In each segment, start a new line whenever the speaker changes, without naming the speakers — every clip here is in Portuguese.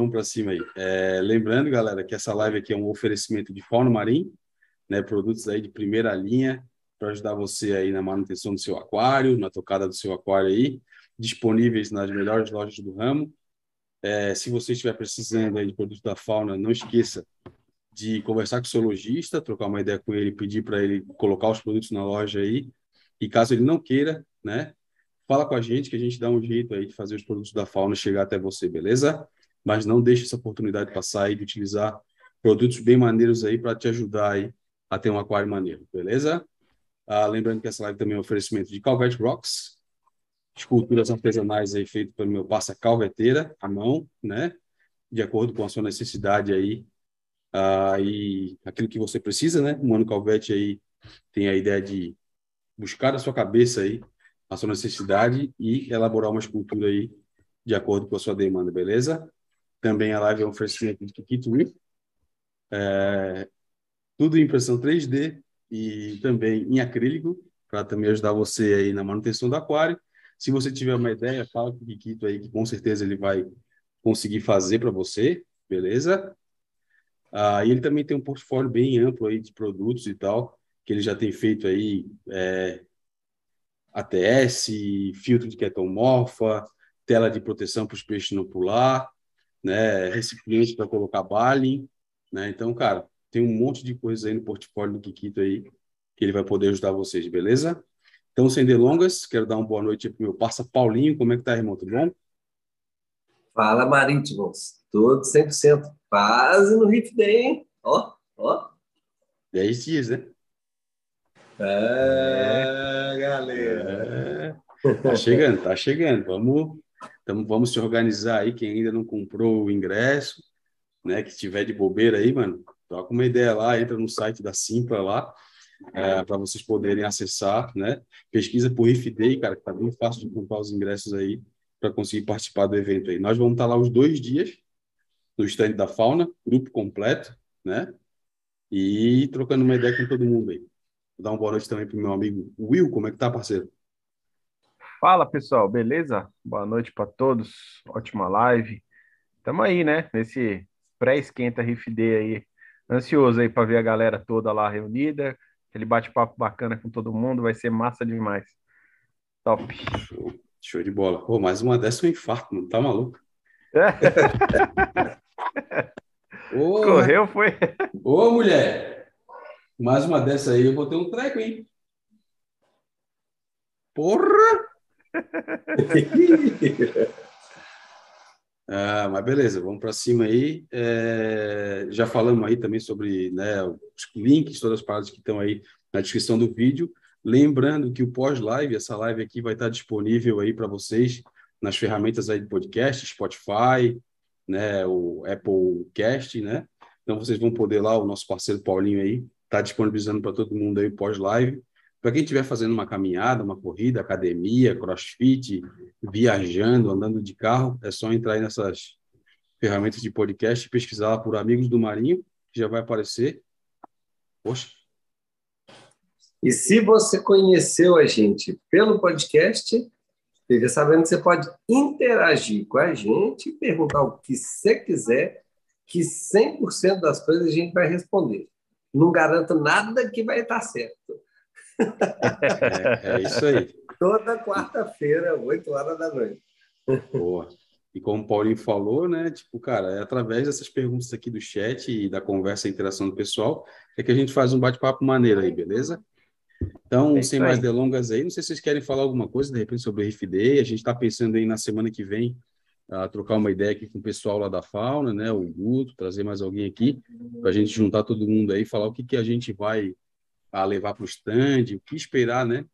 Vamos para cima aí. É, lembrando, galera, que essa live aqui é um oferecimento de fauna marinho, né, produtos aí de primeira linha para ajudar você aí na manutenção do seu aquário, na tocada do seu aquário aí, disponíveis nas melhores lojas do ramo. É, se você estiver precisando aí de produtos da fauna, não esqueça de conversar com o seu lojista, trocar uma ideia com ele, pedir para ele colocar os produtos na loja aí. E caso ele não queira, né, fala com a gente que a gente dá um jeito aí de fazer os produtos da fauna chegar até você, beleza? Mas não deixe essa oportunidade passar aí de utilizar produtos bem maneiros aí para te ajudar aí a ter um aquário maneiro, beleza? Ah, lembrando que essa live também é um oferecimento de Calvet Rocks, esculturas artesanais aí feitas pelo meu parça calveteira, à mão, né? De acordo com a sua necessidade aí ah, e aquilo que você precisa, né? O Mano Calvete aí tem a ideia de buscar a sua cabeça aí a sua necessidade e elaborar uma escultura aí de acordo com a sua demanda, beleza? Também a live é um oferecimento de Kikito é, tudo em impressão 3D e também em acrílico, para também ajudar você aí na manutenção do aquário. Se você tiver uma ideia, fala com o Kikito aí, que com certeza ele vai conseguir fazer para você, beleza? Ah, e ele também tem um portfólio bem amplo aí de produtos e tal, que ele já tem feito aí é, ATS, filtro de ketomorfa, tela de proteção para os peixes não pular, né, recipiente para colocar baling, né? Então, cara, tem um monte de coisa aí no portfólio do Kikito aí que ele vai poder ajudar vocês, beleza? Então, sem delongas, quero dar uma boa noite para o meu parça Paulinho. Como é que tá, irmão? Tudo bom?
Fala, Marítimos. Tudo 100%. Quase no Hit Day, hein? Ó, ó.
Dez dias, né?
É, galera.
É. Tá chegando, tá chegando. Vamos então vamos se organizar aí, quem ainda não comprou o ingresso, né, que estiver de bobeira aí, mano, troca uma ideia lá, entra no site da Simpla lá, é, para vocês poderem acessar, né? Pesquisa por Day, cara, que tá bem fácil de comprar os ingressos aí para conseguir participar do evento aí. Nós vamos estar tá lá os dois dias no stand da Fauna, grupo completo, né? E trocando uma ideia com todo mundo aí. Vou dar uma boa noite também pro meu amigo Will, como é que tá, parceiro?
Fala pessoal, beleza? Boa noite para todos, ótima live. Tamo aí, né? Nesse pré-esquenta Riff Day aí, ansioso aí para ver a galera toda lá reunida, aquele bate-papo bacana com todo mundo, vai ser massa demais. Top.
Show, show de bola. Pô, mais uma dessa é um infarto, não tá maluco?
Ô, Correu, foi?
Ô, mulher! Mais uma dessa aí, eu vou ter um treco, hein? Porra! ah, mas beleza, vamos para cima aí. É, já falamos aí também sobre né, os links, todas as paradas que estão aí na descrição do vídeo. Lembrando que o pós-live, essa live aqui vai estar disponível aí para vocês nas ferramentas aí de podcast, Spotify, né, o Apple Cast, né? Então vocês vão poder lá, o nosso parceiro Paulinho aí, tá disponibilizando para todo mundo aí pós-live. Para quem estiver fazendo uma caminhada, uma corrida, academia, crossfit, viajando, andando de carro, é só entrar aí nessas ferramentas de podcast e pesquisar por Amigos do Marinho, que já vai aparecer. Poxa.
E se você conheceu a gente pelo podcast, fica sabendo que você pode interagir com a gente, perguntar o que você quiser, que 100% das coisas a gente vai responder. Não garanto nada que vai estar certo
é, é isso aí.
Toda quarta-feira, 8 horas da noite.
Boa. E como o Paulinho falou, né? Tipo, cara, é através dessas perguntas aqui do chat e da conversa e interação do pessoal é que a gente faz um bate-papo maneiro aí, beleza? Então, é sem mais delongas aí, não sei se vocês querem falar alguma coisa, de repente, sobre o Day. A gente está pensando aí na semana que vem a trocar uma ideia aqui com o pessoal lá da Fauna, né? O Guto, trazer mais alguém aqui, para a gente juntar todo mundo aí, falar o que, que a gente vai a levar para o stand, o que esperar, né,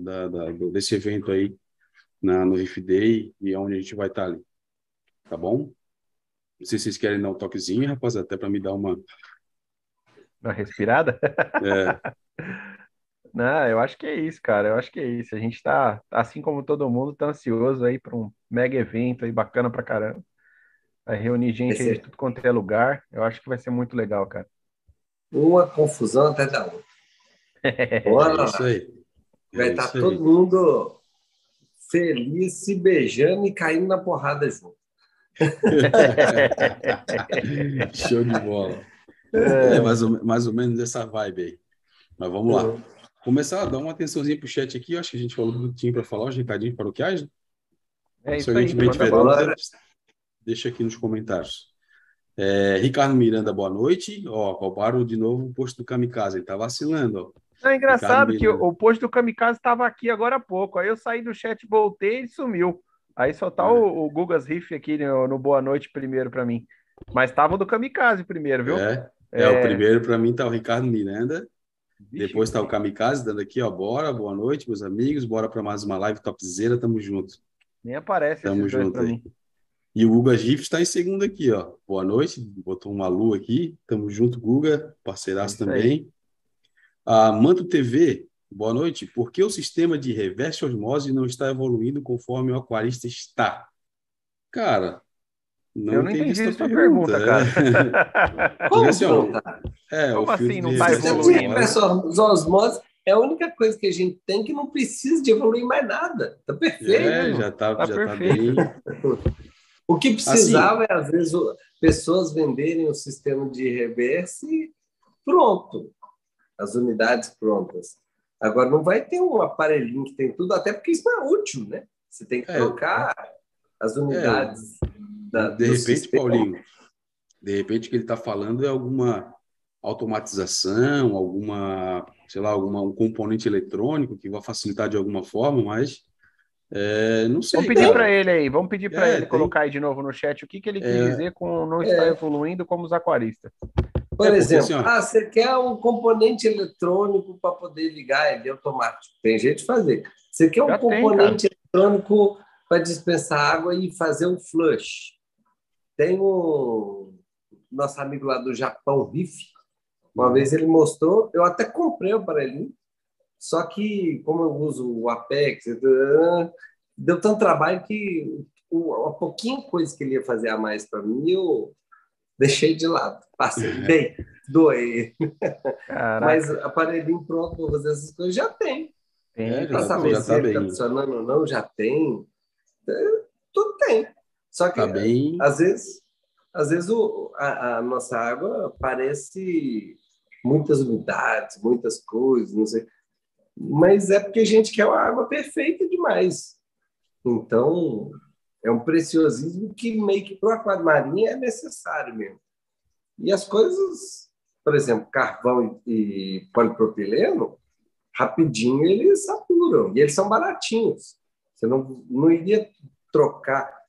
da, da, desse evento aí na, no Riff Day e onde a gente vai estar tá ali. Tá bom? Não sei se vocês querem dar um toquezinho, rapaz, até para me dar uma...
Uma respirada? É. Não, eu acho que é isso, cara. Eu acho que é isso. A gente está, assim como todo mundo, tá ansioso aí para um mega evento aí bacana para caramba. Vai reunir gente aí de tudo quanto é lugar. Eu acho que vai ser muito legal, cara.
Uma confusão até da outra.
É isso aí.
Vai estar tá todo mundo feliz, se beijando e caindo na porrada junto.
Show de bola. É, mais, ou, mais ou menos essa vibe aí. Mas vamos lá. Começar a dar uma atençãozinha pro chat aqui. Eu acho que a gente falou tudo que tinha para falar, os recadinhos paroquiais. Né?
É
Se
isso
a
aí.
gente bem
manda
tiver deixa aqui nos comentários. É, Ricardo Miranda, boa noite. Ó, roubaram de novo o posto do Kamikaze. Ele tá vacilando, ó.
É engraçado que o, post do Kamikaze estava aqui agora há pouco. Aí eu saí do chat, voltei e sumiu. Aí só tá
É.
o, o Gugas Riff aqui no, no Boa Noite primeiro para mim. Mas tava o do Kamikaze primeiro, viu?
É, é, o primeiro para mim tá o Ricardo Miranda.
Vixe,
Depois tá o Kamikaze dando aqui, ó. Bora, boa noite, meus amigos. Bora para mais uma live topzera. Tamo junto.
Nem aparece
Tamo junto aí.
mim.
E o Guga Gif está em segundo aqui, ó. Boa noite, botou uma lua aqui. Tamo junto, Guga, parceiraço
Isso
também. A Manto TV, boa noite. Por que o sistema de reverse osmose não está evoluindo conforme o aquarista está? Cara, não
Eu não entendi
essa
essa pergunta,
é.
cara.
Como
assim, ó,
não tá?
É,
Como assim não
de
tá evoluindo?
osmose-
Os osmose é a única coisa que a gente tem que não precisa de evoluir mais nada. Tá perfeito.
É, já tá,
Tá
já tá
perfeito.
bem.
O que precisava
Assim.
é, às vezes, pessoas venderem o sistema de reverse e pronto. As unidades prontas. Agora, não vai ter um aparelhinho que tem tudo, até porque isso não é útil, né? Você tem que
É.
trocar as unidades da,
De
do
repente,
sistema.
Paulinho, de repente o que ele está falando é alguma automatização, alguma, sei lá, alguma, um componente eletrônico que vai facilitar de alguma forma, mas é, não sei,
Vamos pedir para ele aí, vamos pedir para
É,
ele
tem-
colocar aí de novo no chat o que, que ele quis
É.
dizer com não está evoluindo como os aquaristas.
Por
É,
exemplo,
assim,
ah, você quer um componente eletrônico para poder ligar ele automático. Tem jeito de fazer. Você quer um
Já tem,
componente eletrônico para dispensar água e fazer um flush. Tem um nosso amigo lá do Japão, Riff. Uma vez ele mostrou, eu até comprei o aparelhinho, só que como eu uso o Apex, deu tanto trabalho que o- a pouquinha coisa que ele ia fazer a mais para mim, eu deixei de lado. Passei bem, doei.
Caraca,
Mas aparelhinho pronto para fazer essas coisas já tem.
tem,
É,
tem.
Para saber
já
se
tá
ele está funcionando ou não, já tem. É, Tudo tem. Só que
Tá bem.
às vezes, às vezes o, a, a nossa água parece muitas unidades, muitas coisas, não sei. Mas é porque a gente quer uma água perfeita demais. Então, é um preciosismo que meio que para o aquário marinho é necessário mesmo. E as coisas, por exemplo, carvão e, e polipropileno, rapidinho eles saturam. E eles são baratinhos. Você não, não iria trocar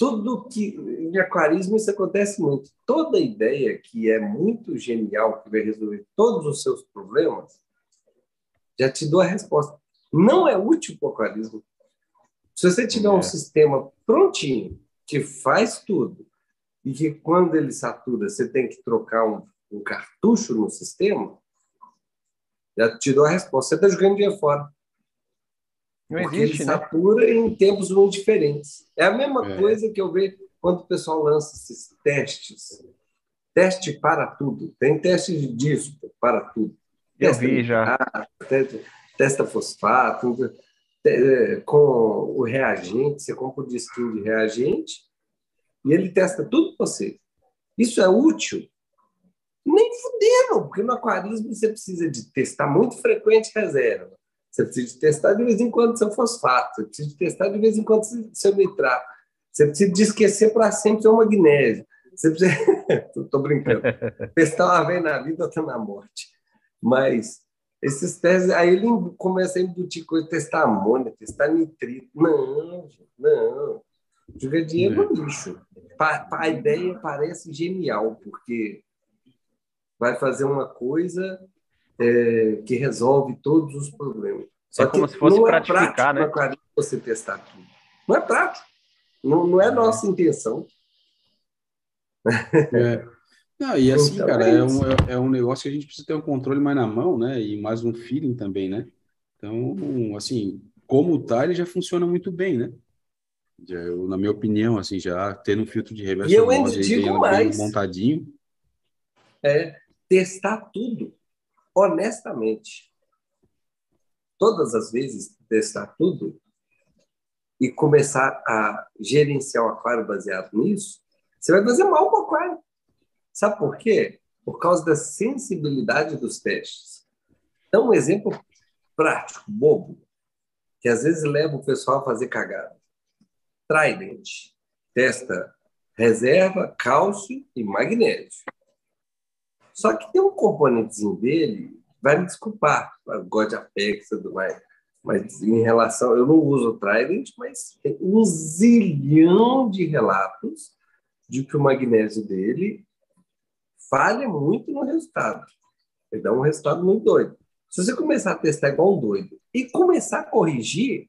tudo que em aquarismo isso acontece muito. Toda ideia que é muito genial, que vai resolver todos os seus problemas, já te dou a resposta. Não é útil para o aquarismo. Se você tiver
É.
um sistema prontinho, que faz tudo, e que quando ele satura, você tem que trocar um, um cartucho no sistema, já te dou a resposta. Você está jogando dinheiro fora.
Não
Porque
existe,
ele
né?
satura em tempos muito diferentes. É a mesma
É.
coisa que eu vejo quando o pessoal lança esses testes. Teste para tudo. Tem teste de disco para tudo.
Eu
Testa
vi já.
te- testa fosfato, com o reagente, você compra o disquinho de reagente e ele testa tudo para você. Isso é útil? Nem fudendo, porque no aquarismo você precisa de testar muito frequente reserva. Você precisa de testar de vez em quando seu fosfato, você precisa de testar de vez em quando seu nitrato. Você precisa de esquecer para sempre seu magnésio. Você precisa. Estou brincando. Testar uma vez na vida, outra na morte. Mas esses testes, aí ele começa a embutir coisa, testar amônia, testar nitrito. Não, não. Joga dinheiro no lixo. Pa- pa- A ideia parece genial, porque vai fazer uma coisa é, que resolve todos os problemas. Só
É como
que
se fosse
não é prático
né?
no você testar tudo. Não é prático. Não, não é nossa intenção.
É. Não, e assim,
Então,
cara,
é
é um, é, é um negócio que a gente precisa ter um controle mais na mão, né? E mais um feeling também, né? Então, assim, como tá, ele já funciona muito bem, né? Já, eu, na minha opinião, assim, já tendo um filtro de reverso
E eu ainda digo mais.
montadinho.
é testar tudo honestamente. Todas as vezes testar tudo e começar a gerenciar o aquário baseado nisso, você vai fazer mal para o aquário. Sabe por quê? Por causa da sensibilidade dos testes. Então, um exemplo prático, bobo, que às vezes leva o pessoal a fazer cagada. Trident testa reserva, cálcio e magnésio. Só que tem um componentezinho dele, vai me desculpar, God Apex e tudo mais, mas em relação, eu não uso o Trident, mas tem um zilhão de relatos de que o magnésio dele falha muito no resultado. Ele dá um resultado muito doido. Se você começar a testar igual um doido e começar a corrigir,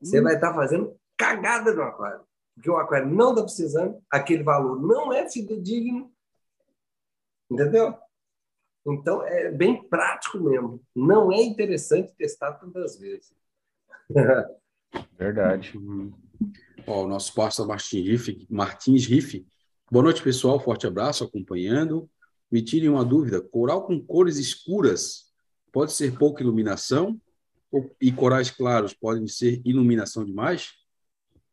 você hum. vai estar fazendo cagada no aquário. Porque o aquário não está precisando, aquele valor não é fidedigno. Entendeu? Então, é bem prático mesmo. Não é interessante testar tantas vezes.
Verdade.
Ó, o nosso pastor Martins Riff, Martins Riff. Boa noite, pessoal. Forte abraço acompanhando. Me tirem uma dúvida: coral com cores escuras pode ser pouca iluminação? E corais claros podem ser iluminação demais?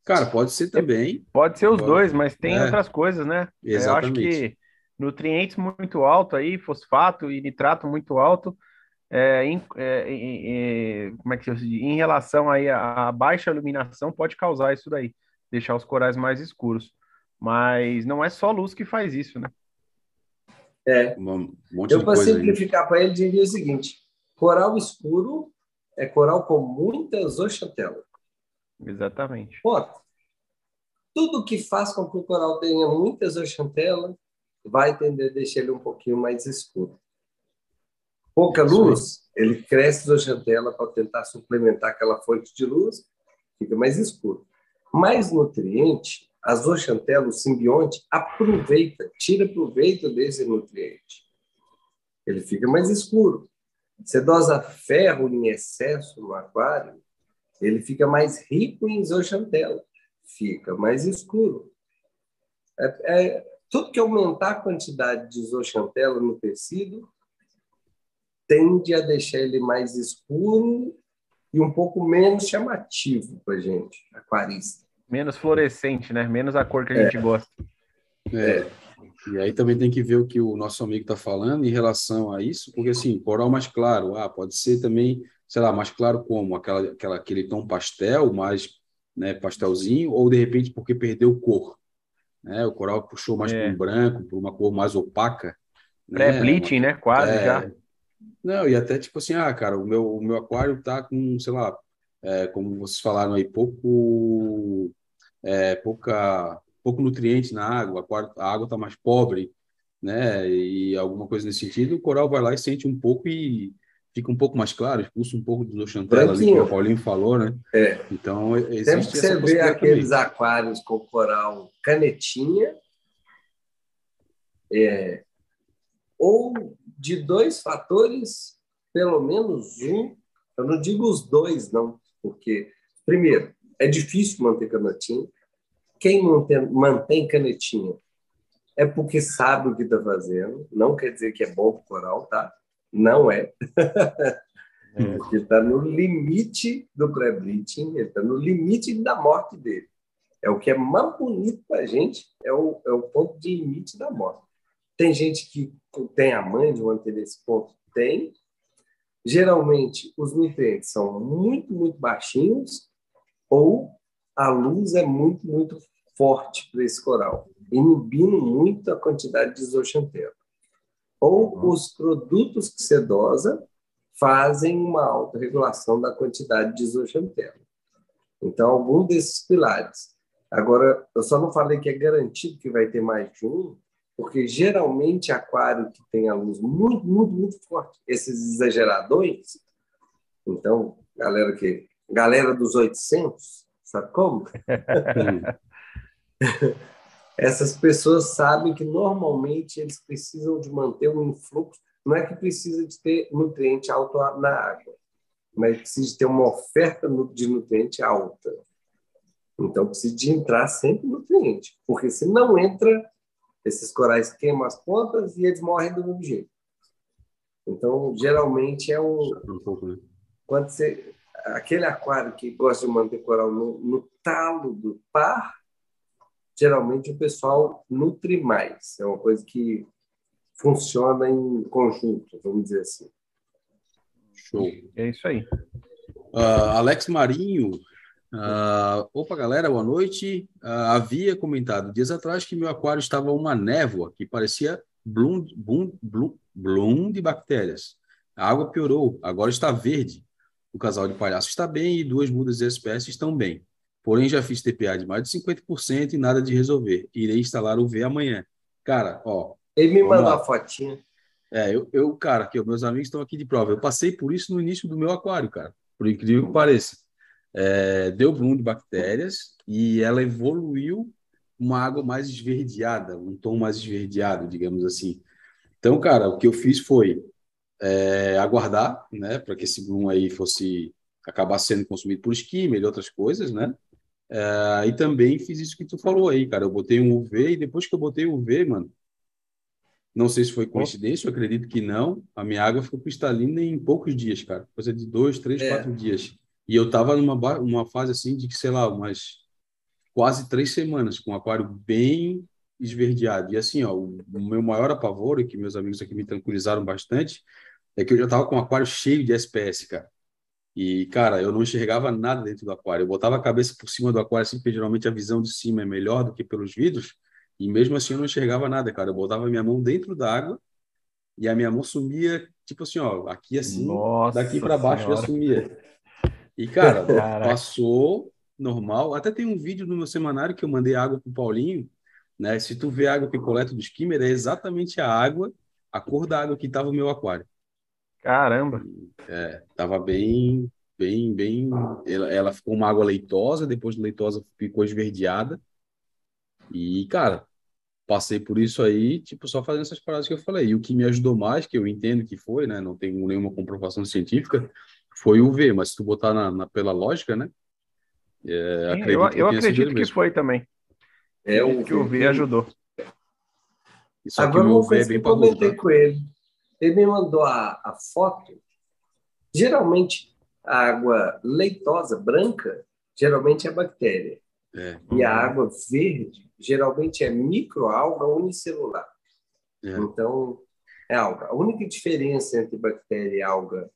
Cara, pode ser também.
Pode ser os pode. dois, mas tem é. outras coisas, né? Exatamente. Eu acho que nutrientes muito alto aí, fosfato e nitrato muito alto, é, em, é, como é que eu diz? Em relação aí à baixa iluminação pode causar isso daí, deixar os corais mais escuros. Mas não é só luz que faz isso, né?
É. Um eu, para simplificar para ele, diria o seguinte: coral escuro é coral com muita zooxantela.
Exatamente.
Ponto. Tudo que faz com que o coral tenha muita zooxantela vai tender a deixar ele um pouquinho mais escuro. Pouca luz, ele cresce zooxantela para tentar suplementar aquela fonte de luz, fica mais escuro. Mais nutriente, a zooxantela, o simbionte, aproveita, tira proveito desse nutriente. Ele fica mais escuro. Você dosa ferro em excesso no aquário, ele fica mais rico em zooxantela, fica mais escuro. É, é, tudo que aumentar a quantidade de zooxantela no tecido tende a deixar ele mais escuro e um pouco menos chamativo para gente, aquarista.
Menos fluorescente, né? Menos a cor que a é. gente gosta.
É. E aí também tem que ver o que o nosso amigo está falando em relação a isso, porque assim, coral mais claro, ah, pode ser também sei lá, mais claro como? Aquela, aquela, aquele tom pastel, mais né, pastelzinho, ou de repente porque perdeu cor. Né? O coral puxou mais é. para um branco, para uma cor mais opaca.
Né? Pré-bleaching, né? Quase é... já.
Não, e até tipo assim, ah, cara, o meu, o meu aquário tá com, sei lá, é, como vocês falaram aí, pouco, é, pouca, pouco nutriente na água, a água tá mais pobre, né? E alguma coisa nesse sentido, o coral vai lá e sente um pouco e fica um pouco mais claro, expulsa um pouco do Chantela, ali, que o Paulinho falou, né?
É.
Então, existe
Sempre que você vê aqueles também. aquários com coral canetinha, é, ou de dois fatores, pelo menos um, eu não digo os dois, não, porque, primeiro, é difícil manter canetinha. Quem mantém, mantém canetinha é porque sabe o que está fazendo, não quer dizer que é bom para o coral, tá? Não é. é. Ele está no limite do pré-bleaching, ele está no limite da morte dele. É o que é mais bonito para a gente, é o, é o ponto de limite da morte. Tem gente que tem a mãe de manter esse ponto? Tem. Geralmente, os nutrientes são muito, muito baixinhos ou a luz é muito, muito forte para esse coral, inibindo muito a quantidade de zooxantela ou uhum. os produtos que você dosa fazem uma autorregulação da quantidade de isoxantela. Então, algum desses pilares. Agora, eu só não falei que é garantido que vai ter mais de um, porque geralmente aquário que tem a luz muito, muito, muito forte, esses exageradões, então, galera que galera dos 800, sabe como? essas pessoas sabem que normalmente eles precisam de manter um influxo, não é que precisa de ter nutriente alto na água, mas precisa de ter uma oferta de nutriente alta. Então precisa de entrar sempre nutriente, porque se não entra, esses corais queimam as pontas e eles morrem do mesmo jeito. Então, geralmente é um. um pouco, né? Quando você. Aquele aquário que gosta de manter coral no, no talo do par, geralmente o pessoal nutre mais. É uma coisa que funciona em conjunto, vamos dizer assim.
Show.
É isso aí.
Uh, Alex Marinho. Uh, opa, galera, boa noite. Uh, havia comentado dias atrás que meu aquário estava uma névoa que parecia bloom, bloom, bloom, bloom de bactérias. A água piorou, agora está verde. O casal de palhaços está bem e duas mudas de espécies estão bem. Porém, já fiz TPA de mais de 50% e nada de resolver. Irei instalar o V amanhã. Cara, ó.
Ele me mandou a fotinha.
É, eu, eu, cara, que meus amigos estão aqui de prova. Eu passei por isso no início do meu aquário, cara. Por incrível que pareça. É, deu bloom de bactérias e ela evoluiu uma água mais esverdeada, um tom mais esverdeado, digamos assim. Então, cara, o que eu fiz foi é, aguardar, né, para que esse bloom aí fosse acabar sendo consumido por skimmer e outras coisas, né? É, e também fiz isso que tu falou aí, cara. Eu botei um UV e depois que eu botei o UV, mano, não sei se foi coincidência, eu acredito que não. A minha água ficou cristalina em poucos dias, cara. Coisa de dois, três, é. quatro dias. E eu tava numa uma fase assim de, sei lá, umas quase três semanas, com o aquário bem esverdeado. E assim, ó, o, meu maior apavoro, e que meus amigos aqui me tranquilizaram bastante, é que eu já tava com o aquário cheio de SPS, cara. E, cara, eu não enxergava nada dentro do aquário. Eu botava a cabeça por cima do aquário, assim, porque geralmente a visão de cima é melhor do que pelos vidros. E mesmo assim eu não enxergava nada, cara. Eu botava minha mão dentro da água e a minha mão sumia, tipo assim, ó, aqui assim, Nossa daqui para baixo senhora. já sumia. E, cara, passou normal. Até tem um vídeo no meu semanário que eu mandei água pro Paulinho, né? Se tu vê a água que coleta do skimmer, é exatamente a água, a cor da água que estava no meu aquário.
Caramba!
É, tava bem, bem, bem. Ela, ela ficou uma água leitosa, depois de leitosa ficou esverdeada. E, cara, passei por isso aí, tipo, só fazendo essas paradas que eu falei. E o que me ajudou mais, que eu entendo que foi, né? Não tenho nenhuma comprovação científica, foi o V. Mas se tu botar na, na pela lógica, né?
É, Sim, eu, eu acredito que foi também. É o que o V ajudou.
Isso Agora, uma coisa é que eu comentei com ele. Ele me mandou a, a foto. Geralmente, a água leitosa, branca, geralmente é bactéria. É. E a água verde geralmente é microalga unicelular. É. Então, é alga. A única diferença entre bactéria e alga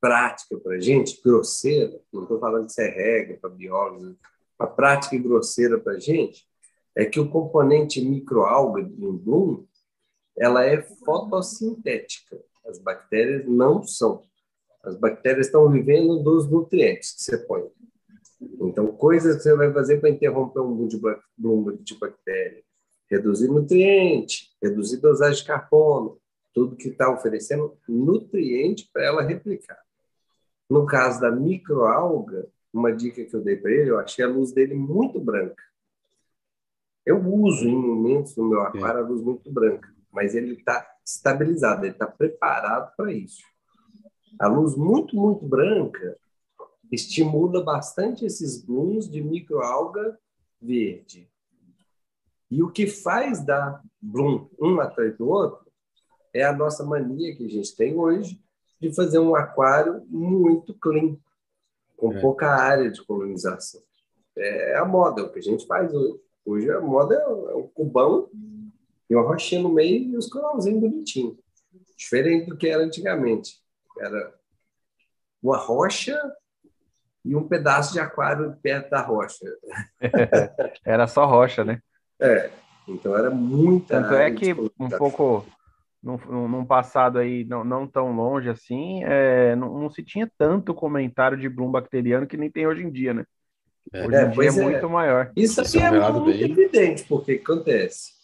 prática para a gente, grosseira, não estou falando que isso é regra para biólogos, a prática e grosseira para gente, é que o componente microalga de um bloom, ela é fotossintética. As bactérias não são. As bactérias estão vivendo dos nutrientes que você põe. Então, coisas que você vai fazer para interromper um bloom de bactéria. Reduzir nutriente, reduzir dosagem de carbono, tudo que está oferecendo nutriente para ela replicar. No caso da microalga, uma dica que eu dei para ele, eu achei a luz dele muito branca. Eu uso em momentos no meu aquário a luz muito branca, mas ele está estabilizado, ele está preparado para isso. A luz muito, muito branca estimula bastante esses blooms de microalga verde. E o que faz dar bloom um atrás do outro é a nossa mania que a gente tem hoje de fazer um aquário muito clean, com é. pouca área de colonização. É a moda, é o que a gente faz hoje. Hoje a moda é um cubão e uma rochinha no meio e os coralzinhos bonitinhos. Diferente do que era antigamente. Era uma rocha e um pedaço de aquário perto da rocha.
era só rocha, né?
É, então era muita.
Tanto é que um pouco num, num, passado aí não, não tão longe assim, é, não, não, se tinha tanto comentário de bloom bacteriano que nem tem hoje em dia, né? É, hoje em é, dia é, é, muito maior.
Isso aqui é, é muito bem. evidente, porque acontece.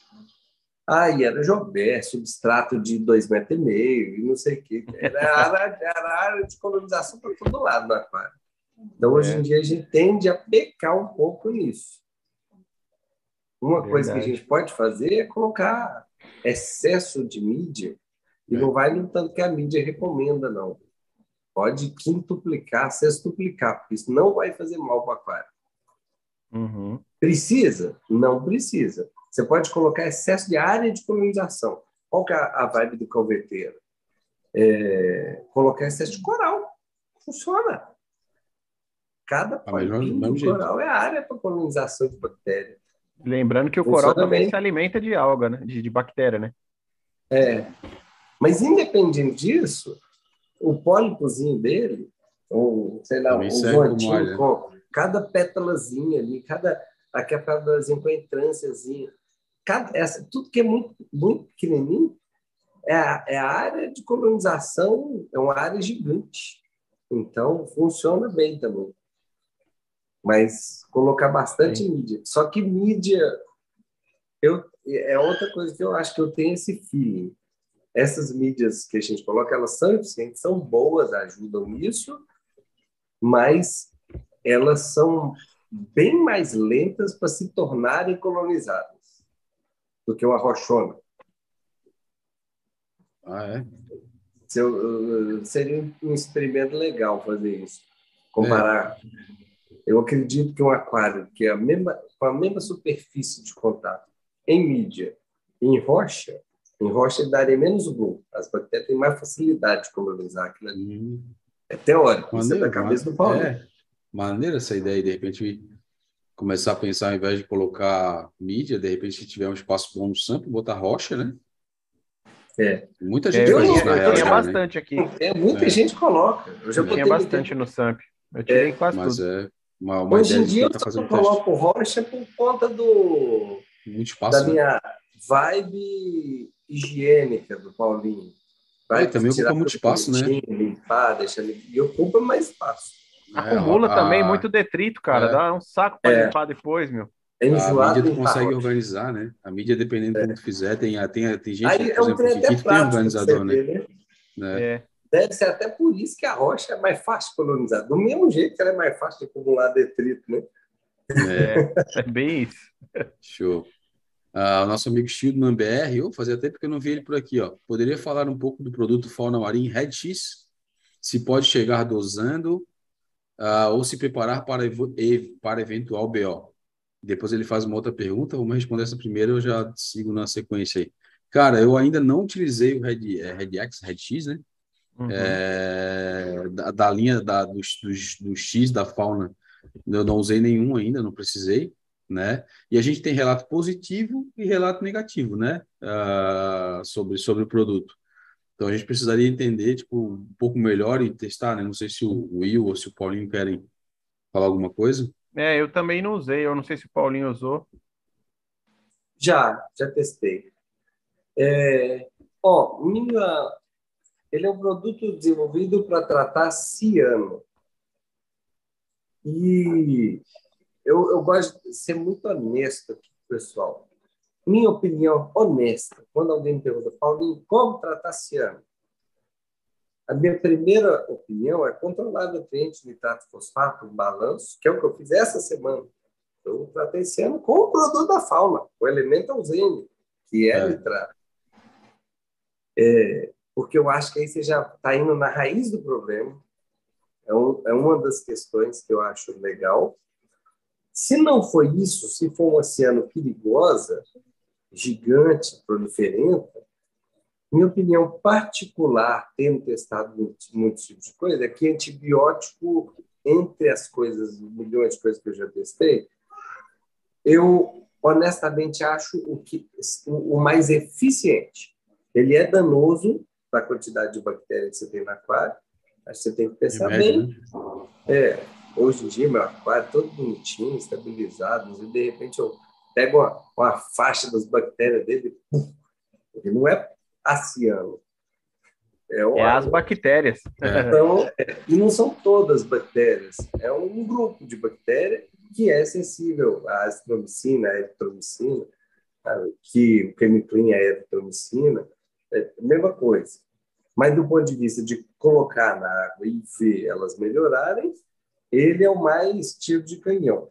Aí era Jobé, substrato de dois metros e meio, e não sei o quê. Era área, era área de colonização para todo lado no aquário. Então, hoje em é. dia, a gente tende a pecar um pouco nisso. Uma Verdade. coisa que a gente pode fazer é colocar excesso de mídia, e é. não vai no tanto que a mídia recomenda, não. Pode quintuplicar, sextuplicar, porque isso não vai fazer mal para o aquário.
Uhum.
Precisa? Não precisa. Você pode colocar excesso de área de colonização. Qual que é a vibe do calveteiro? É, colocar excesso de coral. Funciona. Cada polipinho do coral é área para colonização de bactérias.
Lembrando que o Funciona coral também bem. se alimenta de alga, né? De, de bactéria, né?
É. Mas independente disso, o pólipozinho dele, ou sei lá, um voantinho com cada pétalazinha ali, cada aquela pétalazinha com a entrânciazinha, cada, essa, tudo que é muito, muito pequenininho, é a, é a área de colonização, é uma área gigante. Então, funciona bem também. Mas colocar bastante Sim. mídia. Só que mídia eu, é outra coisa que eu acho que eu tenho esse feeling. Essas mídias que a gente coloca, elas são eficientes, são boas, ajudam nisso, mas elas são bem mais lentas para se tornarem colonizadas do que uma rochona.
Ah, é?
seria um experimento legal fazer isso. Comparar. É. Eu acredito que um aquário que é a mesma, com a mesma superfície de contato em mídia em rocha, em rocha daria menos boom. As bactérias têm mais facilidade de colonizar aquilo ali. Hum. É teórico, maneiro, isso é da cabeça do Paulo. É,
maneira essa ideia, de repente começar a pensar, ao invés de colocar mídia, de repente, se tiver um espaço bom no sample, botar rocha, né?
É.
Muita gente é, faz isso,
na real. Tinha bastante né? aqui.
É, muita é. gente coloca.
Eu já tinha bastante no sample. Eu tirei é. quase
mas
tudo.
É uma, uma
Hoje em dia eu só coloco rocha por conta do
muito espaço,
da né? minha vibe higiênica do Paulinho.
Vai é, também ocupa muito espaço, né?
Limpar, deixar e ocupa mais espaço.
Acumula é, também a... muito detrito, cara. É. Dá um saco para é. limpar depois, meu.
É enjoado, a mídia tu consegue organizar, né? A mídia, dependendo do que tu fizer, tem, tem, tem gente,
Aí, por exemplo, que, tem organizador, né?
Né?
É. Deve ser até por isso que a rocha é mais fácil de colonizar. Do mesmo jeito que ela é mais fácil de acumular detrito, né?
É, é bem isso.
Show. Ah, o nosso amigo no BR, eu fazia tempo que eu não vi ele por aqui, ó. Poderia falar um pouco do produto Fauna Marinha Red X? Se pode chegar dosando uh, ou se preparar para, para eventual BO? Depois ele faz uma outra pergunta, vamos responder essa primeira, eu já sigo na sequência aí. Cara, eu ainda não utilizei o Red, é, Red X, Red X, né? Uhum. É, da, da, linha da, dos, dos, dos X da fauna, eu não usei nenhum ainda, não precisei né? E a gente tem relato positivo e relato negativo, né? Uh, sobre, sobre o produto. Então a gente precisaria entender, tipo, um pouco melhor e testar, né? Não sei se o Will ou se o Paulinho querem falar alguma coisa.
É, eu também não usei, eu não sei se o Paulinho usou.
Já, já testei. É, ó, minha, ele é um produto desenvolvido para tratar ciano. E eu, eu gosto de ser muito honesto aqui, pessoal. Minha opinião honesta, quando alguém me pergunta, Paulinho, como tratar ciano? A minha primeira opinião é controlar nutrientes, nitrato, fosfato, um balanço, que é o que eu fiz essa semana. Eu tratei esse ano com o produto da fauna, o elemento ausênio, que é, é. nitrato. É, porque eu acho que aí você já está indo na raiz do problema. É, um, é uma das questões que eu acho legal. Se não foi isso, se for uma oceano perigosa, gigante, proliferenta, minha opinião particular, tendo testado muitos, muitos tipos de coisa, é que antibiótico, entre as coisas, milhões de coisas que eu já testei, eu honestamente acho o, que, o mais eficiente. Ele é danoso para a quantidade de bactérias que você tem no aquário, mas você tem que pensar bem. Né? É, Hoje em dia, meu aquário é todo bonitinho, estabilizado, e de repente eu pego uma, uma faixa das bactérias dele, ele não é aciano.
É, é as bactérias.
Então, é, e não são todas bactérias, é um grupo de bactérias que é sensível à azitromicina, à eritromicina, que o chemiclin é eritromicina, é a mesma coisa. Mas do ponto de vista de colocar na água e ver elas melhorarem, ele é o mais tiro de canhão.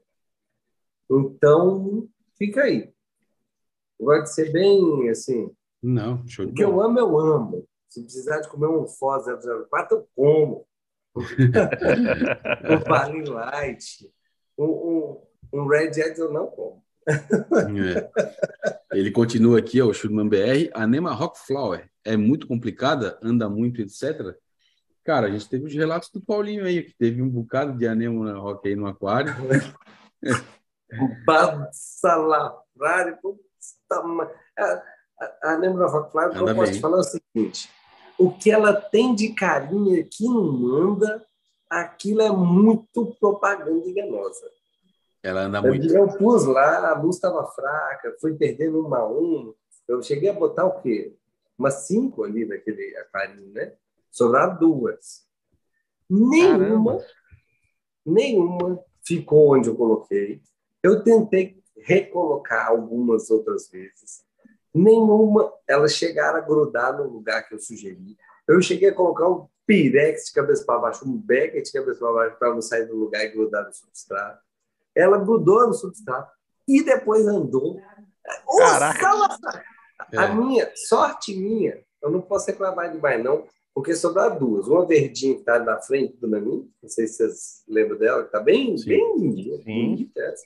Então, fica aí. De ser bem assim.
Não, show
O que eu amo, eu amo. Se precisar de comer um Foz 004, eu como. um Balin Light, um, um, um Red Jet eu não como.
É. Ele continua aqui, ó, o Schulman BR. A Nema Rock Flower é muito complicada, anda muito, etc. Cara, a gente teve os relatos do Paulinho aí, que teve um bocado de anêmona rock aí no aquário.
Salafrário, a anêmona rock fly, eu posso te falar o seguinte, o que ela tem de carinha que não manda, aquilo é muito propaganda enganosa.
Ela anda muito.
Eu pus lá, a luz estava fraca, fui perdendo uma a um. Eu cheguei a botar o quê? Umas cinco ali naquele aquarinho, né? Sobraram duas. Nenhuma, Caramba. nenhuma ficou onde eu coloquei. Eu tentei recolocar algumas outras vezes. Nenhuma, elas chegaram a grudar no lugar que eu sugeri. Eu cheguei a colocar um pirex de cabeça para baixo, um becker de cabeça para baixo para não sair do lugar e grudar no substrato. Ela grudou no substrato e depois andou. Caraca! A é. minha, sorte minha, eu não posso reclamar demais, não, porque sobraram duas. Uma verdinha que está na frente do Namin, não sei se vocês lembram dela, que está bem, Sim. bem lindinha, bonita essa.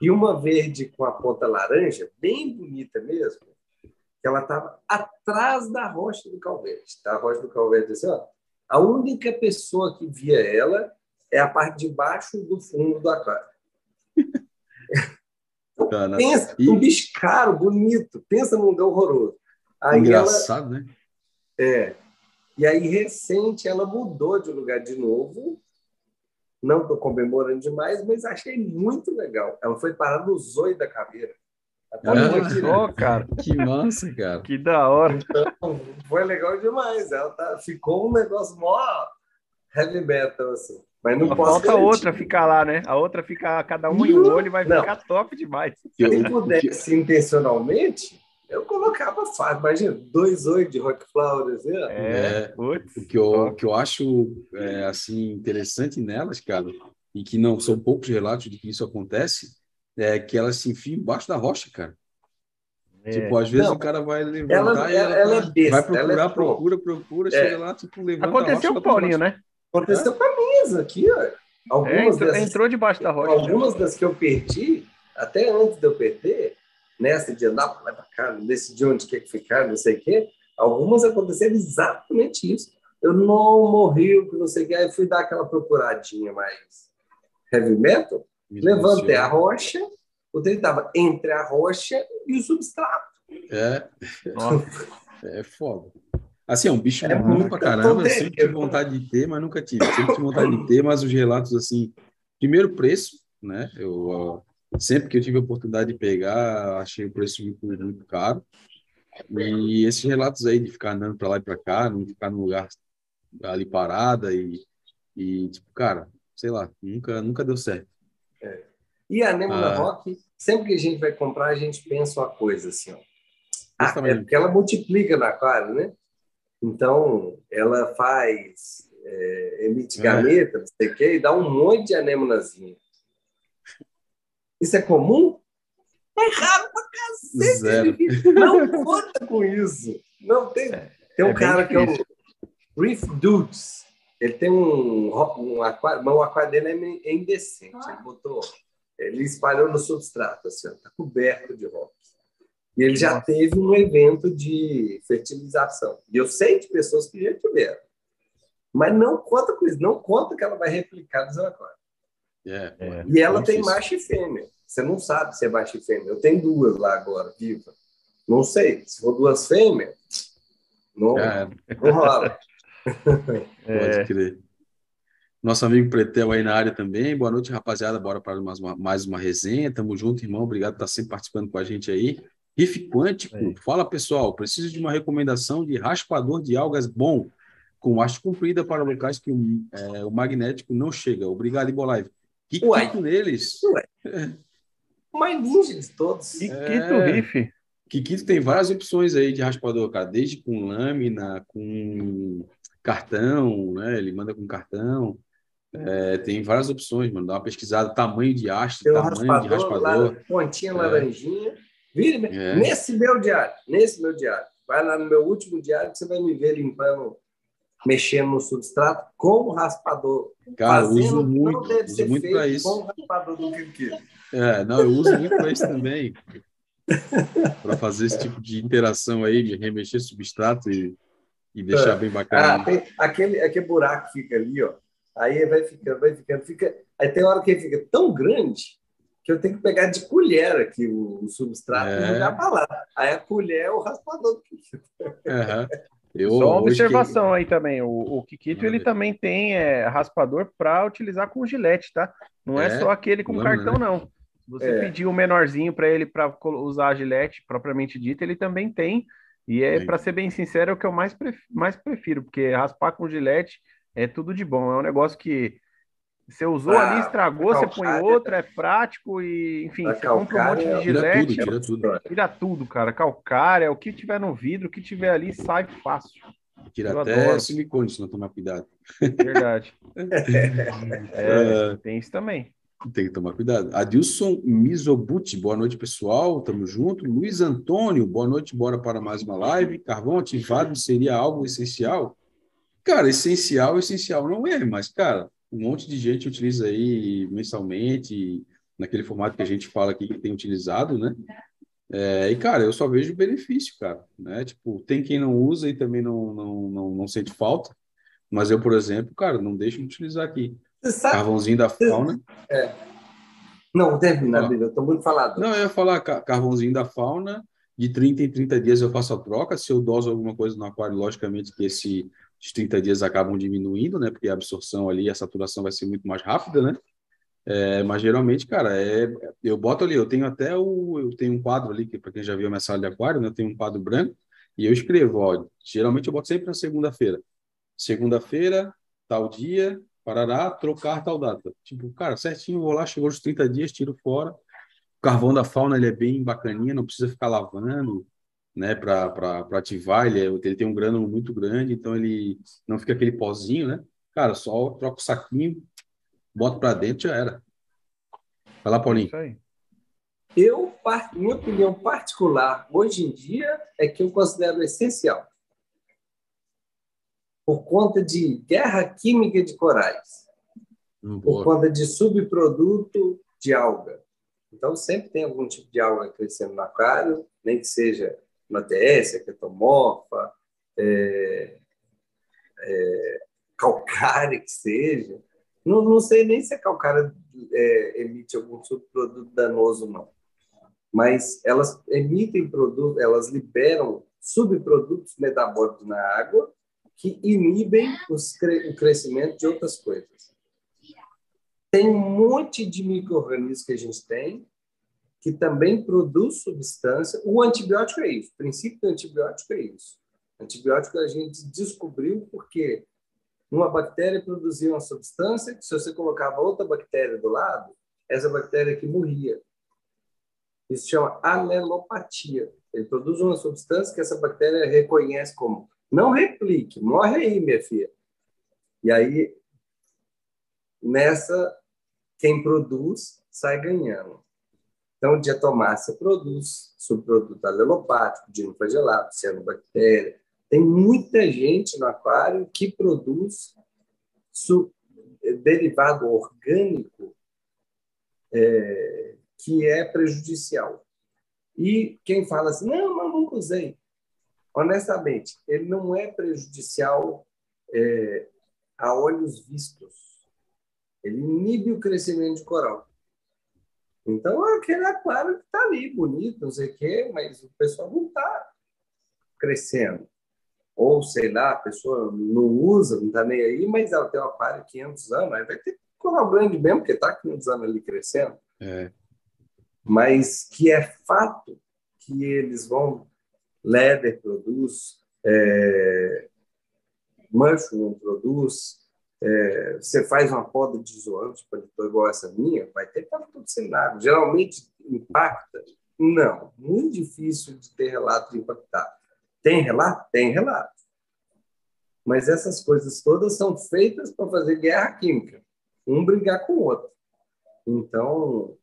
E uma verde com a ponta laranja, bem bonita mesmo, que ela estava atrás da rocha do Calvete. Tá? A rocha do Calvete, assim, ó, a única pessoa que via ela é a parte de baixo do fundo do aquário. Cara, pensa, e... um bicho caro, bonito, pensa num lugar horroroso.
Aí Engraçado, ela, né?
É. E aí, recente, ela mudou de lugar de novo. Não estou comemorando demais, mas achei muito legal. Ela foi parar no zoio da caveira.
Ah, cara. Que massa, cara.
Que da hora.
Então, foi legal demais. Ela tá, ficou um negócio mó heavy metal, assim. Mas não posso
falta garantir. outra ficar lá, né? A outra fica cada um em um olho e vai não. ficar top demais.
Se pudesse intencionalmente, eu colocava fácil. Imagina, dois oito de Rock Flowers. Né?
É, é o, que eu, o que eu acho é, assim, interessante nelas, cara, e que não são poucos relatos de que isso acontece, é que elas se enfiam embaixo da rocha, cara. É. Tipo, às vezes não, o cara vai levantar ela,
e ela, ela é besta,
vai procurar, é procura, procura, é. chega lá, tipo, levanta
Aconteceu com o Paulinho, né?
Aconteceu com a minha aqui, ó.
Algumas é, entrou, dessas, entrou debaixo da rocha.
Algumas das que eu perdi, até antes de eu perder, nessa de andar para lá para cá, decidir onde quer que ficar, não sei o quê, algumas aconteceram exatamente isso. Eu não morri, não sei o quê, aí fui dar aquela procuradinha mais heavy metal, Me levantei a rocha, o trem estava entre a rocha e o substrato.
É, é foda. Assim, é um bicho é bom pra caramba. Eu sempre tive vontade de ter, mas nunca tive. Sempre tive vontade de ter, mas os relatos, assim, primeiro preço, né? Eu sempre que eu tive a oportunidade de pegar, achei o preço muito, muito caro. E esses relatos aí de ficar andando para lá e para cá, não ficar num lugar ali parada e, e tipo, cara, sei lá, nunca, nunca deu certo.
É. E a Nemo ah. Rock, sempre que a gente vai comprar, a gente pensa uma coisa assim, ó. Ah, é porque ela multiplica no aquário, né? Então, ela faz, é, emite é. gameta, não sei o quê, e dá um monte de anemonazinha. Isso é comum? É raro pra cacete. Zero. Não conta com isso. Não tem. É, tem um é cara que é o Reef Dudes. Ele tem um, um aquário, mas o aquário dele é indecente. Ele botou, ele espalhou no substrato, assim, ó, tá coberto de rock. E ele já teve um evento de fertilização. E eu sei de pessoas que já tiveram. Mas não conta com isso, não conta que ela vai replicar no seu aquário.
É,
é, e ela tem difícil. macho e fêmea. Você não sabe se é macho e fêmea. Eu tenho duas lá agora, viva. Não sei. Se for duas fêmeas, não, é. não rola.
Pode crer. Nosso amigo Pretel aí na área também. Boa noite, rapaziada. Bora para mais uma, mais uma resenha. Tamo junto, irmão. Obrigado por estar sempre participando com a gente aí. Riff Quântico, é. fala pessoal, preciso de uma recomendação de raspador de algas bom, com haste comprida para locais que o, é, o magnético não chega. Obrigado, Ibolive. Que quito neles? Ué.
Mais ninjas todos.
Kikito é... Riff.
Kikito tem várias opções aí de raspador, cara, desde com lâmina, com cartão, né? Ele manda com cartão. É, tem várias opções, mano. Dá uma pesquisada, tamanho de haste, tamanho raspador, de raspador.
pontinha é. laranjinha. Vira, é. nesse meu diário, nesse meu diário. Vai lá no meu último diário que você vai me ver limpando, mexendo no substrato com o raspador.
Cara, Fazendo uso muito, uso muito para isso.
Com o raspador do
É, não, eu uso muito para isso também. para fazer esse tipo de interação aí, de remexer substrato e e deixar bem bacana.
Ah, tem aquele, aquele buraco que fica ali, ó. Aí vai ficando, vai ficando, fica. Aí tem hora que ele fica tão grande que eu tenho que pegar de colher aqui o, o substrato é. e jogar para lá. Aí a colher é o raspador do Kikito.
Uhum. Eu, Só uma observação que... aí também. O, o Kikito ele também tem é, raspador para utilizar com gilete, tá? Não é, é só aquele com cartão, né? não. Você é. pedir o um menorzinho para ele para usar a gilete propriamente dita, ele também tem. E é, para ser bem sincero, é o que eu mais, prefiro, mais prefiro, porque raspar com gilete é tudo de bom. É um negócio que você usou ali, estragou, você põe outro, é prático e, enfim, você compra um monte de gilete.
Tira tudo, tira tudo.
Tira tudo, cara. Calcária, o que tiver no vidro, o que tiver ali, sai fácil.
Tira eu até adoro. silicone, se não tomar cuidado.
Verdade. é, tem isso também.
Tem que tomar cuidado. Adilson Mizobuti, boa noite, pessoal. Tamo junto. Luiz Antônio, boa noite, bora para mais uma live. Carvão ativado seria algo essencial? Cara, essencial, essencial não é, mas, cara, um monte de gente utiliza aí mensalmente, naquele formato que a gente fala aqui que tem utilizado, né? É, e, cara, eu só vejo benefício, cara, né? Tipo, tem quem não usa e também não, não, não, não sente falta, mas eu, por exemplo, cara, não deixo de utilizar aqui. Carvãozinho da fauna.
É. Não, termina, eu estou muito falado.
Não, eu ia falar carvãozinho da fauna, de 30 em 30 dias eu faço a troca, se eu doso alguma coisa no aquário, logicamente que esse os 30 dias acabam diminuindo, né? Porque a absorção ali, a saturação vai ser muito mais rápida, né? É, mas geralmente, cara, é, eu boto ali, eu tenho até o, eu tenho um quadro ali, que para quem já viu a minha sala de aquário, né, eu tenho um quadro branco, e eu escrevo, ó, geralmente eu boto sempre na segunda-feira. Segunda-feira, tal dia, parará, trocar tal data. Tipo, cara, certinho, vou lá, chegou os 30 dias, tiro fora. O carvão da fauna, ele é bem bacaninha, não precisa ficar lavando, né, para ativar, ele, é, ele tem um grânulo muito grande, então ele não fica aquele pozinho, né? Cara, só troca o saquinho, bota para dentro já era. Vai lá, Paulinho.
Eu, minha opinião particular, hoje em dia, é que eu considero essencial. Por conta de guerra química de corais. Hum, por conta de subproduto de alga. Então, sempre tem algum tipo de alga crescendo no aquário, nem que seja uma TS, ketomorfa, é, é, calcária que seja. Não, não sei nem se a calcária é, emite algum subproduto danoso, não. Mas elas emitem produto, elas liberam subprodutos metabólicos na água que inibem os, o crescimento de outras coisas. Tem um monte de micro-organismos que a gente tem, que também produz substância. O antibiótico é isso. O princípio do antibiótico é isso. Antibiótico a gente descobriu porque uma bactéria produzia uma substância que, se você colocava outra bactéria do lado, essa bactéria que morria. Isso chama alelopatia. Ele produz uma substância que essa bactéria reconhece como não replique, morre aí, minha filha. E aí, nessa, quem produz sai ganhando. Então, diatomácea produz subproduto alelopático, dinoflagelato, cianobactéria. Tem muita gente no aquário que produz derivado orgânico é, que é prejudicial. E quem fala assim, não, mas nunca usei. Honestamente, ele não é prejudicial é, a olhos vistos. Ele inibe o crescimento de coral. Então, aquele aquário que está ali, bonito, não sei o quê, mas o pessoal não está crescendo. Ou, sei lá, a pessoa não usa, não está nem aí, mas ela tem um aquário de 500 anos, aí vai ter coral grande mesmo, porque está 500 anos ali crescendo.
É.
Mas que é fato que eles vão... Leder produz, é, Mushroom produz, é, você faz uma poda de isoante para igual essa minha, vai ter para todo cenário. Geralmente impacta? Não. Muito difícil de ter relato de impactar. Tem relato? Tem relato. Mas essas coisas todas são feitas para fazer guerra química. Um brigar com o outro. Então,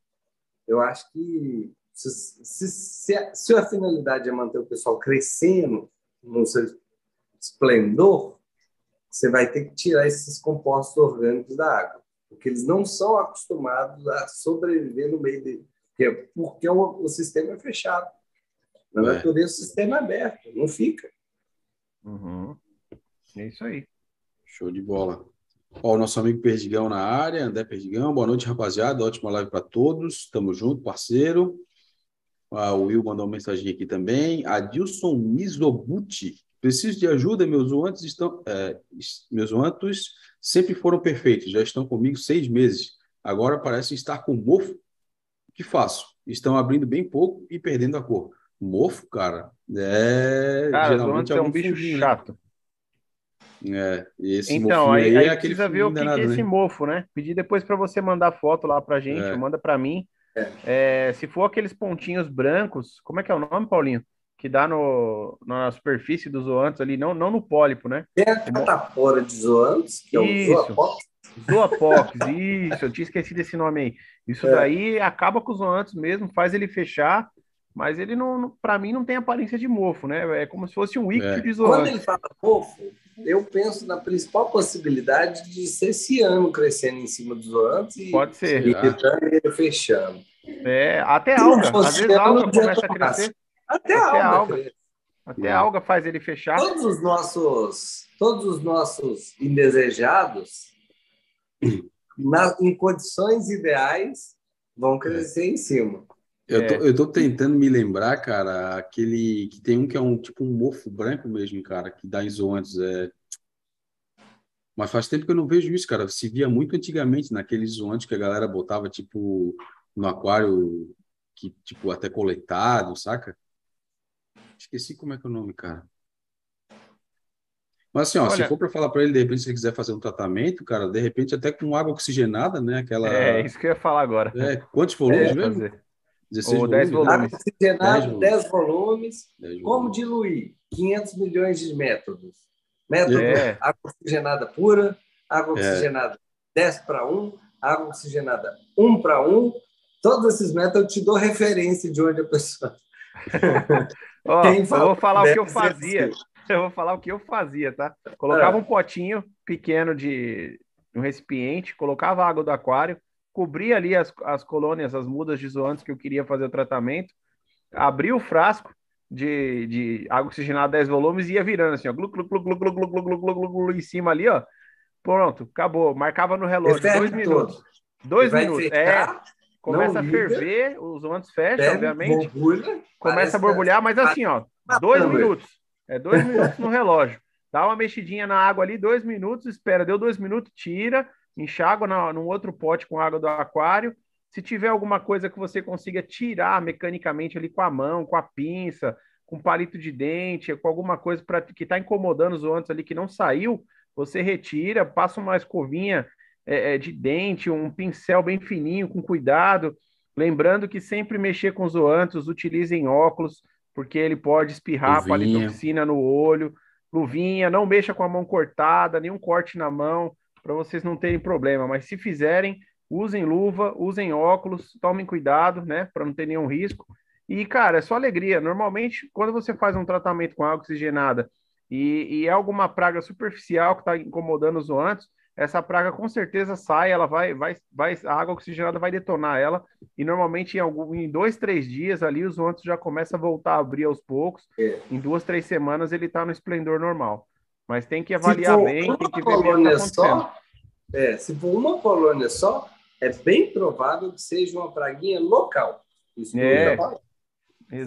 eu acho que se, se, se, a, se a finalidade é manter o pessoal crescendo no seu esplendor, você vai ter que tirar esses compostos orgânicos da água, porque eles não são acostumados a sobreviver no meio dele, porque, porque o, o sistema é fechado. Na é. natureza, o sistema é aberto, não fica.
Uhum. É isso aí.
Show de bola. Ó, o nosso amigo Perdigão na área, André Perdigão. Boa noite, rapaziada. Ótima live para todos. Tamo junto, parceiro. Ah, o Will mandou uma mensagem aqui também. Adilson Mizobuti. Preciso de ajuda, meus zoantes estão. É, meus zoantos sempre foram perfeitos, já estão comigo seis meses. Agora parecem estar com mofo. O que faço? Estão abrindo bem pouco e perdendo a cor. Mofo, cara, é.
Cara, geralmente é um bicho funginho, né? chato.
É, esse
então, aí, aí, aí é aquele precisa ver o que, é esse né? mofo, né? Pedir depois para você mandar foto lá pra gente, é. manda para mim. É. se for aqueles pontinhos brancos, como é que é o nome, Paulinho? Que dá no, na superfície dos zoantes ali, não, não no pólipo, né?
Tem a catapora de zoantes, que isso. é o zoapox.
Zoapox, isso, eu tinha esquecido esse nome aí. Isso é. daí acaba com os zoantes mesmo, faz ele fechar, mas ele não, para mim, não tem aparência de mofo, né? É como se fosse um líquido é. de zoante.
Quando ele fala mofo, eu penso na principal possibilidade de ser esse ano crescendo em cima dos zoantes e,
Pode ser,
e ah. fechando.
É, até alga. Às vezes a alga começa a crescer.
Até, até a alga.
alga. Até a alga faz ele fechar.
Todos os nossos, todos os nossos indesejados, na, em condições ideais, vão crescer em cima.
Eu, tô, é. eu tô tentando me lembrar, cara, aquele que tem um que é um tipo um mofo branco mesmo, cara, que dá isoantes. É... Mas faz tempo que eu não vejo isso, cara. Se via muito antigamente naqueles isoantes que a galera botava, tipo, no aquário, que, tipo, até coletado, saca? Esqueci como é que é o nome, cara. Mas assim, ó, Olha, se for para falar para ele, de repente, se ele quiser fazer um tratamento, cara, de repente até com água oxigenada, né? Aquela.
É, isso que eu ia falar agora.
É, quantos volumes é, mesmo? Fazer.
16 Ou 10 volumes. volumes.
Oxigenado, 10 volumes. 10 Como volumes. diluir? 500 milhões de métodos. Método é. água oxigenada pura, água é. oxigenada 10 para 1, água oxigenada 1 para 1. Todos esses métodos eu te dou referência de onde a pessoa.
Ó, eu vou falar o que eu fazia. Assim. Eu vou falar o que eu fazia, tá? Colocava é. um potinho pequeno de um recipiente, colocava água do aquário, cobria ali as, as colônias, as mudas de zoantes que eu queria fazer o tratamento, abria o frasco de, de água oxigenada 10 volumes e ia virando assim, ó, glu, glu, glu, glu, glu, glu, glu, glu, glu, glu, em cima ali, ó. Pronto, acabou. Marcava no relógio, dois minutos. Dois minutos. É, começa a ferver, os zoantes fecham, obviamente. Borbulha, começa a borbulhar, mas assim, ó, dois minutos. É dois minutos no relógio. Dá uma mexidinha na água ali, dois minutos, espera, deu dois minutos, tira, enxágua na, num outro pote com água do aquário. Se tiver alguma coisa que você consiga tirar mecanicamente ali com a mão, com a pinça, com palito de dente, com alguma coisa para que está incomodando os zoantes ali que não saiu, você retira, passa uma escovinha é, é, de dente, um pincel bem fininho, com cuidado. Lembrando que sempre mexer com os zoantes, utilizem óculos, porque ele pode espirrar palitoxina no olho. Luvinha, não mexa com a mão cortada, nenhum corte na mão para vocês não terem problema. Mas se fizerem, usem luva, usem óculos, tomem cuidado, né, para não ter nenhum risco. E, cara, é só alegria. Normalmente, quando você faz um tratamento com água oxigenada e, e é alguma praga superficial que está incomodando os zoantes, essa praga com certeza sai, ela vai, vai, vai, a água oxigenada vai detonar ela, e normalmente em, algum, em dois, três dias ali os zoantes já começam a voltar a abrir aos poucos. É. Em duas, três semanas ele está no esplendor normal. Mas tem que avaliar bem, tem que ver o que está
só, é, se for uma colônia só, é bem provável que seja uma praguinha local. Isso é.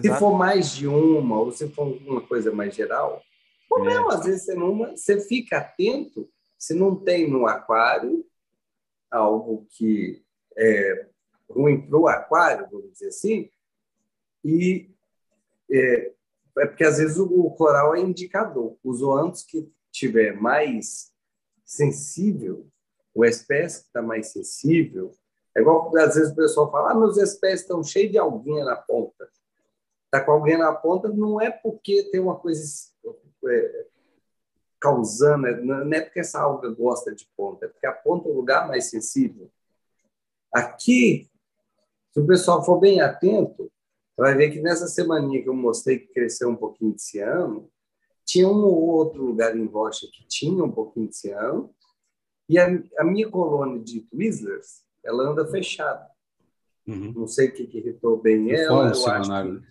Se for mais de uma, ou se for uma coisa mais geral, ou é. às vezes você, não, você fica atento se não tem no aquário algo que é ruim para o aquário, vamos dizer assim, e é, é porque às vezes o, coral é indicador. Os zoantos que tiver mais sensível, o espécie que está mais sensível, é igual às vezes o pessoal fala, ah, meus espécies estão cheios de alguinha na ponta. Está com alguém na ponta não é porque tem uma coisa é, causando, não é porque essa alga gosta de ponta, é porque a ponta é o lugar mais sensível. Aqui, se o pessoal for bem atento, vai ver que nessa semaninha que eu mostrei que cresceu um pouquinho de ciano, tinha um ou outro lugar em rocha que tinha um pouquinho de ciano, e a, a minha colônia de Twizzlers, ela anda fechada. Uhum. Não sei o que, que irritou bem ela. Eu acho que,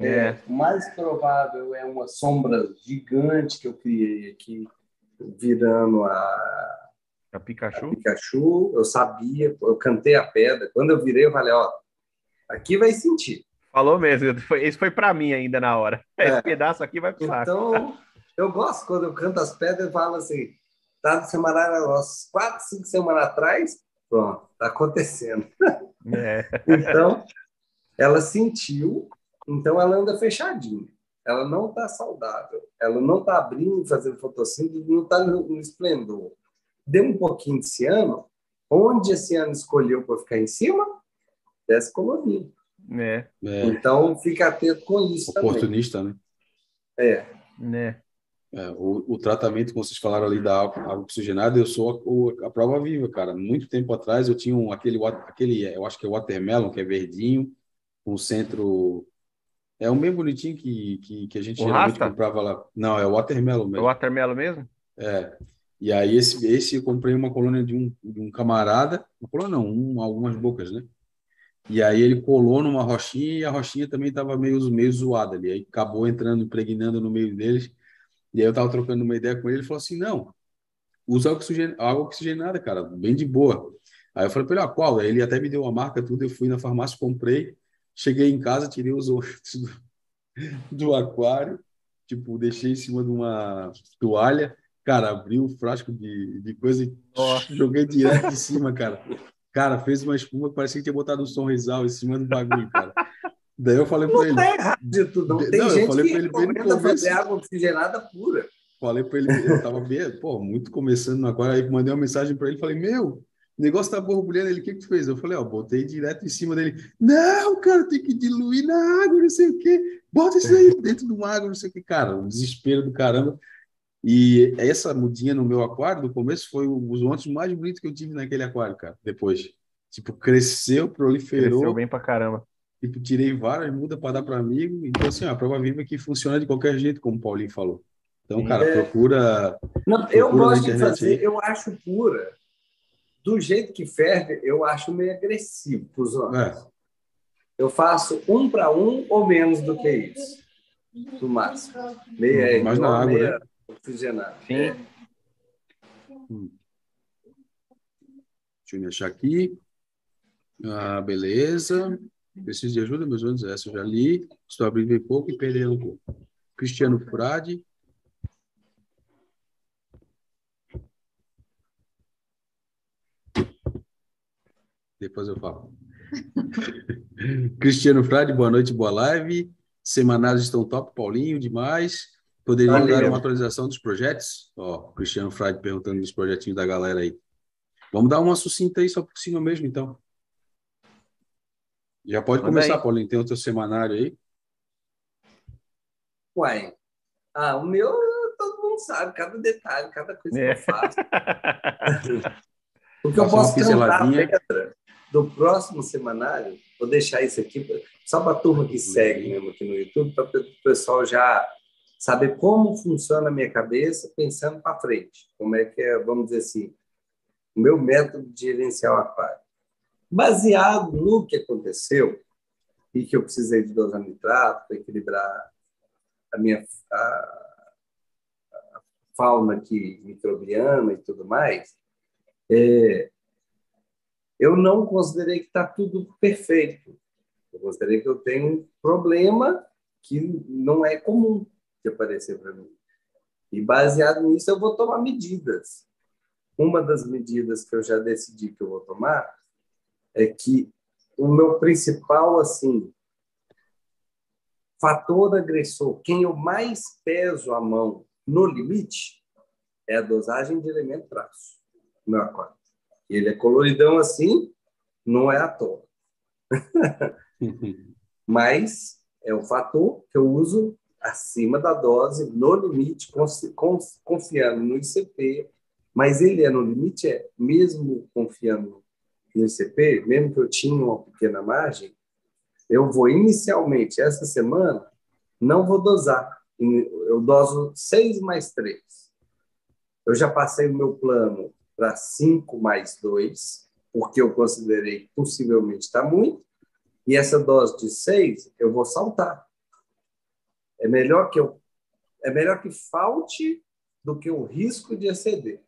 é, é. O mais provável é uma sombra gigante que eu criei aqui virando a,
a Pikachu.
a Pikachu. Eu sabia, eu cantei a pedra. Quando eu virei, eu falei, ó, aqui vai sentir.
Falou mesmo, foi, isso foi para mim ainda na hora. É. Esse pedaço aqui vai pro
Então, eu gosto quando eu canto as pedras e falo assim, tá semanário, umas quatro, cinco semanas atrás, pronto, tá acontecendo. É. então, ela sentiu, então ela anda fechadinha. Ela não está saudável, ela não está abrindo, fazendo fotossíntese, não está no, no esplendor. Deu um pouquinho de ciano, onde esse ano escolheu para ficar em cima, desce colorido.
É.
é. Então, fica atento com isso
Oportunista, também.
né? É.
Né?
É, o, o, tratamento, como vocês falaram ali da água, oxigenada, eu sou a, a, prova viva, cara. Muito tempo atrás eu tinha um, aquele, aquele, eu acho que é o watermelon, que é verdinho, com um centro. É um bem bonitinho que, que, que a gente o geralmente Rasta? comprava lá. Não, é o watermelon mesmo. É
o watermelon mesmo?
É. E aí, esse, esse eu comprei uma colônia de um, de um camarada, uma colônia não, um, algumas bocas, né? E aí ele colou numa rochinha e a rochinha também estava meio, meio zoada ali. Aí acabou entrando, impregnando no meio deles. E aí eu tava trocando uma ideia com ele, ele falou assim, não, usa oxigen... água oxigenada, cara, bem de boa. Aí eu falei para ele, ah, qual? Aí ele até me deu uma marca, tudo, eu fui na farmácia, comprei, cheguei em casa, tirei os outros do, do aquário, tipo, deixei em cima de uma toalha, cara, abri o um frasco de, de coisa e oh. joguei direto em cima, cara. Cara, fez uma espuma, parecia que tinha botado um sorrisal em cima do bagulho, cara. Daí eu falei para ele.
Não tá errado não. Tem não, gente eu falei que ele recomenda fazer água oxigenada pura.
Falei para ele, eu tava bem, pô, muito começando agora, aí mandei uma mensagem para ele, falei, meu, o negócio tá borbulhando, ele, o que que tu fez? Eu falei, ó, botei direto em cima dele, não, cara, tem que diluir na água, não sei o quê, bota isso aí dentro do água, não sei o quê, cara, um desespero do caramba. E essa mudinha no meu aquário, no começo, foi os montes mais bonitos que eu tive naquele aquário, cara, depois. Tipo, cresceu, proliferou.
Cresceu bem pra caramba.
Tipo, tirei várias mudas para dar para amigo. Então, assim, a prova viva que funciona de qualquer jeito, como o Paulinho falou. Então, cara, é... procura.
Não,
procura
eu gosto de fazer, aí. eu acho pura. Do jeito que ferve, eu acho meio agressivo para os homens. É. Eu faço um para um ou menos do que isso. No máximo. Meia
Mais na água, meia
né? oxigenada.
Sim. É.
Hum. Deixa eu me achar aqui. Ah, beleza. Preciso de ajuda, meus olhos, essa eu já li. Estou abrindo bem pouco e perdendo um pouco. Cristiano Frade. Depois eu falo. Cristiano Frade, boa noite, boa live. Semanários estão top, Paulinho, demais. Poderia Valeu. dar uma atualização dos projetos? Ó, Cristiano Frade perguntando dos projetinhos da galera aí. Vamos dar uma sucinta aí só por cima mesmo, então. Já pode Manda começar, aí. Paulinho. Tem o teu semanário aí?
Uai. Ah, o meu, todo mundo sabe, cada detalhe, cada coisa é. que eu faço. o que eu posso cantar, do próximo semanário, vou deixar isso aqui só para a turma que segue mesmo aqui no YouTube, para o pessoal já saber como funciona a minha cabeça pensando para frente. Como é que é, vamos dizer assim, o meu método de gerenciar o aquário. Baseado no que aconteceu e que eu precisei de dosar nitrato para equilibrar a minha a, a fauna aqui microbiana e tudo mais, é, eu não considerei que está tudo perfeito. Eu considerei que eu tenho um problema que não é comum de aparecer para mim. E baseado nisso, eu vou tomar medidas. Uma das medidas que eu já decidi que eu vou tomar é que o meu principal assim fator agressor, quem eu mais peso a mão no limite é a dosagem de elemento traço, meu aquário. Ele é coloridão assim, não é à toa. Mas é o fator que eu uso acima da dose, no limite, confiando no ICP, mas ele é no limite, é mesmo confiando no ICP, mesmo que eu tinha uma pequena margem, eu vou inicialmente, essa semana, não vou dosar. Eu doso 6 mais 3. Eu já passei o meu plano para 5 mais 2, porque eu considerei que possivelmente está muito, e essa dose de 6 eu vou saltar. É melhor que eu é melhor que falte do que o risco de exceder.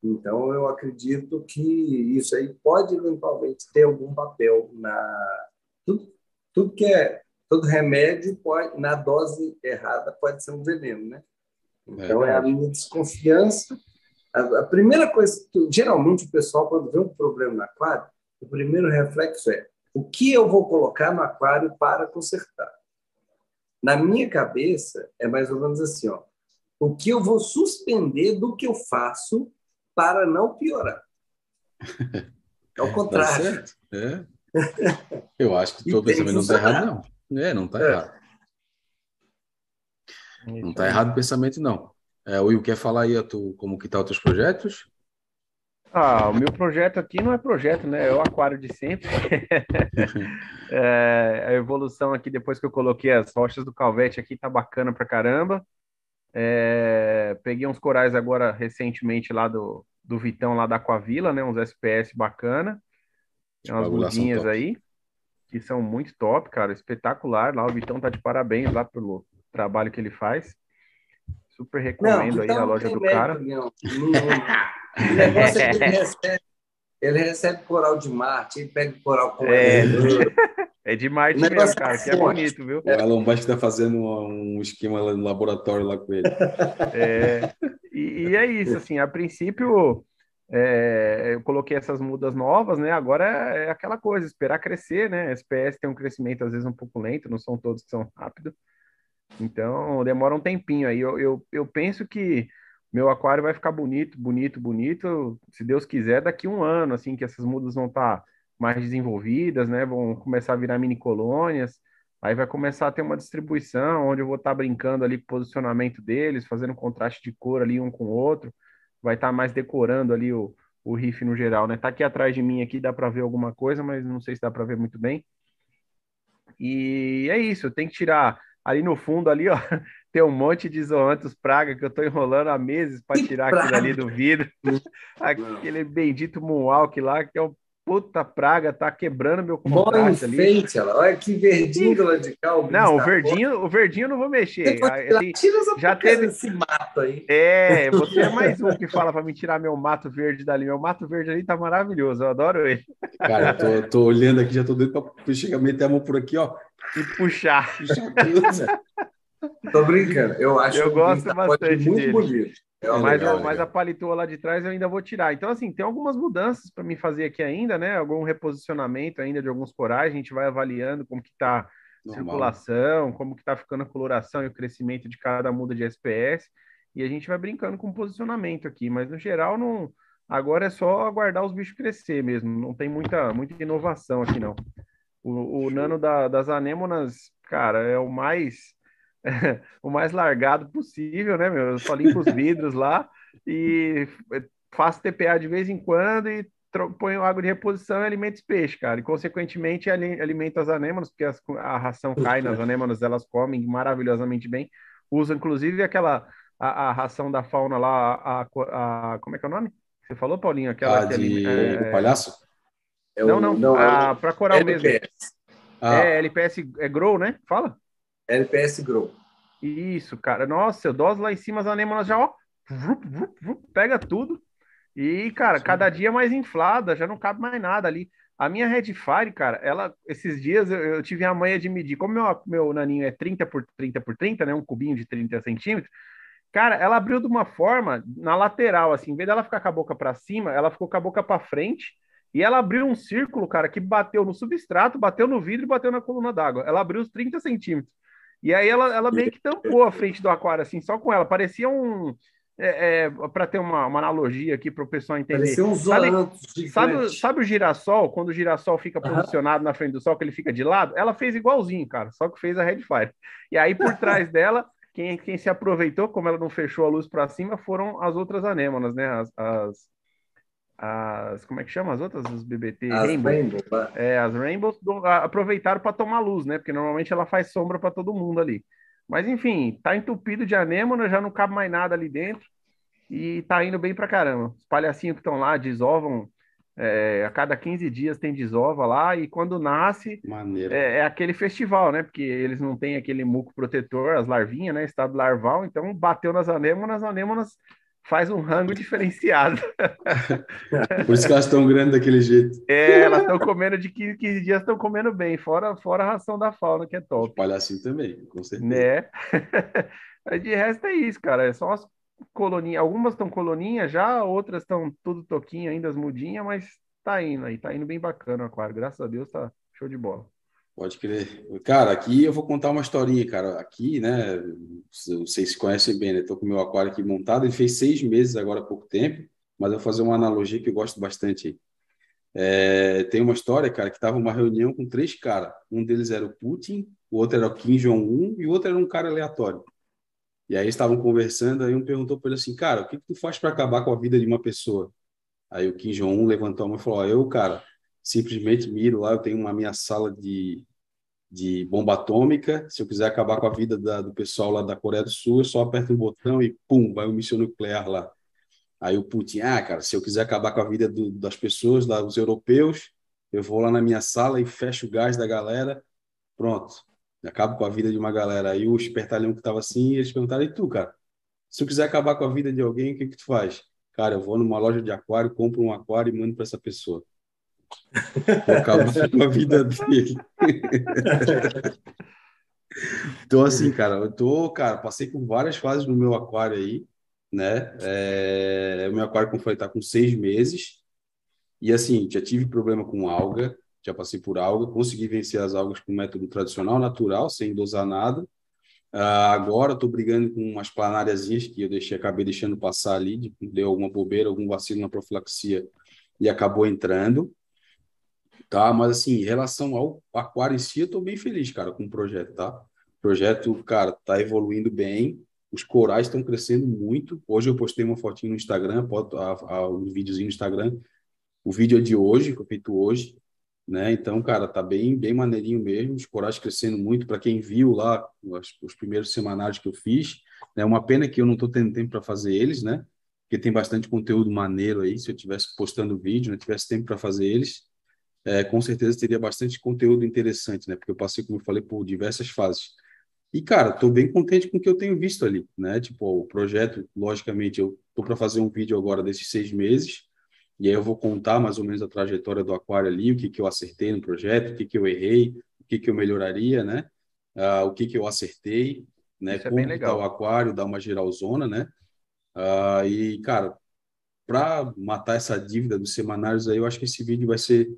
Então, eu acredito que isso aí pode eventualmente ter algum papel na tudo, tudo que é todo remédio pode na dose errada pode ser um veneno, né? Então é, é a minha desconfiança. A, primeira coisa que geralmente o pessoal quando vê um problema no aquário, o primeiro reflexo é o que eu vou colocar no aquário para consertar. Na minha cabeça é mais ou menos assim, ó. O que eu vou suspender do que eu faço para não piorar. É o contrário.
Tá é. Eu acho que o teu pensamento não está errado, não. É, não está é. errado. Não está errado o pensamento, não. É, Will, quer falar aí tu, como que tá os teus projetos?
Ah, o meu projeto aqui não é projeto, né? É o aquário de sempre. é, a evolução aqui, depois que eu coloquei as rochas do Calvete aqui, tá bacana pra caramba. É, peguei uns corais agora recentemente lá do, do Vitão, lá da Aquavila, né? Uns SPS bacana. Tem umas mudinhas aí, que são muito top, cara. Espetacular. Lá o Vitão tá de parabéns lá pelo trabalho que ele faz. Super recomendo não, aí a loja do cara. Não,
não. O negócio é que ele recebe, ele recebe coral de Marte, ele pega coral com é.
é de Marte mesmo, é cara, que é bonito, viu?
O Elon Musk está fazendo um esquema no laboratório lá com ele.
É, e, e é isso, assim, a princípio... É, eu coloquei essas mudas novas, né? Agora é, é aquela coisa, esperar crescer, né? SPS tem um crescimento às vezes um pouco lento, não são todos que são rápidos. Então demora um tempinho aí. Eu, eu, eu penso que meu aquário vai ficar bonito, bonito, bonito, se Deus quiser, daqui um ano, assim, que essas mudas vão estar tá mais desenvolvidas, né? Vão começar a virar mini colônias. Aí vai começar a ter uma distribuição onde eu vou estar tá brincando ali com o posicionamento deles, fazendo contraste de cor ali um com o outro. Vai estar tá mais decorando ali o, o riff no geral, né? Tá aqui atrás de mim aqui, dá para ver alguma coisa, mas não sei se dá para ver muito bem. E é isso, tem que tirar ali no fundo ali, ó, tem um monte de zoantos praga que eu estou enrolando há meses para tirar praga. aquilo ali do vidro. Aquele bendito Moonwalk lá, que é o puta praga, tá quebrando meu
contraste ali. Enfeite, ela. Olha que verdinho do lado de cá.
O não, o verdinho, o verdinho eu não vou mexer.
Assim, tira já teve esse mato aí.
É, você é mais um que fala para me tirar meu mato verde dali. Meu mato verde ali tá maravilhoso, eu adoro ele.
Cara, eu tô, tô olhando aqui, já tô doido para chegar, meter a mão por aqui, ó.
E puxar. puxar
Tô brincando. Eu acho
eu que gosto bastante muito dele. bonito. É mas, legal, mas a palitua lá de trás eu ainda vou tirar. Então, assim, tem algumas mudanças para me fazer aqui ainda, né? Algum reposicionamento ainda de alguns corais. A gente vai avaliando como que tá a circulação, como que tá ficando a coloração e o crescimento de cada muda de SPS. E a gente vai brincando com o posicionamento aqui. Mas, no geral, não... agora é só aguardar os bichos crescer mesmo. Não tem muita, muita inovação aqui, não. O, o nano da, das anêmonas, cara, é o mais o mais largado possível, né, meu? Eu só limpo os vidros lá e faço TPA de vez em quando e ponho água de reposição e alimento os peixes, cara. E, consequentemente, alimento as anêmonas, porque as, a ração cai nas anêmonas, elas comem maravilhosamente bem. Uso, inclusive, aquela a, a ração da fauna lá, a, a, a, como é que é o nome? Você falou, Paulinho? Aquela
ah, de... é,
palhaço? É não, não, não é para coral LPS. mesmo. Ah. É, LPS é Grow, né? Fala.
LPS Grow.
Isso, cara. Nossa, eu dose lá em cima, as anêmonas já, ó, vup, vup, vup, pega tudo. E, cara, Sim. cada dia mais inflada, já não cabe mais nada ali. A minha Redfire, cara, ela, esses dias eu, eu, tive a manha de medir, como meu, meu naninho é 30 por 30 por 30, né, um cubinho de 30 centímetros, cara, ela abriu de uma forma na lateral, assim, em vez dela ficar com a boca para cima, ela ficou com a boca para frente, e ela abriu um círculo, cara, que bateu no substrato, bateu no vidro e bateu na coluna d'água. Ela abriu os 30 centímetros. E aí ela, ela meio que tampou a frente do aquário, assim, só com ela. Parecia um. É, é, para ter uma, uma, analogia aqui para o pessoal entender.
Parecia um sabe,
sabe, sabe, o girassol? Quando o girassol fica posicionado uhum. na frente do sol, que ele fica de lado? Ela fez igualzinho, cara, só que fez a Redfire. E aí por trás dela, quem, quem se aproveitou, como ela não fechou a luz para cima, foram as outras anêmonas, né? As, as, as, como é que chama as outras? Os BBT
as Rainbow. Rainbow
é, as Rainbows do, aproveitaram para tomar luz, né? Porque normalmente ela faz sombra para todo mundo ali. Mas enfim, tá entupido de anêmona, já não cabe mais nada ali dentro e tá indo bem pra caramba. Os palhacinhos que estão lá desovam É, a cada 15 dias tem desova lá e quando nasce é, é, aquele festival, né? Porque eles não têm aquele muco protetor, as larvinhas, né? Estado larval, então bateu nas anêmonas, as anêmonas faz um rango diferenciado.
Por isso que elas estão grandes daquele jeito.
É, elas estão comendo de 15, 15 dias, estão comendo bem, fora, fora a ração da fauna, que é top.
Os palhacinho também, com certeza.
Né? De resto é isso, cara. É só as coloninhas. Algumas estão coloninhas já, outras estão tudo toquinho ainda, as mudinhas, mas tá indo aí, tá indo bem bacana o aquário. Graças a Deus tá show de bola.
Pode crer. Cara, aqui eu vou contar uma historinha, cara. Aqui, né, vocês se conhecem bem, né? Tô com o meu aquário aqui montado, ele fez seis meses agora há pouco tempo, mas eu vou fazer uma analogia que eu gosto bastante. É, tem uma história, cara, que tava uma reunião com três caras. Um deles era o Putin, o outro era o Kim Jong-un e o outro era um cara aleatório. E aí estavam conversando, aí um perguntou para ele assim, cara, o que, que tu faz para acabar com a vida de uma pessoa? Aí o Kim Jong-un levantou a mão e falou, eu, cara, simplesmente miro lá, eu tenho uma minha sala de, de bomba atômica, se eu quiser acabar com a vida da, do pessoal lá da Coreia do Sul, eu só aperto um botão e pum, vai um míssil nuclear lá. Aí o Putin, ah, cara, se eu quiser acabar com a vida do, das pessoas, dos europeus, eu vou lá na minha sala e fecho o gás da galera, pronto, acabo com a vida de uma galera. Aí o espertalhão que estava assim, eles perguntaram, e tu, cara? Se eu quiser acabar com a vida de alguém, o que que tu faz? Cara, eu vou numa loja de aquário, compro um aquário e mando para essa pessoa. Acabar com a vida dele. então, assim, cara, eu tô, cara, passei por várias fases no meu aquário aí, né? É, o meu aquário, como falei, tá com seis meses. E, assim, já tive problema com alga, já passei por alga, consegui vencer as algas com método tradicional, natural, sem dosar nada. Uh, agora estou brigando com umas planáriazinhas que eu deixei, acabei deixando passar ali, deu alguma bobeira, algum vacilo na profilaxia e acabou entrando. Tá, mas assim, em relação ao aquário em si, eu estou bem feliz, cara, com o projeto, tá? O projeto, cara, tá evoluindo bem, os corais estão crescendo muito. Hoje eu postei uma fotinho no Instagram, um videozinho no Instagram. O vídeo é de hoje, foi feito hoje né? Então, cara, tá bem, bem maneirinho mesmo, os corais crescendo muito. Para quem viu lá os, os, primeiros semanários que eu fiz, é né? uma pena que eu não estou tendo tempo para fazer eles, né? Porque tem bastante conteúdo maneiro aí. Se eu tivesse postando vídeo, não tivesse tempo para fazer eles, é, com certeza teria bastante conteúdo interessante, né? Porque eu passei, como eu falei, por diversas fases. E, cara, estou bem contente com o que eu tenho visto ali, né? Tipo, o projeto, logicamente, eu estou para fazer um vídeo agora desses seis meses e aí eu vou contar mais ou menos a trajetória do aquário ali, o que, que eu acertei no projeto, o que, que eu errei, o que, que eu melhoraria, né? Uh, o que, que eu acertei, né?
Isso é bem legal.
o aquário, dar uma geralzona, né? Uh, e, cara, para matar essa dívida dos semanários aí, eu acho que esse vídeo vai ser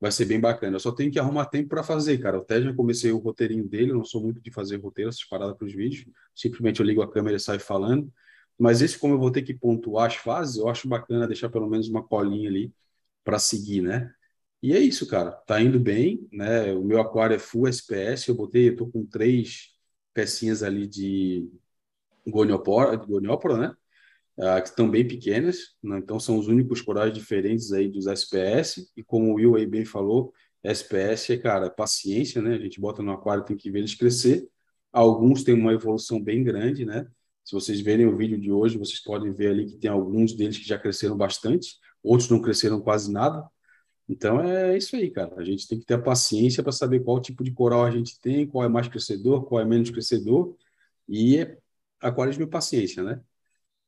vai ser bem bacana. Eu só tenho que arrumar tempo para fazer, cara. Eu até já comecei o roteirinho dele, eu não sou muito de fazer roteiro, essas paradas para os vídeos. Simplesmente eu ligo a câmera e saio falando. Mas esse, como eu vou ter que pontuar as fases, eu acho bacana deixar pelo menos uma colinha ali para seguir, né? E é isso, cara. Tá indo bem, né? O meu aquário é full SPS. Eu botei, eu tô com três pecinhas ali de goniopora, de goniopora, né? Ah, que estão bem pequenas, né? então são os únicos corais diferentes aí dos SPS. E como o Will aí bem falou, SPS é, cara, paciência, né? A gente bota no aquário, tem que ver eles crescer. Alguns têm uma evolução bem grande, né? Se vocês verem o vídeo de hoje, vocês podem ver ali que tem alguns deles que já cresceram bastante, outros não cresceram quase nada. Então é isso aí, cara. A gente tem que ter a paciência para saber qual tipo de coral a gente tem, qual é mais crescedor, qual é menos crescedor. E é aquarismo e paciência, né?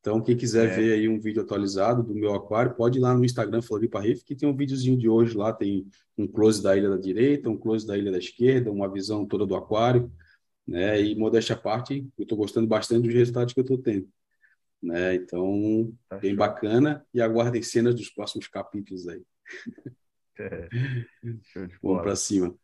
Então, quem quiser é. ver aí um vídeo atualizado do meu aquário, pode ir lá no Instagram Floripa Reef, que tem um videozinho de hoje lá, tem um close da ilha da direita, um close da ilha da esquerda, uma visão toda do aquário né? E modéstia à parte, eu estou gostando bastante dos resultados que eu estou tendo, né? Então, tá bem show. bacana e aguardem cenas dos próximos capítulos aí. É. Vamos para cima.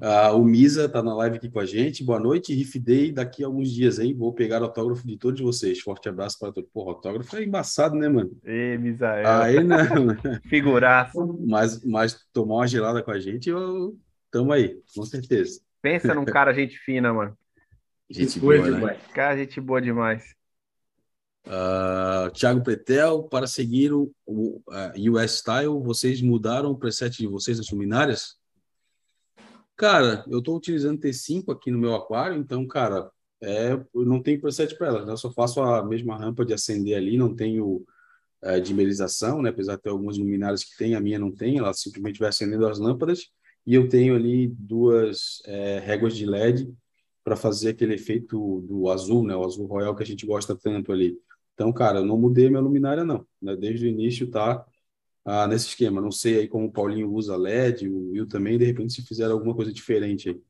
Ah, o Misa está na live aqui com a gente. Boa noite, Riff Day. Daqui a alguns dias aí vou pegar o autógrafo de todos vocês. Forte abraço para todos. Porra, autógrafo é embaçado, né, mano?
Ê, Misael.
Aí não.
Figuraço.
Mas, mas tomar uma gelada com a gente, eu... tamo aí, com certeza.
Pensa num cara gente fina, mano.
Gente boa, boa
né? Cara, gente boa demais.
Uh, Thiago Pretel, para seguir o, o uh, US Style, vocês mudaram o preset de vocês nas luminárias? Cara, eu estou utilizando T5 aqui no meu aquário, então, cara, é, eu não tenho preset para ela, né? eu só faço a mesma rampa de acender ali, não tenho é, dimerização, né? apesar de ter algumas luminárias que tem, a minha não tem, ela simplesmente vai acendendo as lâmpadas, e eu tenho ali duas é, réguas de LED para fazer aquele efeito do azul, né? o azul royal que a gente gosta tanto ali. Então, cara, eu não mudei minha luminária, não. Né? Desde o início tá ah, nesse esquema. Não sei aí como o Paulinho usa LED, o Will também, de repente se fizer alguma coisa diferente aí.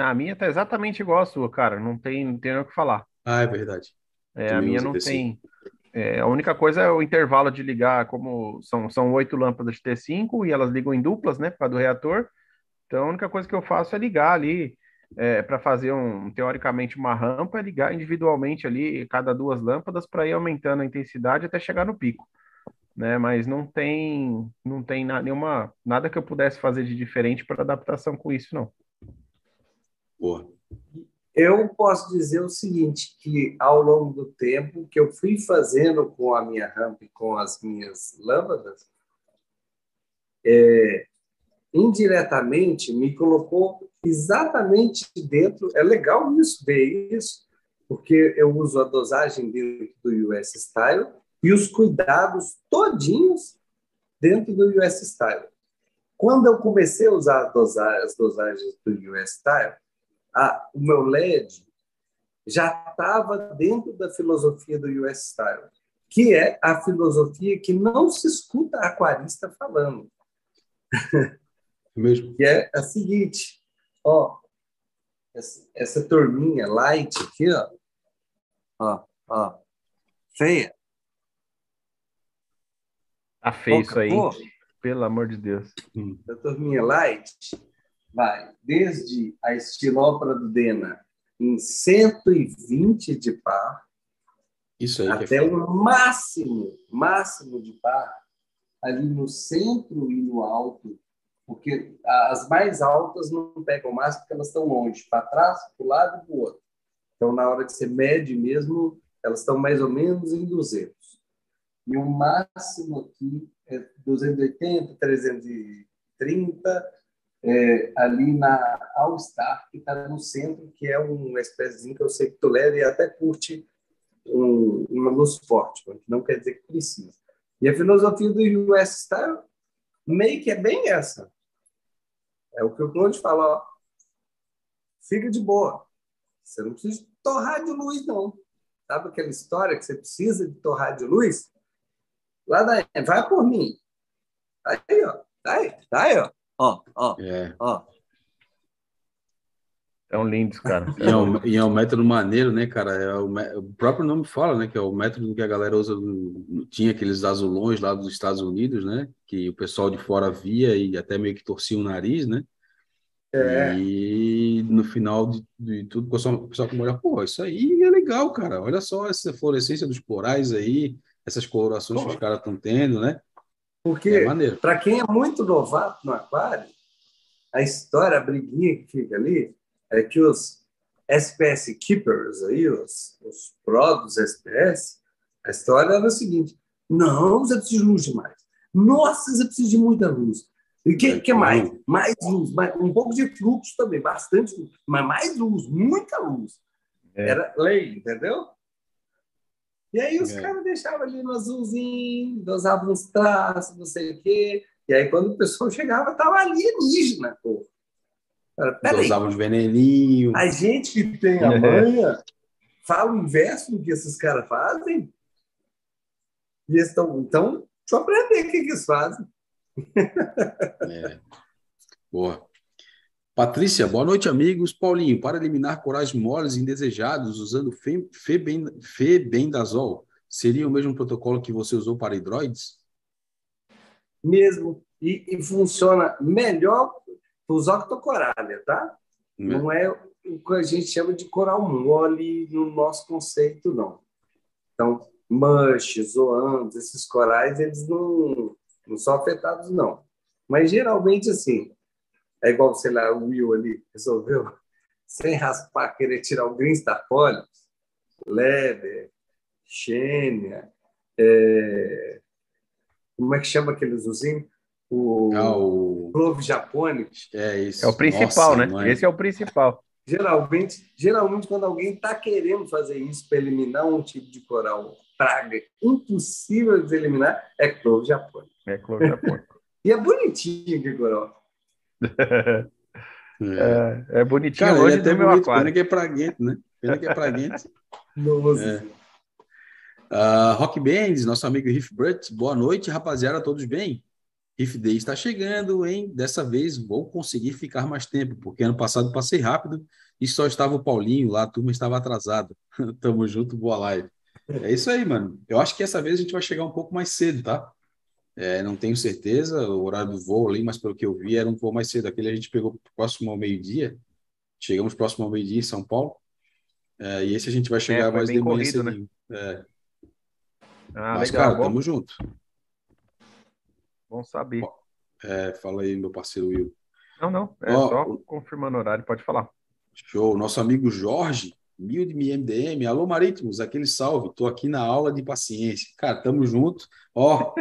A minha tá exatamente igual a sua, cara. Não tem, não tem o que falar.
Ah, é verdade.
É, a minha não tem. É, a única coisa é o intervalo de ligar, como são, são oito lâmpadas de T5 e elas ligam em duplas, né, para do reator. Então a única coisa que eu faço é ligar ali é, para fazer um, teoricamente, uma rampa, é ligar individualmente ali cada duas lâmpadas para ir aumentando a intensidade até chegar no pico. Né? Mas não tem, não tem na, nenhuma, nada que eu pudesse fazer de diferente para adaptação com isso, não.
Boa.
Eu posso dizer o seguinte, que ao longo do tempo que eu fui fazendo com a minha rampa e com as minhas lâmpadas, é, indiretamente me colocou exatamente dentro. É legal isso, ver isso, porque eu uso a dosagem dentro do US Style e os cuidados todinhos dentro do US Style. Quando eu comecei a usar as dosagens do US Style, a, o meu LED já estava dentro da filosofia do US Style, que é a filosofia que não se escuta aquarista falando.
Mesmo.
que é a seguinte, ó, essa, essa turminha light aqui, ó, ó, ó, feia.
Tá feio isso aí, pelo amor de Deus.
A turminha light vai desde a estilópora do Dena em 120 de par,
isso aí
até o máximo, máximo de par, ali no centro e no alto, porque as mais altas não pegam mais porque elas estão longe, para trás, para o lado e para o outro. Então, na hora que você mede mesmo, elas estão mais ou menos em 200. E o máximo aqui é 280, 330, é, ali na All Star, que está no centro, que é uma espécie que eu sei que tu leva e até curte um, uma luz forte, que não quer dizer que precisa. E a filosofia do US Style meio que é bem essa. É o que o Claude fala, ó. Fica de boa. Você não precisa torrar de luz, não. Sabe aquela história que você precisa de torrar de luz? Lá vai por mim. Aí, ó. Tá aí, tá aí, ó. Ó, ó, é. ó.
São lindos, cara.
E é, um, e é um método maneiro, né, cara? É o, o, próprio nome fala, né? Que é o método que a galera usa. Tinha aqueles azulões lá dos Estados Unidos, né? Que o pessoal de fora via e até meio que torcia o nariz, né? É. E no final de, de tudo, o pessoal, o pessoal olha, pô, isso aí é legal, cara. Olha só essa fluorescência dos corais aí, essas colorações pô. que os caras estão tendo, né?
Porque, é para quem é muito novato no aquário, a história, a briguinha que fica ali, é que os SPS Keepers, aí, os, os pró dos SPS, a história era o seguinte: não, você precisa de luz demais. Nossa, você precisa de muita luz. E o que, que mais? Mais luz, mais, um pouco de fluxo também, bastante luz, mas mais luz, muita luz. É. Era lei, entendeu? E aí os é. caras deixavam ali no azulzinho, dosavam uns traços, não sei o quê. E aí quando o pessoal chegava, estava alienígena, pô.
Usava uns veneninhos.
A gente que tem a manha fala o inverso do que esses caras fazem. E eles estão. Então, deixa eu aprender o que, que eles fazem.
É. Boa. Patrícia, boa noite, amigos. Paulinho, para eliminar corais moles indesejados usando febendazol, seria o mesmo protocolo que você usou para hidroides?
Mesmo. E, e funciona melhor os octocorália, tá? É. Não é o que a gente chama de coral mole no nosso conceito, não. Então, manches, zoandos, esses corais, eles não, não são afetados, não. Mas, geralmente, assim, é igual, sei lá, o Will ali resolveu, sem raspar, querer tirar o green starfolius, leather, xênia, é... como é que chama aquele azulzinho? o,
ah, o...
Clove japônico.
É isso.
É o principal, Nossa, né? Mãe. Esse é o principal.
Geralmente, geralmente quando alguém está querendo fazer isso para eliminar um tipo de coral praga impossível de eliminar, é clove japônico.
É clove japônico.
e é bonitinho que coral.
É, é bonitinho
Cara,
hoje
é até
do meu
bonito,
aquário.
pena que é praguento, né? Pena que é praguento.
Nossa.
É. Ah, Rock Bands, nosso amigo Riff Brut, boa noite, rapaziada, todos bem? Riff Day está chegando, hein? Dessa vez vou conseguir ficar mais tempo, porque ano passado passei rápido e só estava o Paulinho lá, a turma estava atrasada. Tamo junto, boa live. É isso aí, mano. Eu acho que essa vez a gente vai chegar um pouco mais cedo, tá? É, não tenho certeza, o horário do voo ali, mas pelo que eu vi, era um voo mais cedo. Aquele a gente pegou próximo ao meio-dia. Chegamos próximo ao meio-dia em São Paulo. É, e esse a gente vai chegar
foi
mais de manhã
corrido, né?
cedinho. É,
Ah,
mas,
legal,
cara,
bom,
tamo junto.
bom saber.
É, fala aí, meu parceiro Will.
Não, não, é
Ó,
só confirmando o horário, pode falar.
Show. Nosso amigo Jorge, mil de MDM. Alô, Marítimos, aquele salve. Tô aqui na aula de paciência. Cara, tamo junto. Ó,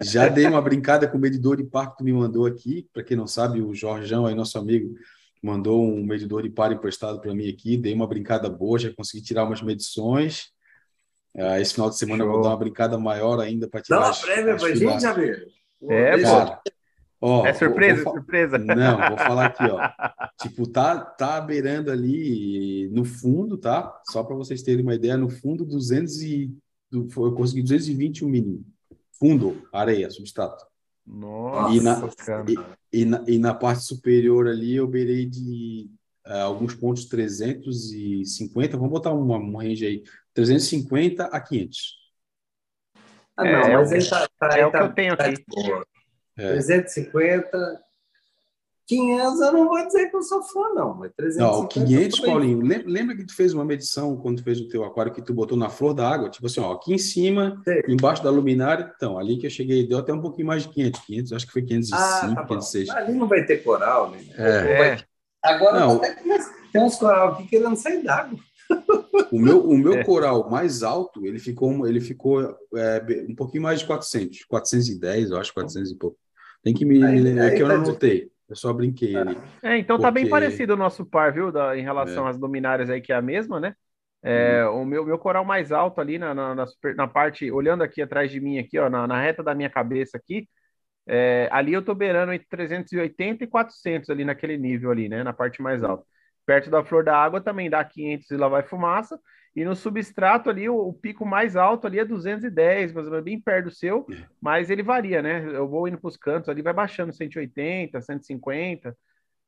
já dei uma brincada com o medidor de par que tu me mandou aqui. Para quem não sabe, o Jorjão aí, nosso amigo, mandou um medidor de par emprestado para mim aqui. Dei uma brincada boa, já consegui tirar umas medições. Ah, esse final de semana eu vou
Show.
dar uma brincada maior ainda para
Dá
tirar
uma
as,
prévia
as
pra gente, Javier?
É, pô.
Ó,
É
vou-
surpresa,
vou fa-
surpresa.
Não, vou falar aqui, ó. Tipo, tá, tá beirando ali no fundo, tá? Só para vocês terem uma ideia, no fundo 200 e eu consegui 220 o mínimo. Fundo, areia, substrato.
Nossa,
E na-
cara.
E na, e na parte superior ali eu beirei de ah, alguns pontos 350, vamos botar uma, um range aí, 350 a 500.
Ah, não,
É,
mas
é
tá, tá,
é
ele
o que
tá-
eu tenho
tá
aqui.
boa.
É.
350, 500 eu não vou dizer que eu sou fã, não, mas 350
Não, o 500,
eu tô bem.
Paulinho, lem- lembra que tu fez uma medição quando tu fez o teu aquário que tu botou na flor da água? Tipo assim, ó, aqui em cima,
Sei.
embaixo da luminária, então, ali que eu cheguei, deu até um pouquinho mais de 500, 500, acho que foi 505,
Ah, tá bom.
506.
Ali não vai ter coral, né?
É.
É,
Agora
Não.
até tem uns coral aqui querendo sair d'água.
O meu, o meu
É.
coral mais alto, ele ficou, ele ficou é, um pouquinho mais de 400, 410, eu acho, 400 e pouco. Tem que me,
Aí-
é
aí
que eu
tá
não
de-
notei, eu só brinquei ali.
É, então tá bem
Porque-
parecido o nosso par, viu, da- em relação às luminárias aí, que é a mesma, né? É, O meu, meu coral mais alto ali na, na, na super- na parte, olhando aqui atrás de mim, aqui, ó, na, na reta da minha cabeça aqui, é, ali eu tô beirando entre 380 e 400 ali naquele nível ali, né? Na parte mais alta. Perto da flor da água também dá 500 e lá vai fumaça. E no substrato ali, o, o pico mais alto ali é 210, mais ou menos, bem perto do seu, mas ele varia, né? Eu vou indo para os cantos ali, vai baixando 180, 150,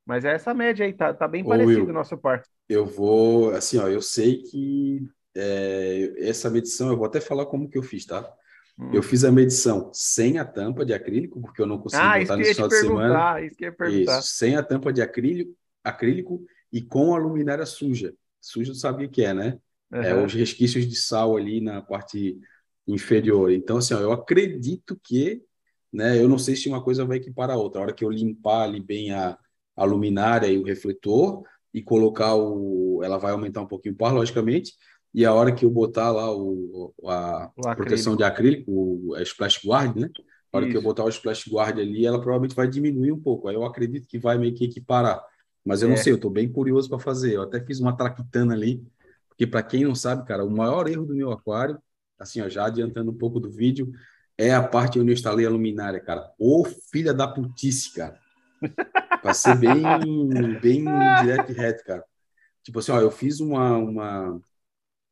mas é essa média aí, tá, tá bem
Ô,
parecido
Will.
o nosso par.
Eu vou, assim, ó, eu sei que é, essa medição, eu vou até falar como que eu fiz, tá?
Hum.
Eu fiz a medição sem a tampa de acrílico, porque eu não consegui
Ah,
botar
te
final de semana.
isso que eu ia perguntar.
Isso, sem a tampa de acrílico, acrílico e com a luminária suja. Suja, tu sabe o que é, né? É,
Aham.
os resquícios de sal ali na parte inferior. Então, assim, ó, eu acredito que, né, eu não sei se uma coisa vai equiparar a outra. A hora que eu limpar ali bem a, a luminária e o refletor e colocar o... Ela vai aumentar um pouquinho o par, logicamente, e a hora que eu botar lá o, a
O
proteção de acrílico, o a splash guard, né? A hora que eu
Isso.
botar o splash guard ali, ela provavelmente vai diminuir um pouco. Aí eu acredito que vai meio que equiparar. Mas eu não
É.
sei, eu estou bem curioso para fazer. Eu até fiz uma traquitana ali, porque para quem não sabe, cara, o maior erro do meu aquário, assim, ó, já adiantando um pouco do vídeo, é a parte onde eu instalei a luminária, cara. Ô filha da putice, cara. Para ser bem, bem direto e reto, cara. Tipo assim, ó, eu fiz uma, uma,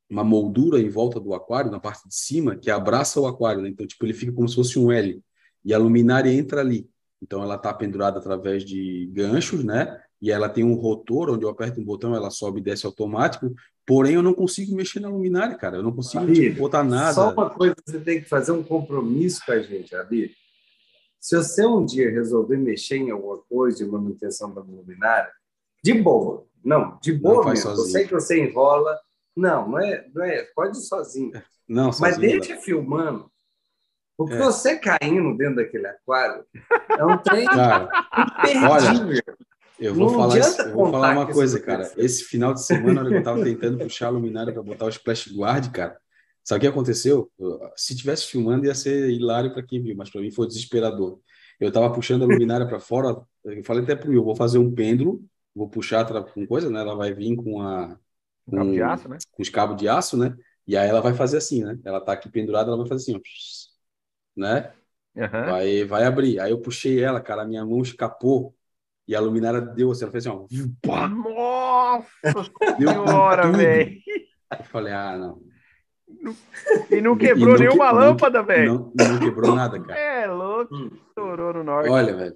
uma moldura em volta do aquário, na parte de cima, que abraça o aquário, né? Então, tipo, ele fica como se fosse um L. E a luminária entra ali. Então, ela está pendurada através de ganchos, né? E ela tem um rotor, onde eu aperto um botão, ela sobe e desce automático. Porém, eu não consigo mexer na luminária, cara. Eu não consigo
Abílio,
tipo, botar nada.
Só uma coisa que você tem que fazer um compromisso com a gente, Abílio. Se você um dia resolver mexer em alguma coisa de manutenção da luminária, de boa. Não, de boa
Não
mesmo. Eu
sozinho.
sei que você enrola. Não, não é, não é. Pode ir sozinho.
Não,
Mas
sozinho,
deixa filmando. Porque
É.
você caindo dentro daquele aquário é um trem imperdível.
Eu vou
Não
falar, isso- eu vou falar uma coisa,
isso
cara.
aconteceu.
Esse final de semana, na hora que eu tava tentando puxar a luminária para botar o splash guard, cara, sabe o que aconteceu? Eu- Se tivesse filmando, ia ser hilário para quem viu, mas para mim foi desesperador. Eu tava puxando a luminária para fora, eu falei até pro Will, vou fazer um pêndulo vou puxar com coisa, né? Ela vai vir com a
com, cabo de aço, né?
Com os cabos de aço, né? E aí ela vai fazer assim, né? Ela tá aqui pendurada, ela vai fazer assim, ó, né? Uhum. Vai, vai abrir. Aí eu puxei ela, cara, a minha mão escapou e a luminária deu assim, ela fez assim, ó.
Nossa deu senhora, velho!
Eu falei, ah, não.
E não quebrou e não nenhuma que, lâmpada, velho.
Não, não, quebrou nada, cara.
É louco, hum. estourou no norte.
Olha, velho.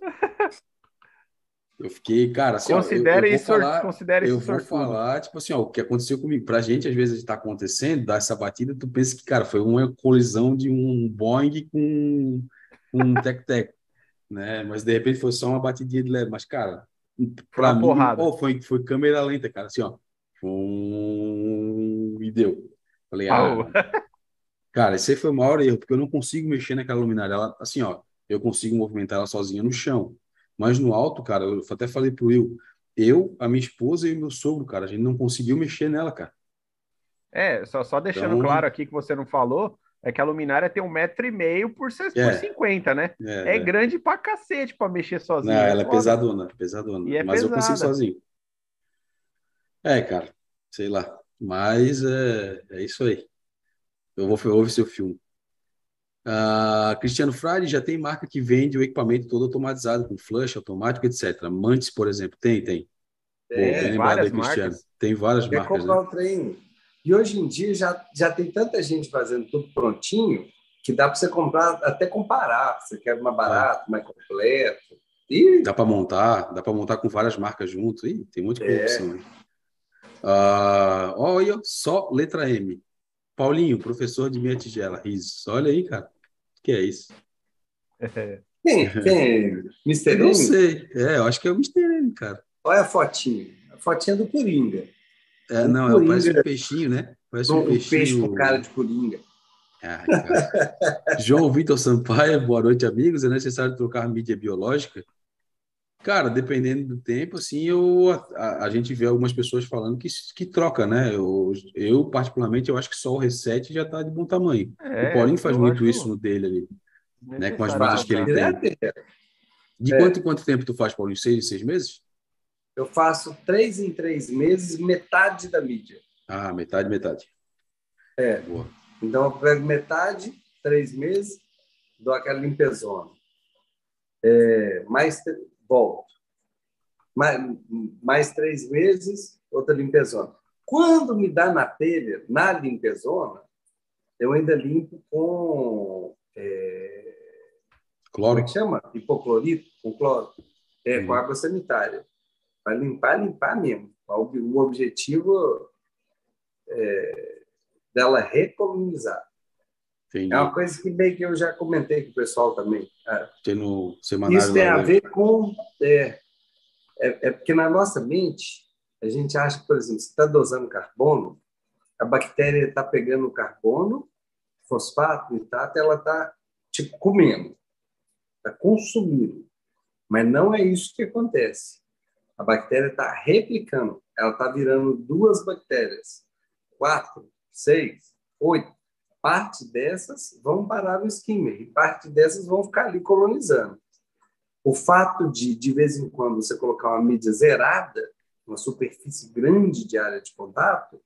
Eu fiquei, cara, assim,
considere
ó, eu, eu
isso, falar, considere
eu
isso
vou falar, tipo assim, ó, o que aconteceu comigo. Pra gente, às vezes, está acontecendo, dar essa batida, tu pensa que, cara, foi uma colisão de um Boeing com, com um tec-tec, né? Mas, de repente, foi só uma batidinha de leve. Mas, cara, pra mim, oh, foi, foi câmera lenta, cara, assim, ó. Um... E deu. Falei, ah, cara, esse aí foi o maior erro, porque eu não consigo mexer naquela luminária. Ela, assim, ó, eu consigo movimentar ela sozinha no chão. Mas no alto, cara, eu até falei pro Will, eu, a minha esposa e o meu sogro, cara, a gente não conseguiu mexer nela, cara.
É, só, só deixando então... claro aqui que você não falou, é que a luminária tem um metro e meio por, é. por 50, né? É, é, é, grande pra cacete pra mexer sozinho.
Não, ela é pesadona, pesadona. É mas pesada. eu consigo sozinho. É, cara, sei lá. Mas é, é isso aí. Eu vou ouvir seu filme. Uh, Cristiano Frade já tem marca que vende o equipamento todo automatizado, com flush automático, etc. Mantis, por exemplo, tem, tem.
É,
Pô, várias aí, Cristiano. Tem várias Quer marcas.
comprar né? o treino. E hoje em dia já, já tem tanta gente fazendo tudo prontinho que dá para você comprar, até comparar. Você quer mais barato, é. mais completo. E...
Dá para montar, dá para montar com várias marcas junto. Ih, tem muita é. opção. Né? Uh, olha, só letra M. Paulinho, professor de minha tigela, risos. Olha aí, cara que é isso?
Quem, quem Mr.
Eu não sei. É, eu acho que é o Mr. M, cara.
Olha a fotinha. A fotinha do Coringa.
É, o não, Coringa, parece um peixinho, né? Parece um, um peixinho.
peixe com cara de Coringa.
Ah, João Vitor Sampaio, boa noite, amigos. É necessário trocar mídia biológica? Cara, dependendo do tempo, assim, eu, a, a, gente vê algumas pessoas falando que, que troca, né? Eu, eu, particularmente, eu acho que só o reset já está de bom tamanho. É, o Paulinho faz muito isso no dele ali, né? Com as mídias que ele tem. De é. quanto em quanto tempo tu faz, Paulinho? Seis, seis meses?
Eu faço três em três meses, metade da mídia.
Ah, metade, metade.
É. Boa. Então, eu pego metade, três meses, dou aquela limpezona. É, mais volto. Mais, mais três meses, outra limpezona. Quando me dá na telha, na limpezona, eu ainda limpo com. É,
cloro. Como é
que chama? Hipoclorito, com cloro. É, com água sanitária. Para limpar, limpar mesmo. O objetivo é, dela recolonizar. Entendi. É uma coisa que meio que eu já comentei com o pessoal também.
Tem no semanário.
Isso tem a ver com. É, é, é, porque na nossa mente, a gente acha que, por exemplo, se está dosando carbono, a bactéria está pegando o carbono, fosfato, nitrato, ela está tipo comendo, está consumindo. Mas não é isso que acontece. A bactéria está replicando, ela está virando duas bactérias, quatro, seis, oito parte dessas vão parar no skimmer e parte dessas vão ficar ali colonizando. O fato de, de vez em quando, você colocar uma mídia zerada, uma superfície grande de área de contato,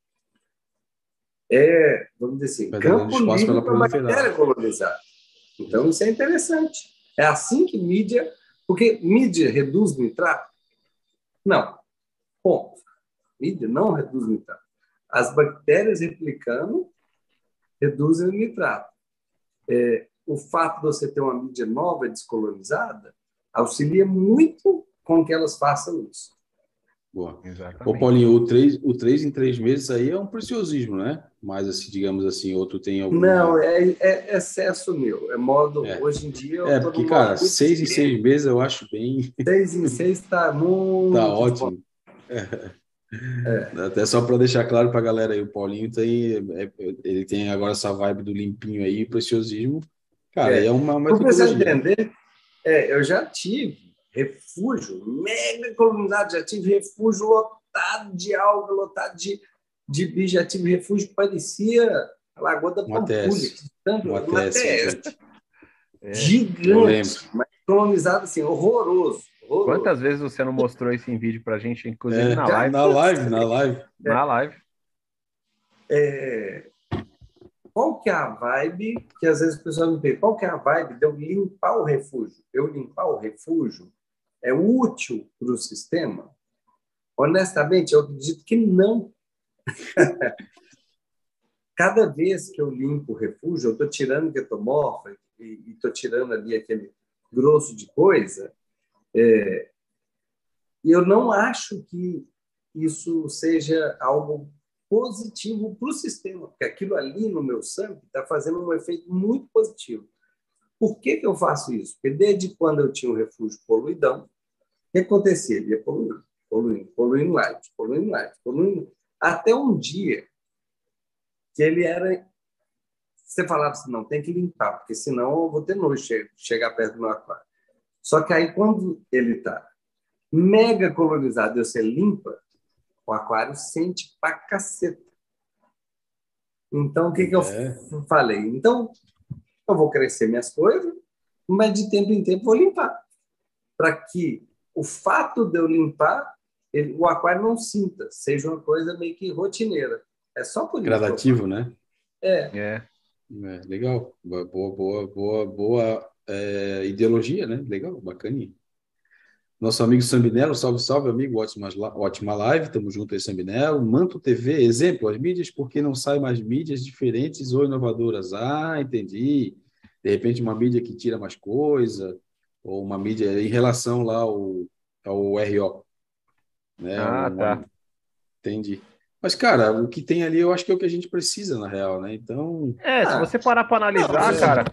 é, vamos dizer assim, Vai campo livre para a bactéria colonizar. Então, isso é interessante. É assim que mídia... Porque mídia reduz nitrato? Não. Ponto. Mídia não reduz nitrato. As bactérias replicando reduzem o nitrato. É, o fato de você ter uma mídia nova descolonizada auxilia muito com que elas façam isso.
Boa. Exatamente. Ô, Paulinho, o 3, o três em três meses aí é um preciosismo, né? Mas, assim, digamos assim, outro tem algum.
Não, é, é excesso meu. É modo. É. Hoje em dia.
é, porque, cara, seis em seis meses eu acho bem.
Seis em seis está muito.
Tá ótimo. É. É. Até só para deixar claro para a galera aí, o Paulinho tem, é, ele tem agora essa vibe do limpinho aí, preciosismo. Cara, é, é uma
metodologia. entender, é, eu já tive refúgio mega colonizado, já tive refúgio lotado de alga, lotado de, de bicho, já tive refúgio que parecia a Lagoa da Pampulha, tanto uma, uma testa. É, gigante, mas colonizado assim, horroroso, rolou.
Quantas vezes você não mostrou isso em vídeo pra gente, inclusive
É,
na live?
Na live, na live.
Na live.
É, qual que é a vibe, que às vezes o pessoal me pergunta, qual que é a vibe de eu limpar o refúgio? Eu limpar o refúgio é útil para o sistema? Honestamente, eu acredito que não. Cada vez que eu limpo o refúgio, eu estou tirando ketomorfa e estou tirando ali aquele grosso de coisa, é, eu não acho que isso seja algo positivo para o sistema, porque aquilo ali no meu sangue está fazendo um efeito muito positivo. Por que, que eu faço isso? Porque desde quando eu tinha um refúgio poluidão, o que acontecia? Ele ia poluindo, poluindo, poluindo light, poluindo light, poluindo, até um dia que ele era. Você falava assim, não, tem que limpar, porque senão eu vou ter nojo de chegar perto do meu aquário. Só que aí, quando ele está mega colonizado e você limpa, o aquário sente pra caceta. Então, o que, que eu
É.
falei? Então, eu vou crescer minhas coisas, mas de tempo em tempo vou limpar. Para que o fato de eu limpar, ele- o aquário não sinta, seja uma coisa meio que rotineira. É só por
Gradativo, né?
É,
É.
É, legal. Boa, boa, boa, boa, boa é, ideologia, né? Legal, bacaninha. Nosso amigo Sambinello, salve, salve, amigo, ótima, ótima live, tamo junto aí, Sambinello. Manto TV, exemplo, as mídias, por que não saem mais mídias diferentes ou inovadoras? Ah, entendi. De repente, uma mídia que tira mais coisa, ou uma mídia em relação lá ao, ao RO. Né?
Ah,
Uma-
tá.
Entendi. Mas, cara, o que tem ali eu acho que é o que a gente precisa, na real, né? Então,
É, se
Ah.
você parar para analisar,
Não,
cara,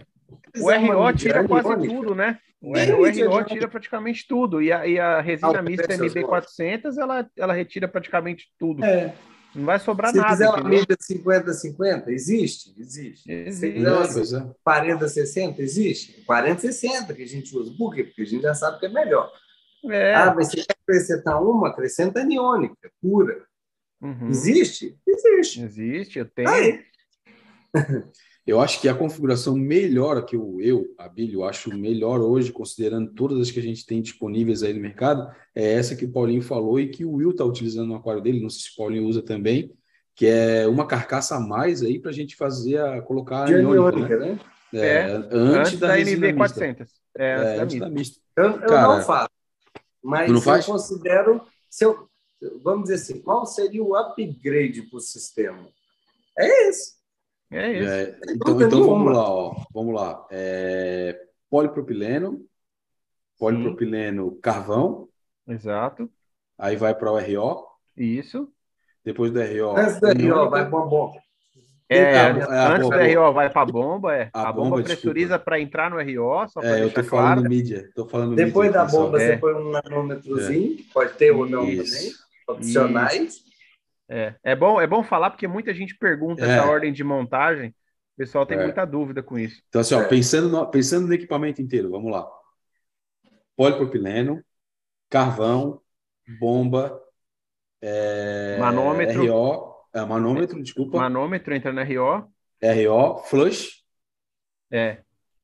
o RO tira quase tudo, né? O, o RO tira praticamente tudo. E a, e a resina
Ah,
mista
essas
MB400, ela, ela retira praticamente tudo.
É.
Não vai sobrar
Se
nada,
quiser uma mídia 50-50, existe? Existe. Se
Existe.
quiser uma
pois é.
40-60, existe? 40-60 que a gente usa. Por quê? Porque a gente já sabe que é melhor.
É.
Ah, mas você quer acrescentar uma? Acrescenta aniônica, pura.
uhum.
Existe? Existe.
Existe, eu tenho.
Aí.
Eu acho que a configuração melhor que eu, eu, Abílio, acho melhor hoje, considerando todas as que a gente tem disponíveis aí no mercado, é essa que o Paulinho falou e que o Will está utilizando no aquário dele, não sei se o Paulinho usa também, que é uma carcaça a mais aí para a gente fazer a colocar a
De
aniônica, né?
né?
É,
É,
antes,
Antes
da,
da
resina mista.
NB400. É,
É,
antes da
antes da
mista.
Eu, eu
Cara,
não faço. Mas
não faz?
eu considero. Se eu, vamos dizer assim, qual seria o upgrade para o sistema? É esse.
É isso.
É, então,
dúvida
então vamos lá, ó. Vamos lá. É, polipropileno, polipropileno carvão,
Exato.
aí vai para o RO,
Isso.
depois do RO.
Antes Rio,
aniônica.
vai para uma bomba.
É,
É,
antes,
é, a
antes
bomba.
do RO vai para a bomba, é.
A
A, bomba,
bomba,
pressuriza para entrar no RO, só para
É, eu tô
claro.
falando mídia. Tô falando
Depois
mídia
da
só.
bomba,
É.
você põe um nanômetrozinho, pode ter ou não também,
Isso.
É, é bom, é bom falar porque muita gente pergunta
É.
essa ordem de montagem. O pessoal tem
É.
muita dúvida com isso.
Então, assim, ó,
É.
pensando, no, pensando no equipamento inteiro, vamos lá. Polipropileno, carvão, bomba, é,
Manômetro.
RO, é, manômetro, desculpa,
Manômetro entra no RO,
RO, flush,
é.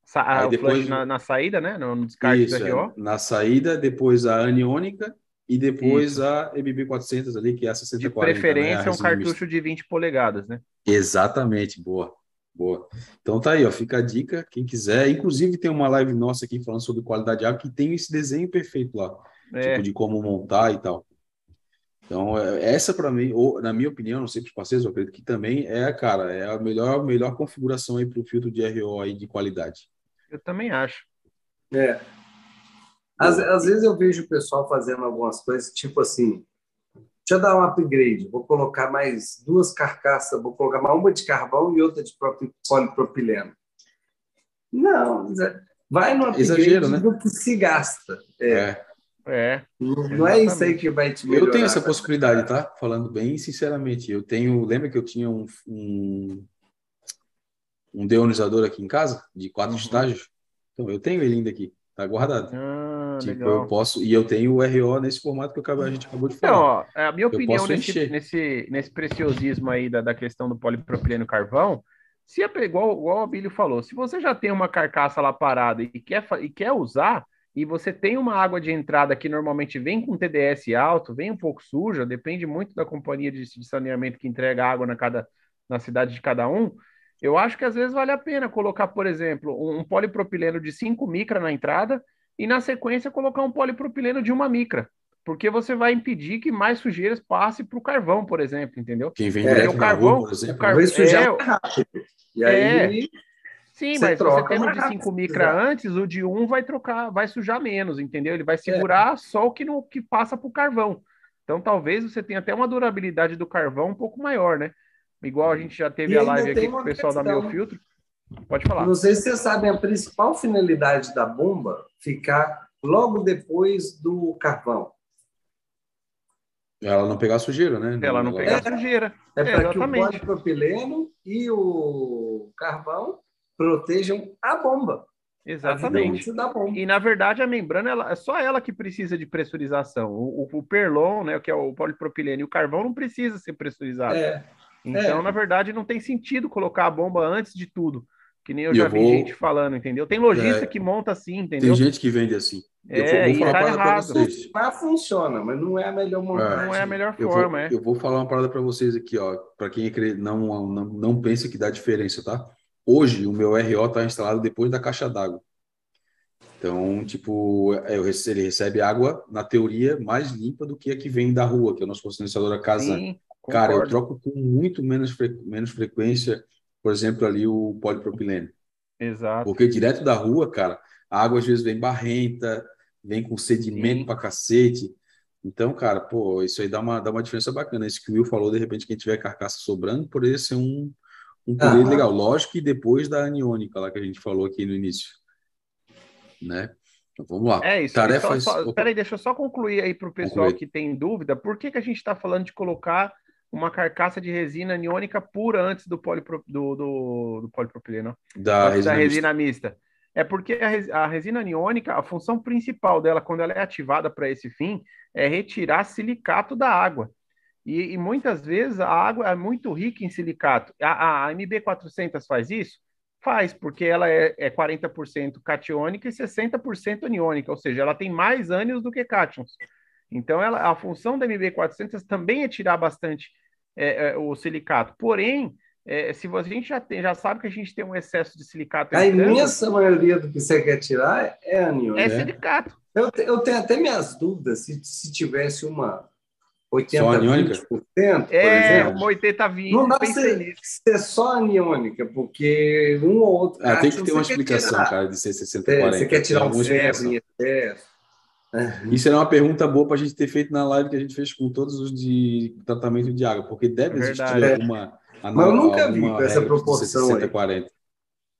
Sa
Aí
o
depois-
flush na, na saída, né? No, descarte
isso,
do
é,
RO.
na saída, depois a aniônica e depois a MB400 ali, que é a
De
6040.
preferência,
né,
um cartucho de 20 polegadas, né?
Exatamente, boa. Boa. Então tá aí, ó, fica a dica, quem quiser. Inclusive tem uma live nossa aqui falando sobre qualidade de água que tem esse desenho perfeito lá,
É,
tipo de como montar e tal. Então, é- essa para mim, ou, na minha opinião, não sei para os parceiros, eu acredito que também é, cara, é a melhor, melhor configuração aí para o filtro de RO aí de qualidade.
eu também acho.
É. Às, às vezes eu vejo o pessoal fazendo algumas coisas, tipo assim, deixa eu dar um upgrade, vou colocar mais duas carcaças, vou colocar uma, uma de carvão e outra de propi- polipropileno. Não, vai no upgrade
Exagero, né?
do que se gasta. É,
É.
É,
não não é isso aí que vai te melhorar.
Eu tenho essa possibilidade, tá? Falando bem sinceramente. Eu tenho. Lembra que eu tinha um, um, um deionizador aqui em casa, de quatro
Uhum.
estágios? Então, eu tenho ele ainda aqui, tá guardado.
ah,
Tipo,
legal.
eu posso. E eu tenho o RO nesse formato que acabei- a gente acabou de
Então,
falar.
ó, a minha opinião nesse, nesse, nesse preciosismo aí da, da questão do polipropileno carvão, se é igual, igual o Abílio falou, se você já tem uma carcaça lá parada e quer, e quer usar, e você tem uma água de entrada que normalmente vem com TDS alto, vem um pouco suja, depende muito da companhia de, de saneamento que entrega água na, cada, na cidade de cada um, eu acho que às vezes vale a pena colocar, por exemplo, um, um polipropileno de 5 micra na entrada e na sequência colocar um polipropileno de uma micra porque você vai impedir que mais sujeiras passe para o carvão, por exemplo, entendeu?
Quem vem é, o carvão, rua, por exemplo,
car... vai sujar é, rápido. E aí
é, Sim, mas você tendo de 5 micra antes, o de 1 um vai trocar, vai sujar menos, entendeu? Ele vai segurar é. só o que, no, que passa para o carvão. Então talvez você tenha até uma durabilidade do carvão um pouco maior, né? Igual a gente já teve e a live aqui com o pessoal questão. da Meu Filtro. Pode falar.
Não sei se vocês sabem, a principal finalidade da bomba ficar logo depois do carvão.
Ela não pegar sujeira, né?
Ela não, pegar é, sujeira.
É, é para que o polipropileno e o carvão protejam a bomba.
Exatamente. A bomba. E na verdade a membrana ela, é só ela que precisa de pressurização. O, o, o, perlon, né, que é o polipropileno e o carvão não precisa ser pressurizado. É. Então, é. na verdade, não tem sentido colocar a bomba antes de tudo. Que nem eu e já eu vi vou... gente falando, entendeu? Tem lojista é... que monta assim, entendeu?
Tem gente que vende assim.
É, eu vou, vou falar tá errado. vocês.
Mas funciona, mas não é a melhor montagem.
Não é a melhor forma,
eu
vou,
é. Eu vou falar uma parada para vocês aqui, ó. Para quem não, não, não pensa que dá diferença, tá? Hoje, o meu RO está instalado depois da caixa d'água. Então, tipo, é, eu, ele recebe água, na teoria, mais limpa do que a que vem da rua, que é o nosso condicionador a casa. Sim, Cara, eu troco com muito menos, fre... menos frequência por exemplo, ali o polipropileno.
Exato.
Porque direto da rua, cara, a água às vezes vem barrenta, vem com sedimento Sim. pra cacete. Então, cara, pô, isso aí dá uma, dá uma diferença bacana. Isso que o Will falou, de repente, quem tiver carcaça sobrando, poderia ser um, um poder ah, legal. Lógico que depois da aniônica lá que a gente falou aqui no início. Né? Então, vamos lá.
É isso. Tarefas... Só, só, peraí, deixa eu só concluir aí para o pessoal concluir. que tem dúvida. Por que, que a gente está falando de colocar uma carcaça de resina aniônica pura antes do, polipro, do, do, do polipropileno,
da,
resina, da resina mista. mista. É porque a, a, resina aniônica, a função principal dela, quando ela é ativada para esse fim, é retirar silicato da água. E, e, muitas vezes a água é muito rica em silicato. A, a MB400 faz isso? Faz, porque ela é, é 40% catiônica e 60% aniônica, ou seja, ela tem mais ânions do que cátions. Então, ela, a função da MB400 também é tirar bastante é, é, o silicato. Porém, é, se você, a gente já, tem, já sabe que a gente tem um excesso de silicato.
A entrando, imensa maioria do que você quer tirar é ânion.
É né? silicato.
Eu, eu tenho até minhas dúvidas se, se tivesse uma 80 20%,
é, exemplo, uma 80 20
Não dá para ser, ser, só aniônica, porque um ou outro.
Ah, tem que ter uma explicação, cara, de ser 60 40.
Você quer tirar um ferro em excesso.
Isso era uma pergunta boa para a gente ter feito na live que a gente fez com todos os de tratamento de água, porque deve é existir alguma.
Mas eu nunca vi com essa proporção. 60, 40.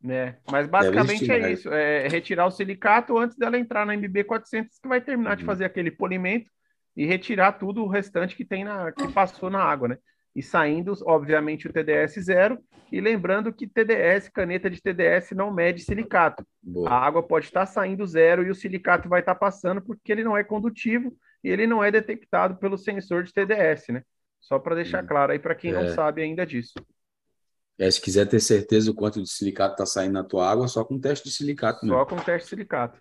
É, mas basicamente é isso: é retirar o silicato antes dela entrar na MB 400, que vai terminar uhum. de fazer aquele polimento e retirar tudo o restante que tem na que passou na água, né? E saindo, obviamente, o TDS zero. E lembrando que TDS, caneta de TDS, não mede silicato. Boa. A água pode estar saindo zero e o silicato vai estar passando porque ele não é condutivo e ele não é detectado pelo sensor de TDS, né? Só para deixar hum. claro aí para quem é. não sabe ainda disso.
É, se quiser ter certeza do quanto de silicato está saindo na tua água, só com teste de silicato.
Só mesmo. com teste de silicato.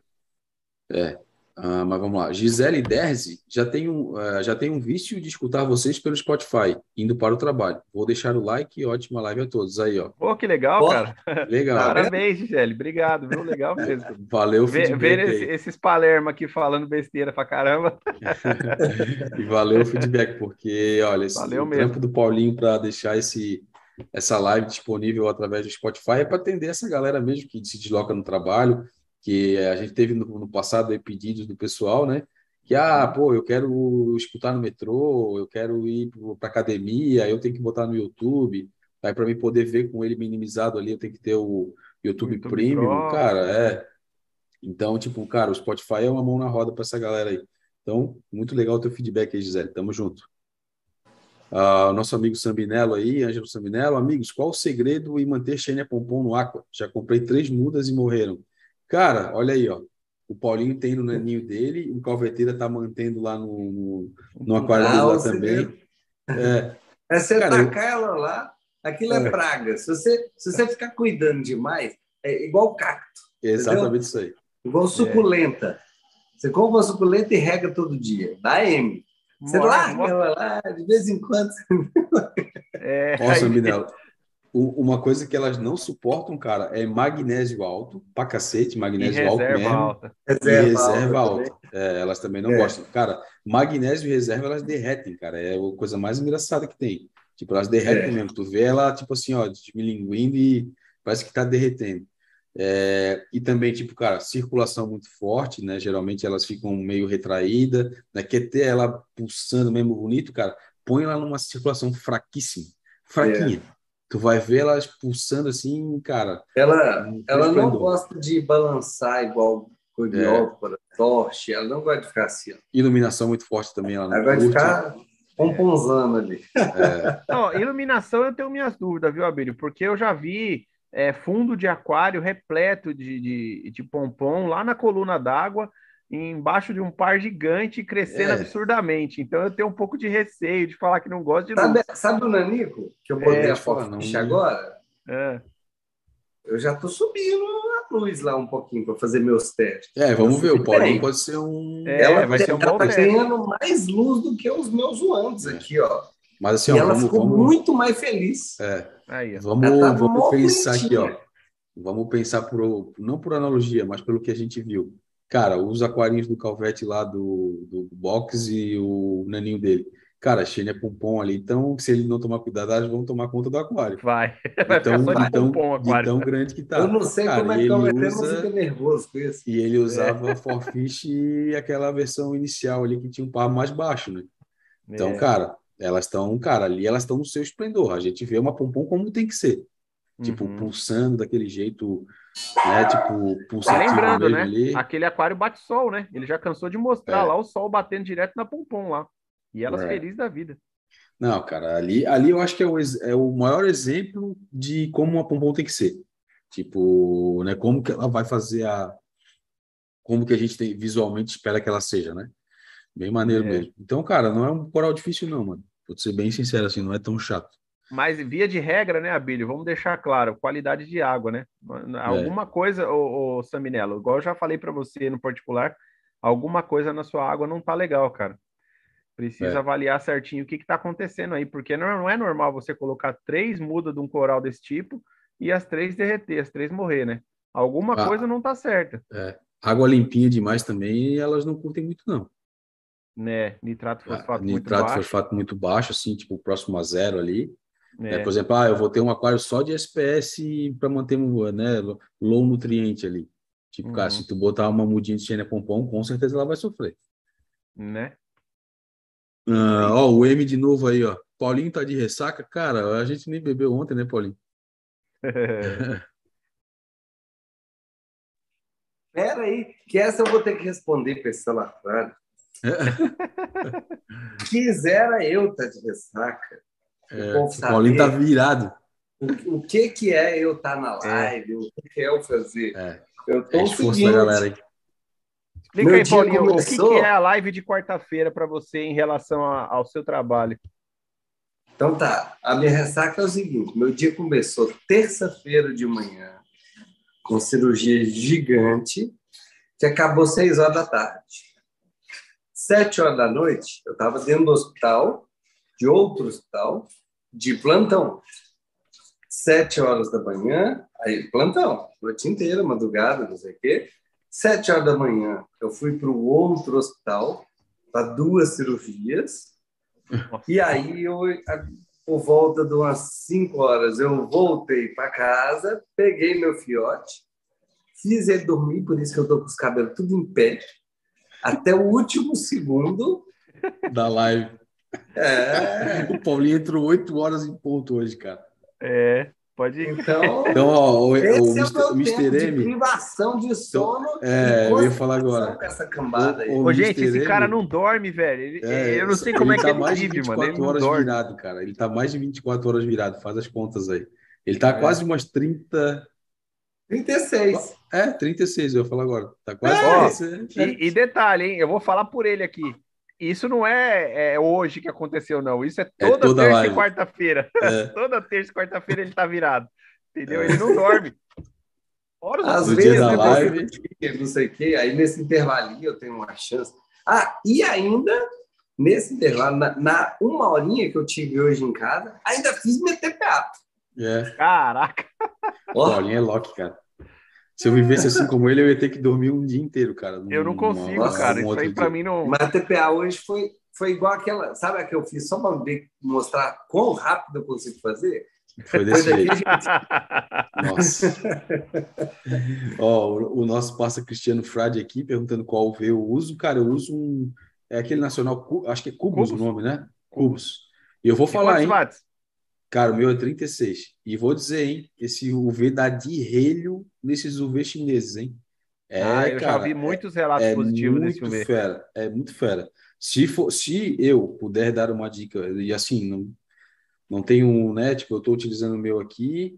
É. Ah, mas vamos lá. Gisele Derzi já tem, um, uh, já tem um vício de escutar vocês pelo Spotify, indo para o trabalho. Vou deixar o like e ótima live a todos aí, ó.
Pô, que legal, Pô, cara.
Legal.
Parabéns, Gisele. Obrigado, viu? Legal mesmo.
Valeu, feedback
Ver, ver esse, esses Palermo aqui falando besteira pra caramba.
e valeu o feedback, porque, olha, esse valeu o mesmo. tempo do Paulinho para deixar esse, essa live disponível através do Spotify é para atender essa galera mesmo que se desloca no trabalho, que a gente teve no, no passado pedidos do pessoal, né? Que, ah, pô, eu quero escutar no metrô, eu quero ir para academia, eu tenho que botar no YouTube. Aí, para mim poder ver com ele minimizado ali, eu tenho que ter o YouTube, YouTube Premium, Pro. cara, é. Então, tipo, cara, o Spotify é uma mão na roda para essa galera aí. Então, muito legal o teu feedback aí, Gisele. Tamo junto. Uh, nosso amigo Sambinello aí, Ângelo Sambinello. Amigos, qual o segredo em manter Xenia Pompom no Aqua? Já comprei três mudas e morreram. Cara, olha aí, ó. O Paulinho tem no naninho dele, o Calveteira tá mantendo lá no, no, no aquário ah, lá também.
É, é você cara, tacar ela lá, aquilo é, é, praga. Se você, se você ficar cuidando demais, é igual cacto.
Exatamente entendeu? isso aí.
Igual suculenta. Você compra uma suculenta e rega todo dia. Dá M. Você
Mora-
larga ela lá, de vez em quando.
É,
Nossa,
aí-
Minela. Uma coisa que elas não suportam, cara, é magnésio alto, pra cacete,
e
magnésio alto
reserva
mesmo.
alta.
E reserva
alta
alta. É, elas também não
É.
gostam. Cara, magnésio e reserva, elas derretem, cara. É a coisa mais engraçada que tem. Tipo, elas derretem
É.
mesmo. Tu vê ela, tipo assim, ó, desmilinguindo e parece que tá derretendo. É, e também, tipo, cara, circulação muito forte, né? Geralmente elas ficam meio retraídas, né? Quer ter ela pulsando mesmo bonito, cara, põe ela numa circulação fraquíssima, fraquinha. Tu vai ver elas pulsando assim, cara.
Ela,
um
ela não gosta de balançar igual coriópora, torche. Ela não gosta de ficar assim. ó.
Iluminação muito forte também, ela não
Ela
curte.
ficar pomponzando ali.
Ó, iluminação eu tenho minhas dúvidas, viu, Abílio? Porque eu já vi é, fundo de aquário repleto de, de, de pompom lá na coluna d'água, embaixo de um par gigante, crescendo
É.
absurdamente. Então eu tenho um pouco de receio de falar que não gosto de luz.
Sabe, sabe o Nanico, que eu botei
É,
a
não.
agora?
É.
Eu já tô subindo a luz lá um pouquinho para fazer meus testes.
É, vamos ver. O. Paulinho pode ser um.
É,
ela
vai ser um
ela
bom
tá ganhando mais luz do que os meus zoantes
É.
aqui, ó.
Mas assim,
e
ó,
ela
vamos,
ficou
vamos,
muito mais feliz.
é,
Aí, ó.
vamos,
tá
vamos pensar aqui, ó. Vamos pensar por, não por analogia, mas pelo que a gente viu. Cara, os aquarinhos do Calvete lá do, do box e o naninho dele. Cara, a Xênia Pompom ali, então, se ele não tomar cuidado, elas vão tomar conta do aquário.
Vai. Vai
Então,
ficar só de
então,
pompom aquário.
tão grande que tá.
Eu não sei
Cara,
como é que
ele
eu não
usa-
fica nervoso com isso.
E ele usava Forfish e aquela versão inicial ali que tinha um par mais baixo, né? Então,
É.
cara, elas estão, cara, ali elas estão no seu esplendor. A gente vê uma pompom como tem que ser. Tipo,
Uhum.
pulsando daquele jeito, né? Tipo, pulsativo
lembrando, né?
ali.
Aquele aquário bate sol, né? Ele já cansou de mostrar
É.
lá o sol batendo direto na pompom lá. E elas
É.
felizes da vida.
Não, cara, ali, ali eu acho que é o, é o maior exemplo de como uma pompom tem que ser. Tipo, né? Como que ela vai fazer a. Como que a gente tem, visualmente espera que ela seja, né? Bem maneiro
É.
mesmo. Então, cara, não é um coral difícil, não, mano. Vou ser bem sincero assim, não é tão chato.
Mas via de regra, né, Abílio? Vamos deixar claro, qualidade de água, né? Alguma coisa, ô, ô Saminello, igual eu já falei para você no particular, alguma coisa na sua água não tá legal, cara. Precisa
É.
avaliar certinho o que que tá acontecendo aí, porque não, não é normal você colocar três mudas de um coral desse tipo e as três derreter, as três morrer, né? Alguma
Ah.
coisa não tá certa,
Água limpinha demais também, elas não curtem muito, não.
né? Nitrato
Ah,
fosfato muito
Nitrato
baixo,
fosfato muito baixo, assim, tipo, próximo a zero ali.
Né?
né? Por exemplo, ah, eu vou ter um aquário só de SPS para manter né, low nutriente ali. Tipo, cara,
Uhum.
se tu botar uma mudinha de Xenia Pompom, com certeza ela vai sofrer.
né?
Ah, ó, o M de novo aí, ó. Paulinho tá de ressaca? Cara, a gente nem bebeu ontem, né, Paulinho?
Pera aí, que essa eu vou ter que responder para esse salafrário. Quisera eu estar de ressaca.
É,
O
Paulinho tá virado.
o, o que, que é eu estar na live, o que, que é eu fazer.
É,
Eu tô
é
seguinte,
da galera aí.
Explica
Meu
aí,
dia
Paulinho, o que,
começou-
que é a live de quarta-feira para você em relação a- ao seu trabalho?
Então tá, a minha ressaca é o seguinte: meu dia começou terça-feira de manhã, com cirurgia gigante, que acabou seis horas da tarde. Sete horas da noite, eu estava dentro do hospital, de outro hospital, de plantão. Sete horas da manhã, aí plantão, noite inteira, madrugada, não sei o quê. Sete horas da manhã, eu fui para o outro hospital, para duas cirurgias. E aí, eu, por volta de umas 5 horas, eu voltei para casa, peguei meu fiote, fiz ele dormir, por isso que eu tô com os cabelos tudo em pé, até o último segundo.
Da live.
É,
O Paulinho entrou 8 horas em ponto hoje, cara.
É, pode ir.
então,
Então, ó, o, o,
esse é o
Mr.
meu
Mr.
tempo de
M.
privação de sono.
É,
e
eu ia falar agora.
Essa cambada aí.
O- o-
Ô, gente, esse cara
M,
não dorme, velho. Ele-
É,
eu não sei como é que
tá
ele
mais de
vive, mano.
24
Ele não
horas
dorme.
virado, cara. Ele tá mais de 24 horas virado. Faz as contas aí. Ele tá
É.
quase umas 30.
36.
É, 36, eu ia falar agora. Tá quase
Ó,
36.
E, e detalhe, hein? Eu vou falar por ele aqui. Isso não é, é hoje que aconteceu, não. Isso é toda,
toda
terça
live.
e quarta-feira.
É.
toda terça e quarta-feira ele tá virado. Entendeu? Ele não dorme.
Horas Às vezes, da live. não sei o quê, aí nesse intervalinho eu tenho uma chance. Ah, e ainda, nesse intervalo, na, na uma horinha que eu tive hoje em casa, ainda fiz meter teatro.
É.
Caraca!
Oh. Paulinho é Loki, cara. Se eu vivesse assim como ele, eu ia ter que dormir um dia inteiro, cara.
Eu não consigo, cara. Isso aí pra mim não.
Mas a TPA hoje foi, foi igual aquela. Sabe a que eu fiz só para mostrar quão rápido eu consigo fazer?
Foi desse foi jeito. Nossa. Ó, o, o, nosso passa Cristiano Frade aqui perguntando qual V eu uso. Cara, eu uso um. É aquele nacional, acho que é Cubus, Cubus. o nome, né? Cubus. E eu vou falar, hein? Watts? Cara, o meu é 36. E vou dizer, hein? Esse UV dá de relho nesses UV chineses, hein?
É, ah, eu cara, já vi muitos relatos é, positivos
é
nesse UV.
Fera, é muito fera. Se, for, se eu puder dar uma dica, e assim, não, não tenho, né? Tipo, eu estou utilizando o meu aqui,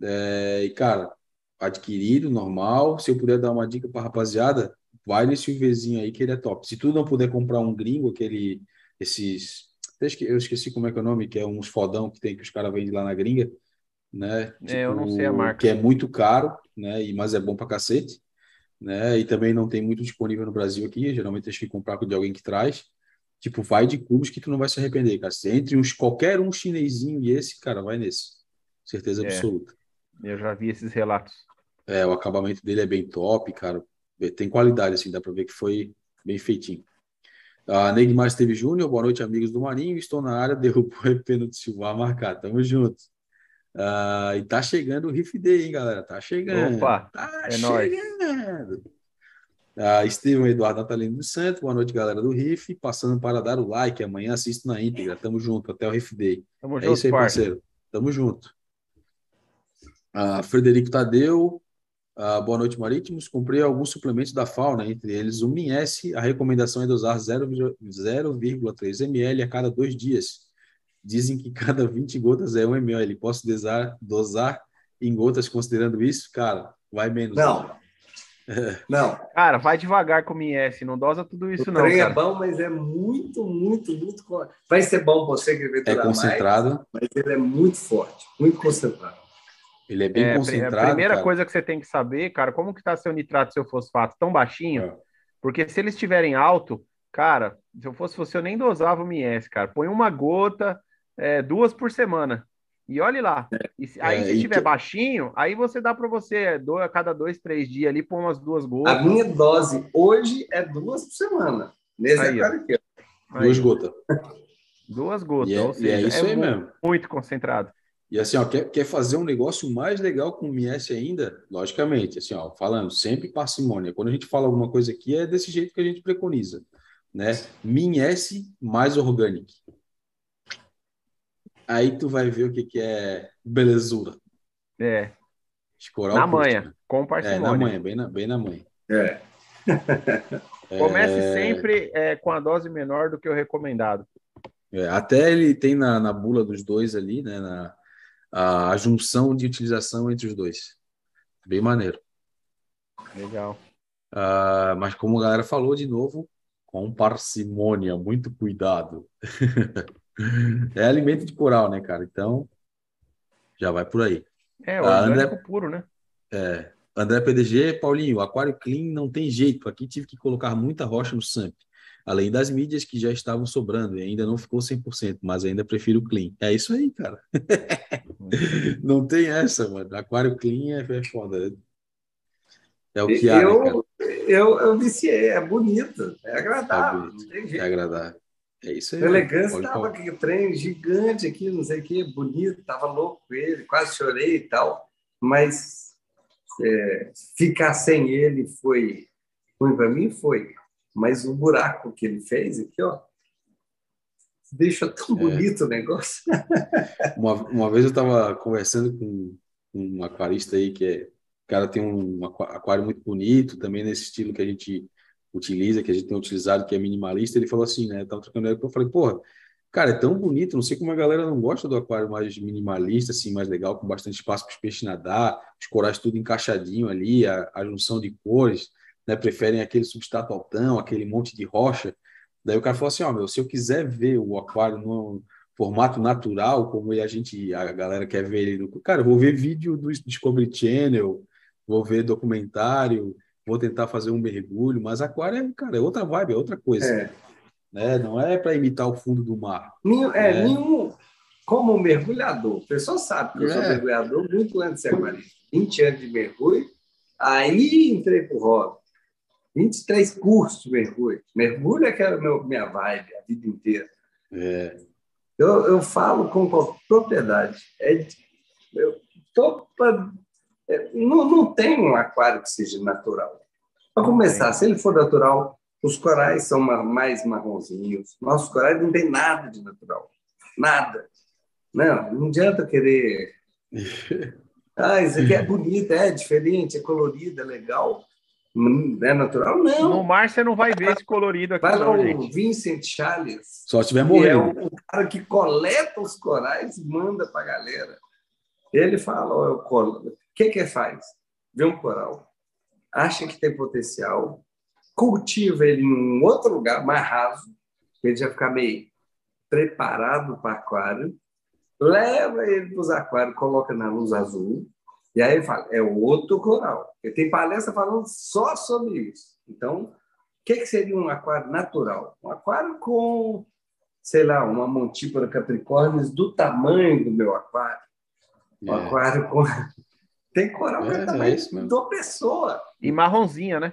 é, e cara, adquirido, normal. Se eu puder dar uma dica para rapaziada, vai nesse UVzinho aí que ele é top. Se tu não puder comprar um gringo, aquele, esses, eu esqueci como é que é o nome, que é uns fodão que tem que os caras vendem lá na gringa, né?
Tipo, é, eu não sei a marca.
Que é muito caro, né? E mas é bom para cacete né? E também não tem muito disponível no Brasil aqui. Geralmente tens que comprar de alguém que traz. Tipo, vai de cubos que tu não vai se arrepender, cara. Se entre uns qualquer um chinesinho e esse, cara, vai nesse. Certeza é, absoluta.
Eu já vi esses relatos.
É, o acabamento dele é bem top, cara. Tem qualidade, assim, dá para ver que foi bem feitinho. A Neymar Esteve Júnior, boa noite, amigos do Marinho. Estou na área, derrubo o pênalti Silva a marcar. Tamo junto. Uh, e tá chegando o Riff Day, hein, galera? Tá chegando.
Opa,
tá é chegando. Uh, Estevam Eduardo Natalino dos Santos, boa noite, galera do Riff. Passando para dar o like, amanhã assisto na íntegra. Tamo junto, até o Riff Day.
Tamo é junto, isso aí, parceiro.
Tamo junto. Uh, Frederico Tadeu, uh, boa noite, Marítimos. Comprei alguns suplementos da fauna, entre eles o MinS. A recomendação é dosar 0,3 ml a cada dois dias. Dizem que cada 20 gotas é 1 ml. Posso dosar, dosar em gotas considerando isso? Cara, vai menos.
Não. Né? Não.
Cara, vai devagar com o IS, não dosa tudo isso,
o
não.
O
trem
é bom, mas é muito, muito, muito. Vai ser bom você que
É concentrado.
Mais, mas ele é muito forte, muito concentrado.
Ele é bem é, concentrado. A
primeira
cara.
coisa que você tem que saber, cara, como que tá seu nitrato, seu fosfato tão baixinho? É. Porque se eles estiverem alto, cara, se eu fosse você, eu nem dosava o MS, cara. Põe uma gota, é, duas por semana. E olhe lá. E se, aí, é, se tiver que... baixinho, aí você dá para você do, a cada dois, três dias ali pôr umas duas gotas.
A minha dose hoje é duas por semana. Nesse aí, aqui.
Duas gotas.
Duas gotas.
E é, seja, é isso é aí mesmo.
Muito concentrado.
E assim, ó, quer, quer fazer um negócio mais legal com o MS ainda? Logicamente, assim, ó, falando sempre parcimônia. Quando a gente fala alguma coisa aqui, é desse jeito que a gente preconiza, né? MS mais orgânico aí tu vai ver o que, que é belezura.
É. Escorar na manhã, com parcimônia.
É, na manhã, bem na, bem na manhã.
É.
Comece é... sempre é, com a dose menor do que o recomendado.
É, até ele tem na, na bula dos dois ali, né, na, a, a junção de utilização entre os dois. Bem maneiro.
Legal.
Uh, mas como a galera falou de novo, com parcimônia, muito cuidado. É alimento de coral, né, cara? Então, já vai por aí.
É, o André... puro, né?
É. André PDG, Paulinho, aquário clean não tem jeito. Aqui tive que colocar muita rocha no SAMP. Além das mídias que já estavam sobrando e ainda não ficou 100%, mas ainda prefiro clean. É isso aí, cara. não tem essa, mano. Aquário clean é, é foda. É o que há,
eu, né, eu, eu viciei, é bonito, é agradável.
É, é agradável. É isso aí.
O elegância estava aqui, trem gigante aqui, não sei o que, bonito, estava louco com ele, quase chorei e tal, mas é, ficar sem ele foi ruim para mim, foi. Mas o buraco que ele fez aqui, ó, deixa tão é. bonito é. o negócio.
uma, uma vez eu estava conversando com um aquarista aí que é, o cara tem um aquário muito bonito, também nesse estilo que a gente utiliza, que a gente tem utilizado, que é minimalista, ele falou assim, né? Tava trocando ideia, eu falei, porra, cara, é tão bonito, não sei como a galera não gosta do aquário mais minimalista, assim, mais legal, com bastante espaço para os peixes nadar, os corais tudo encaixadinho ali, a, a junção de cores, né? Preferem aquele substrato altão, aquele monte de rocha. Daí o cara falou assim, ó, oh, meu, se eu quiser ver o aquário no formato natural, como a gente, a galera quer ver ele, no... cara, eu vou ver vídeo do Discovery Channel, vou ver documentário, vou tentar fazer um mergulho, mas aquário é, cara, é outra vibe, é outra coisa. É. Né? Não é para imitar o fundo do mar.
Nenhum, é, né? nenhum, como mergulhador, o pessoal sabe que eu sou é. mergulhador muito antes de ser aquarista. 20 anos de mergulho, aí entrei para o hobby. 23 cursos de mergulho. Mergulho é que era meu, minha vibe a vida inteira.
É.
Eu, eu falo com propriedade. É, eu tô pra, é, não, não tem um aquário que seja natural. Para começar, se ele for natural, os corais são mais marronzinhos. Nossos corais não tem nada de natural. Nada. Não, não adianta querer. Ah, isso aqui é bonito, é diferente, é colorido, é legal. É natural? Não.
No mar você não vai ver esse colorido aqui.
Vai
lá
o Vincent Charles.
Só se tiver morrendo.
É o cara que coleta os corais e manda para a galera. Ele fala: oh, o que que faz? Vê um coral, acha que tem potencial, cultiva ele em um outro lugar mais raso, ele já ficar meio preparado para aquário, leva ele para os aquários, coloca na luz azul, e aí ele fala, é outro coral. Ele tem palestra falando só sobre isso. Então, o que, que seria um aquário natural? Um aquário com, sei lá, uma montípora capricórnio do tamanho do meu aquário. Um é. aquário com... Tem coral que é, é tamanho é da pessoa.
E marronzinha, né?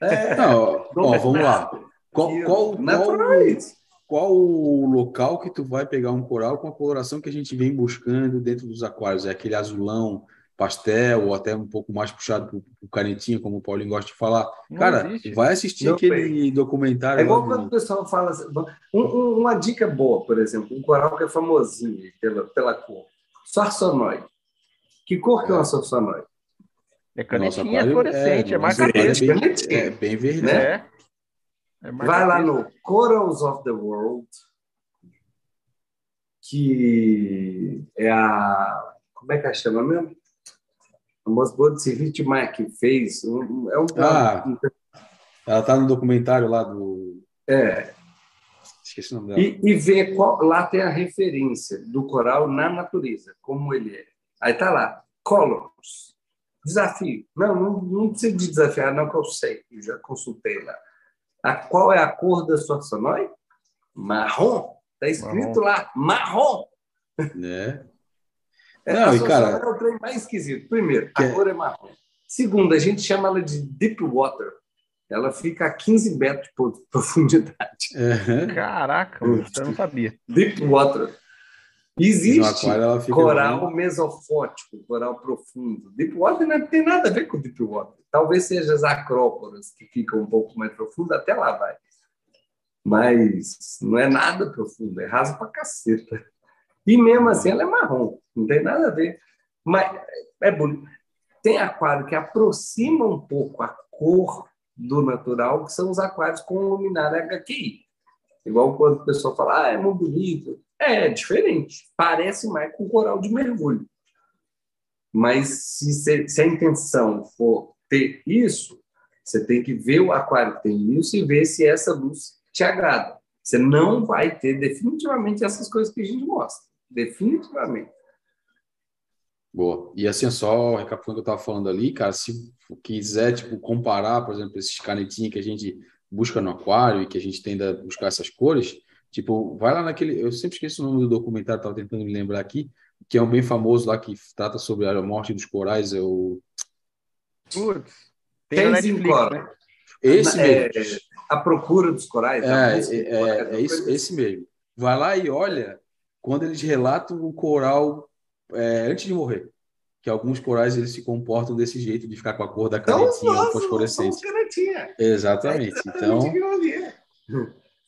É. Não, ó, vamos lá. Qual, qual, qual, qual o local que tu vai pegar um coral com a coloração que a gente vem buscando dentro dos aquários? É aquele azulão pastel ou até um pouco mais puxado para o canetinha, como o Paulinho gosta de falar. Não Cara, existe. vai assistir Não aquele bem. documentário.
É igual quando o pessoal fala assim, um, um, uma dica boa, por exemplo, um coral que é famosinho pela, pela cor. Sarsonoide. Que cor que é uma sarsonoide?
É canetinha Nossa, fluorescente, é, é marca é
bem, é bem verde. Né?
É. é Vai lá no Corals of the World, que é a. Como é que ela chama mesmo? A moça boa de Mac fez. Um, é um,
ah, ela está no documentário lá do.
É.
Esqueci o nome dela.
E, e ver qual. Lá tem a referência do coral na natureza, como ele é. Aí tá lá, colors Desafio. Não, não, não precisa de desafiar, não, que eu sei, eu já consultei lá. A, qual é a cor da sua sonói? Marrom. Está escrito marrom. lá, marrom.
Né?
É, não, a e cara... é o trem mais esquisito. Primeiro, a cor é marrom. Segundo, a gente chama ela de deep water. Ela fica a 15 metros de profundidade.
Uhum. Caraca, eu não sabia.
Deep water. Existe coral bem... mesofótico, coral profundo. Deepwater não tem nada a ver com Deepwater. Talvez seja as acróporas, que ficam um pouco mais profundo, até lá vai. Mas não é nada profundo, é raso pra caceta. E mesmo assim ela é marrom, não tem nada a ver. Mas é bonito. Tem aquário que aproxima um pouco a cor do natural, que são os aquários com luminária HQI. Igual quando o pessoal fala, ah, é muito bonito. É, é diferente. Parece mais com coral de mergulho. Mas se, se a intenção for ter isso, você tem que ver o aquário que tem isso e ver se essa luz te agrada. Você não vai ter definitivamente essas coisas que a gente mostra. Definitivamente.
Boa. E assim, só recapitulando o que eu estava falando ali, cara, se quiser, tipo, comparar, por exemplo, esses canetinhos que a gente busca no aquário e que a gente tende a buscar essas cores, Tipo, vai lá naquele. Eu sempre esqueço o nome do documentário, estava tentando me lembrar aqui, que é um bem famoso lá que trata sobre a morte dos corais. É o.
Putz, tem Netflix, né?
Esse é, mesmo.
a procura dos corais.
É, é, é, é isso, esse mesmo. Vai lá e olha quando eles relatam o coral é, antes de morrer. Que alguns corais eles se comportam desse jeito, de ficar com a cor da canetinha então, fosforescente. Exatamente. É então.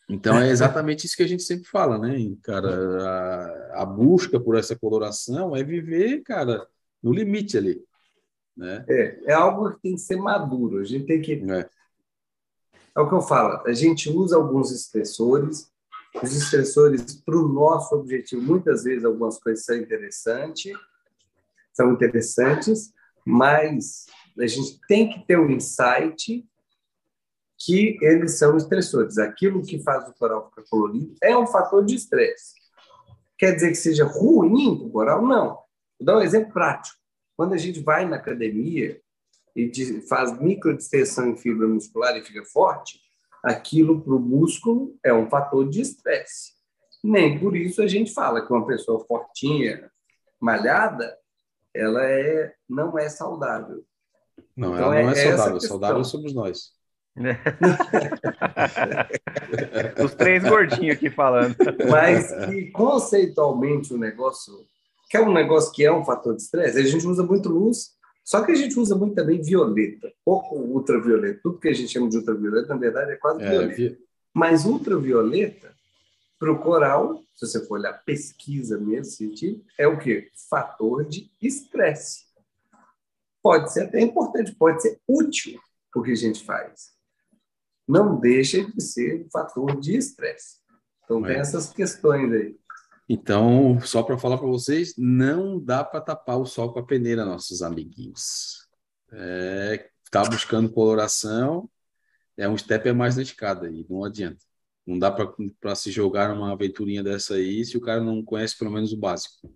Então é exatamente isso que a gente sempre fala, né, cara? A, a, busca por essa coloração é viver, cara, no limite ali, né?
É, é algo que tem que ser maduro. A gente tem que é, é o que eu falo. A gente usa alguns estressores. Os estressores para o nosso objetivo, muitas vezes algumas coisas são interessantes, são interessantes, mas a gente tem que ter um insight que eles são estressores. Aquilo que faz o coral ficar colorido é um fator de estresse. Quer dizer que seja ruim para o coral? Não. Vou dar um exemplo prático. Quando a gente vai na academia e faz microdistensão em fibra muscular e fica forte, aquilo para o músculo é um fator de estresse. Nem por isso a gente fala que uma pessoa fortinha, malhada, ela é, não é saudável.
Não, então, ela não é, é saudável. Saudável somos nós.
Os três gordinhos aqui falando.
Mas que conceitualmente o negócio, que é um negócio que é um fator de estresse, a gente usa muito luz, só que a gente usa muito também violeta, pouco ultravioleta. Tudo que a gente chama de ultravioleta, na verdade, é quase é, violeta. Vi... Mas ultravioleta, para o coral, se você for olhar pesquisa nesse sentido, é o quê? Fator de estresse. Pode ser até importante, pode ser útil o que a gente faz. Não deixa de ser um fator de estresse. Então, é. tem essas questões aí.
Então, só para falar para vocês, não dá para tapar o sol com a peneira, nossos amiguinhos. É, tá buscando coloração, é um step a mais na escada aí, não adianta. Não dá para se jogar numa aventurinha dessa aí se o cara não conhece pelo menos o básico.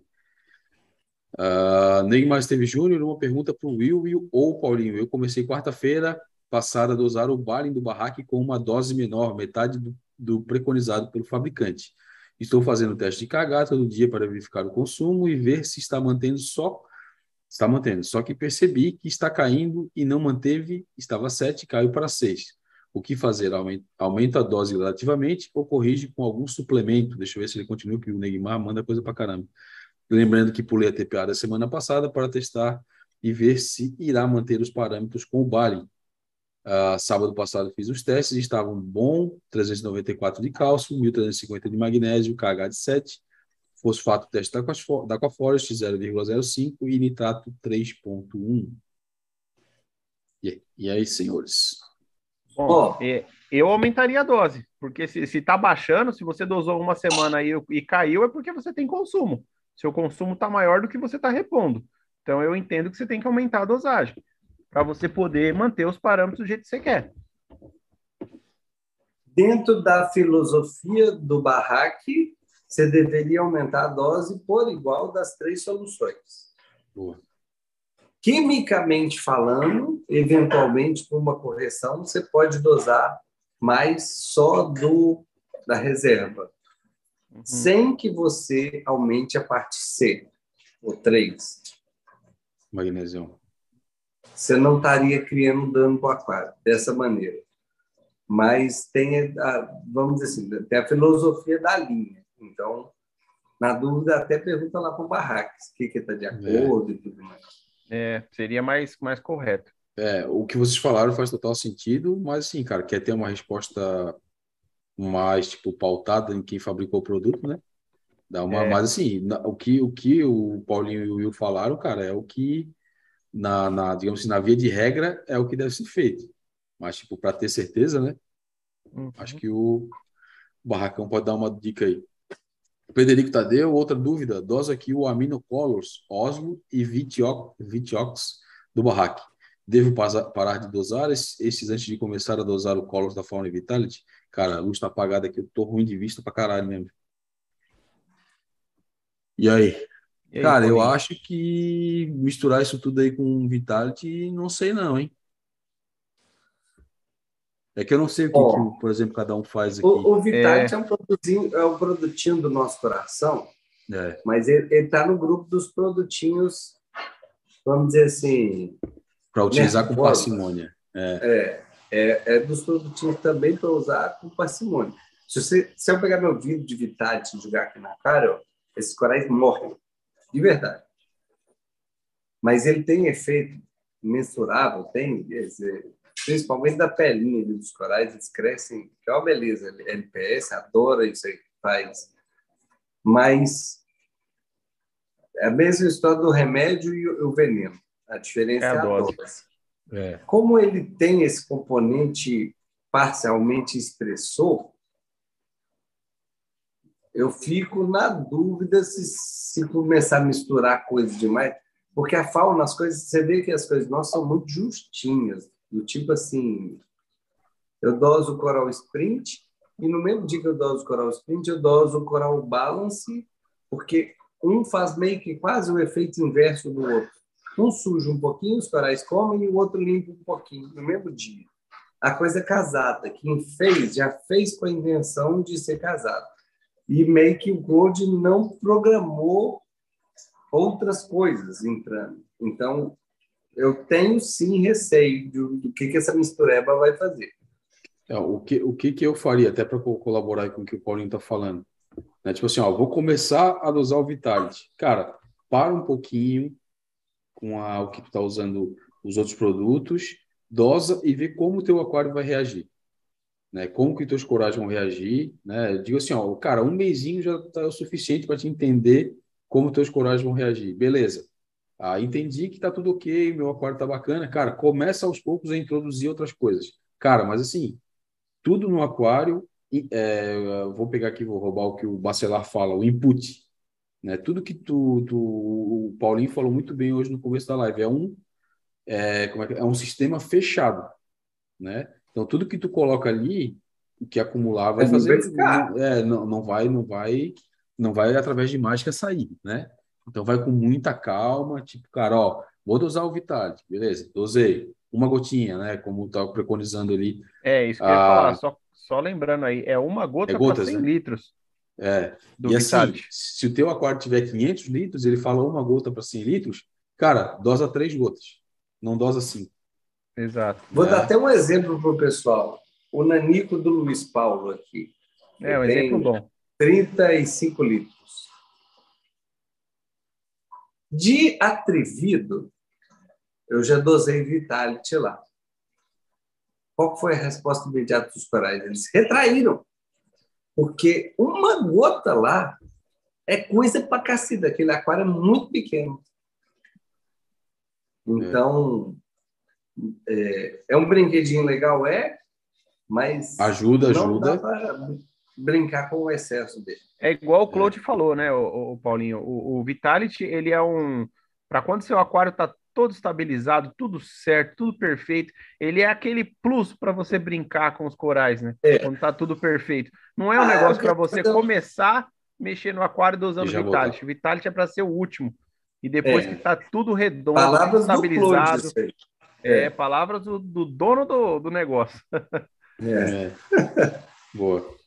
Uh, Neymar Esteves Júnior, uma pergunta para o Will, Will ou Paulinho. Eu comecei quarta-feira passada a dosar o Balin do Barraque com uma dose menor, metade do, do preconizado pelo fabricante. Estou fazendo teste de cagar todo dia para verificar o consumo e ver se está mantendo só está mantendo. Só que percebi que está caindo e não manteve, estava 7 caiu para 6. O que fazer? Aumenta a dose gradativamente ou corrige com algum suplemento? Deixa eu ver se ele continua, que o Neymar manda coisa para caramba. Lembrando que pulei a TPA da semana passada para testar e ver se irá manter os parâmetros com o Bali. Uh, sábado passado fiz os testes, estavam bom, 394 de cálcio, 1350 de magnésio, KH de 7, fosfato teste da Aquaforest 0,05 e nitrato 3,1. E, e aí, senhores?
Bom, oh. eu aumentaria a dose, porque se está baixando, se você dosou uma semana aí e caiu, é porque você tem consumo. Seu consumo está maior do que você está repondo. Então, eu entendo que você tem que aumentar a dosagem para você poder manter os parâmetros do jeito que você quer.
Dentro da filosofia do barraque, você deveria aumentar a dose por igual das três soluções. Boa. Quimicamente falando, eventualmente com uma correção, você pode dosar mais só do da reserva, uhum. sem que você aumente a parte C, o 3.
Magnésio
você não estaria criando dano para o aquário dessa maneira. Mas tem, a, vamos dizer assim, tem a filosofia da linha. Então, na dúvida, até pergunta lá para o Barraques, o que está de é. acordo é. e tudo mais.
É, seria mais, mais correto.
É, o que vocês falaram faz total sentido, mas assim, cara, quer ter uma resposta mais, tipo, pautada em quem fabricou o produto, né? Dá uma, é. Mas assim, o que, o que o Paulinho e o Will falaram, cara, é o que na, na, digamos assim, na via de regra, é o que deve ser feito. Mas, tipo, para ter certeza, né? Uhum. Acho que o Barracão pode dar uma dica aí. Federico Tadeu, outra dúvida, dosa aqui o Aminocolors, Osmo e Vitiox, Vitiox do Barraque. Devo parar de dosar esses antes de começar a dosar o Colors da Fauna Vitality? Cara, a luz está apagada aqui, eu tô ruim de vista pra caralho mesmo. E aí? Aí, Cara, eu acho que misturar isso tudo aí com Vitality, não sei não, hein? É que eu não sei o que, oh, que por exemplo, cada um faz aqui.
O, o Vitality é... é, um produtinho, é um produtinho do nosso coração, é. mas ele está no grupo dos produtinhos, vamos dizer assim...
Para utilizar com parcimônia.
É. é. É, é, dos produtinhos também para usar com parcimônia. Se, você, se eu pegar meu vídeo de Vitality e jogar aqui na cara, ó, esses corais morrem de verdade. Mas ele tem efeito mensurável, tem, principalmente da pelinha dos corais, eles crescem, que é uma beleza. LPS adora isso aí que faz. Mas é a mesma história do remédio e o veneno. A diferença é a, é a dose. dose. É. Como ele tem esse componente parcialmente expressor, eu fico na dúvida se, se começar a misturar coisas demais, porque a fauna, as coisas, você vê que as coisas nossas são muito justinhas, do tipo assim, eu doso o coral sprint e no mesmo dia que eu doso o coral sprint, eu doso o coral balance, porque um faz meio que quase o efeito inverso do outro. Um suja um pouquinho, os corais comem, e o outro limpa um pouquinho, no mesmo dia. A coisa é casada. Quem fez, já fez com a intenção de ser casado. E meio que o Gold não programou outras coisas entrando. Então, eu tenho sim receio do, do que, que essa mistureba vai fazer.
É, o que, o que, que eu faria, até para colaborar com o que o Paulinho está falando? Né? Tipo assim, ó, vou começar a dosar o Vitality. Cara, para um pouquinho com a, o que tu está usando os outros produtos, dosa e vê como o teu aquário vai reagir. Né? Como que teus corais vão reagir, né? Eu digo assim, ó, cara, um mêsinho já está o suficiente para te entender como teus corais vão reagir. Beleza. Ah, entendi que tá tudo ok, meu aquário tá bacana. Cara, começa aos poucos a introduzir outras coisas. Cara, mas assim, tudo no aquário, é, vou pegar aqui, vou roubar o que o Bacelar fala, o input. Né? Tudo que tu, tu, o Paulinho falou muito bem hoje no começo da live, é um, é, é, que, é um sistema fechado. Né? Então, tudo que tu coloca ali, o que acumular vai é fazer. É, não, não vai, não vai, não vai através de mágica sair, né? Então vai com muita calma, tipo, cara, ó, vou dosar o Vitality, beleza, dosei. Uma gotinha, né? Como estava preconizando ali.
É, isso que eu ia ah, falar, só, só lembrando aí, é uma gota é para 100 né? litros.
É. Do e assim, se o teu aquário tiver 500 litros, ele fala uma gota para 100 litros, cara, dosa três gotas, não dosa cinco.
Exato.
Vou é. dar até um exemplo para o pessoal. O nanico do Luiz Paulo aqui.
É, um exemplo bom.
35 litros. De atrevido, eu já dosei Vitality lá. Qual foi a resposta imediata dos corais? Eles retraíram. Porque uma gota lá é coisa para cacida. Aquele aquário é muito pequeno. Então, é, é um brinquedinho legal, é, mas.
Ajuda, não ajuda.
Brincar com o excesso dele.
É igual o Claude é. falou, né, o, o Paulinho? O, o, Vitality, ele é um. Para quando seu aquário está todo estabilizado, tudo certo, tudo perfeito, ele é aquele plus para você brincar com os corais, né? É. Quando está tudo perfeito. Não é um ah, negócio para você então... começar a mexer no aquário dosando Vitality. O Vitality é para ser o último. E depois é. que está tudo redondo,
Palavras estabilizado. Do Claude,
é, é, palavras do, do dono do, do negócio.
É. Boa.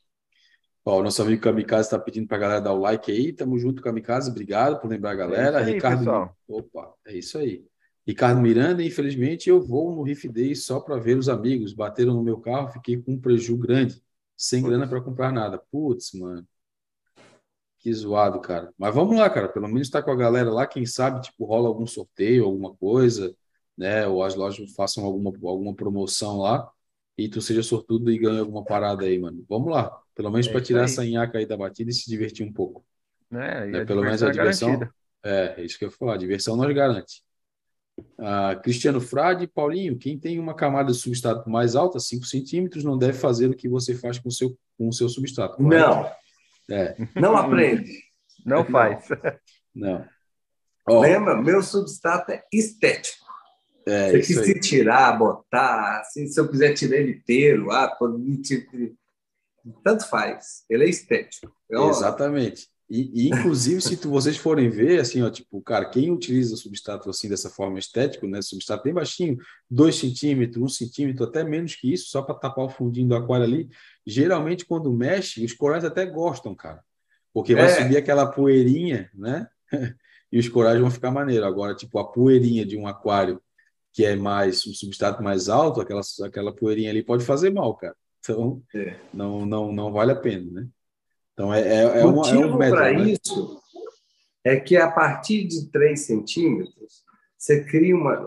Ó, o nosso amigo Kamikaze está pedindo para a galera dar o like aí. Tamo junto, Kamikaze. Obrigado por lembrar a galera. É aí, Ricardo. Pessoal. Opa, é isso aí. Ricardo Miranda, infelizmente, eu vou no Riff Day só para ver os amigos. Bateram no meu carro, fiquei com um prejuízo grande, sem grana para comprar nada. Putz, mano. Que zoado, cara. Mas vamos lá, cara. Pelo menos tá com a galera lá. Quem sabe, tipo, rola algum sorteio, alguma coisa, né? Ou as lojas façam alguma, alguma promoção lá e tu seja sortudo e ganhe alguma parada aí, mano. Vamos lá. Pelo menos é para tirar aí. essa nhaca aí da batida e se divertir um pouco.
É,
né? Pelo menos a é diversão. É, é isso que eu ia falar. A diversão nós garante. Ah, Cristiano Frade, Paulinho, quem tem uma camada de substrato mais alta, 5 centímetros, não deve fazer o que você faz com o seu, com o seu substrato.
Correto? Não. É. Não aprende.
Não faz.
Não.
Oh. Lembra? Meu substrato é estético. É, Você quis se tirar, botar, assim, se eu quiser tirar ele inteiro, ah, tanto faz. Ele é estético.
Então, Exatamente. E, e inclusive, se tu, vocês forem ver, assim, ó, tipo, cara, quem utiliza substrato assim dessa forma estética, né, substrato bem baixinho, 2 centímetros, 1 um centímetro, até menos que isso, só para tapar o fundinho do aquário ali, geralmente quando mexe, os corais até gostam, cara, porque vai é. subir aquela poeirinha, né, e os corais vão ficar maneiro. Agora, tipo, a poeirinha de um aquário que é mais um substrato mais alto, aquela, aquela poeirinha ali pode fazer mal, cara. Então, é. não, não, não vale a pena, né? Então, é, é, é, uma, é um
método. para né? isso é que a partir de 3 centímetros, você cria uma,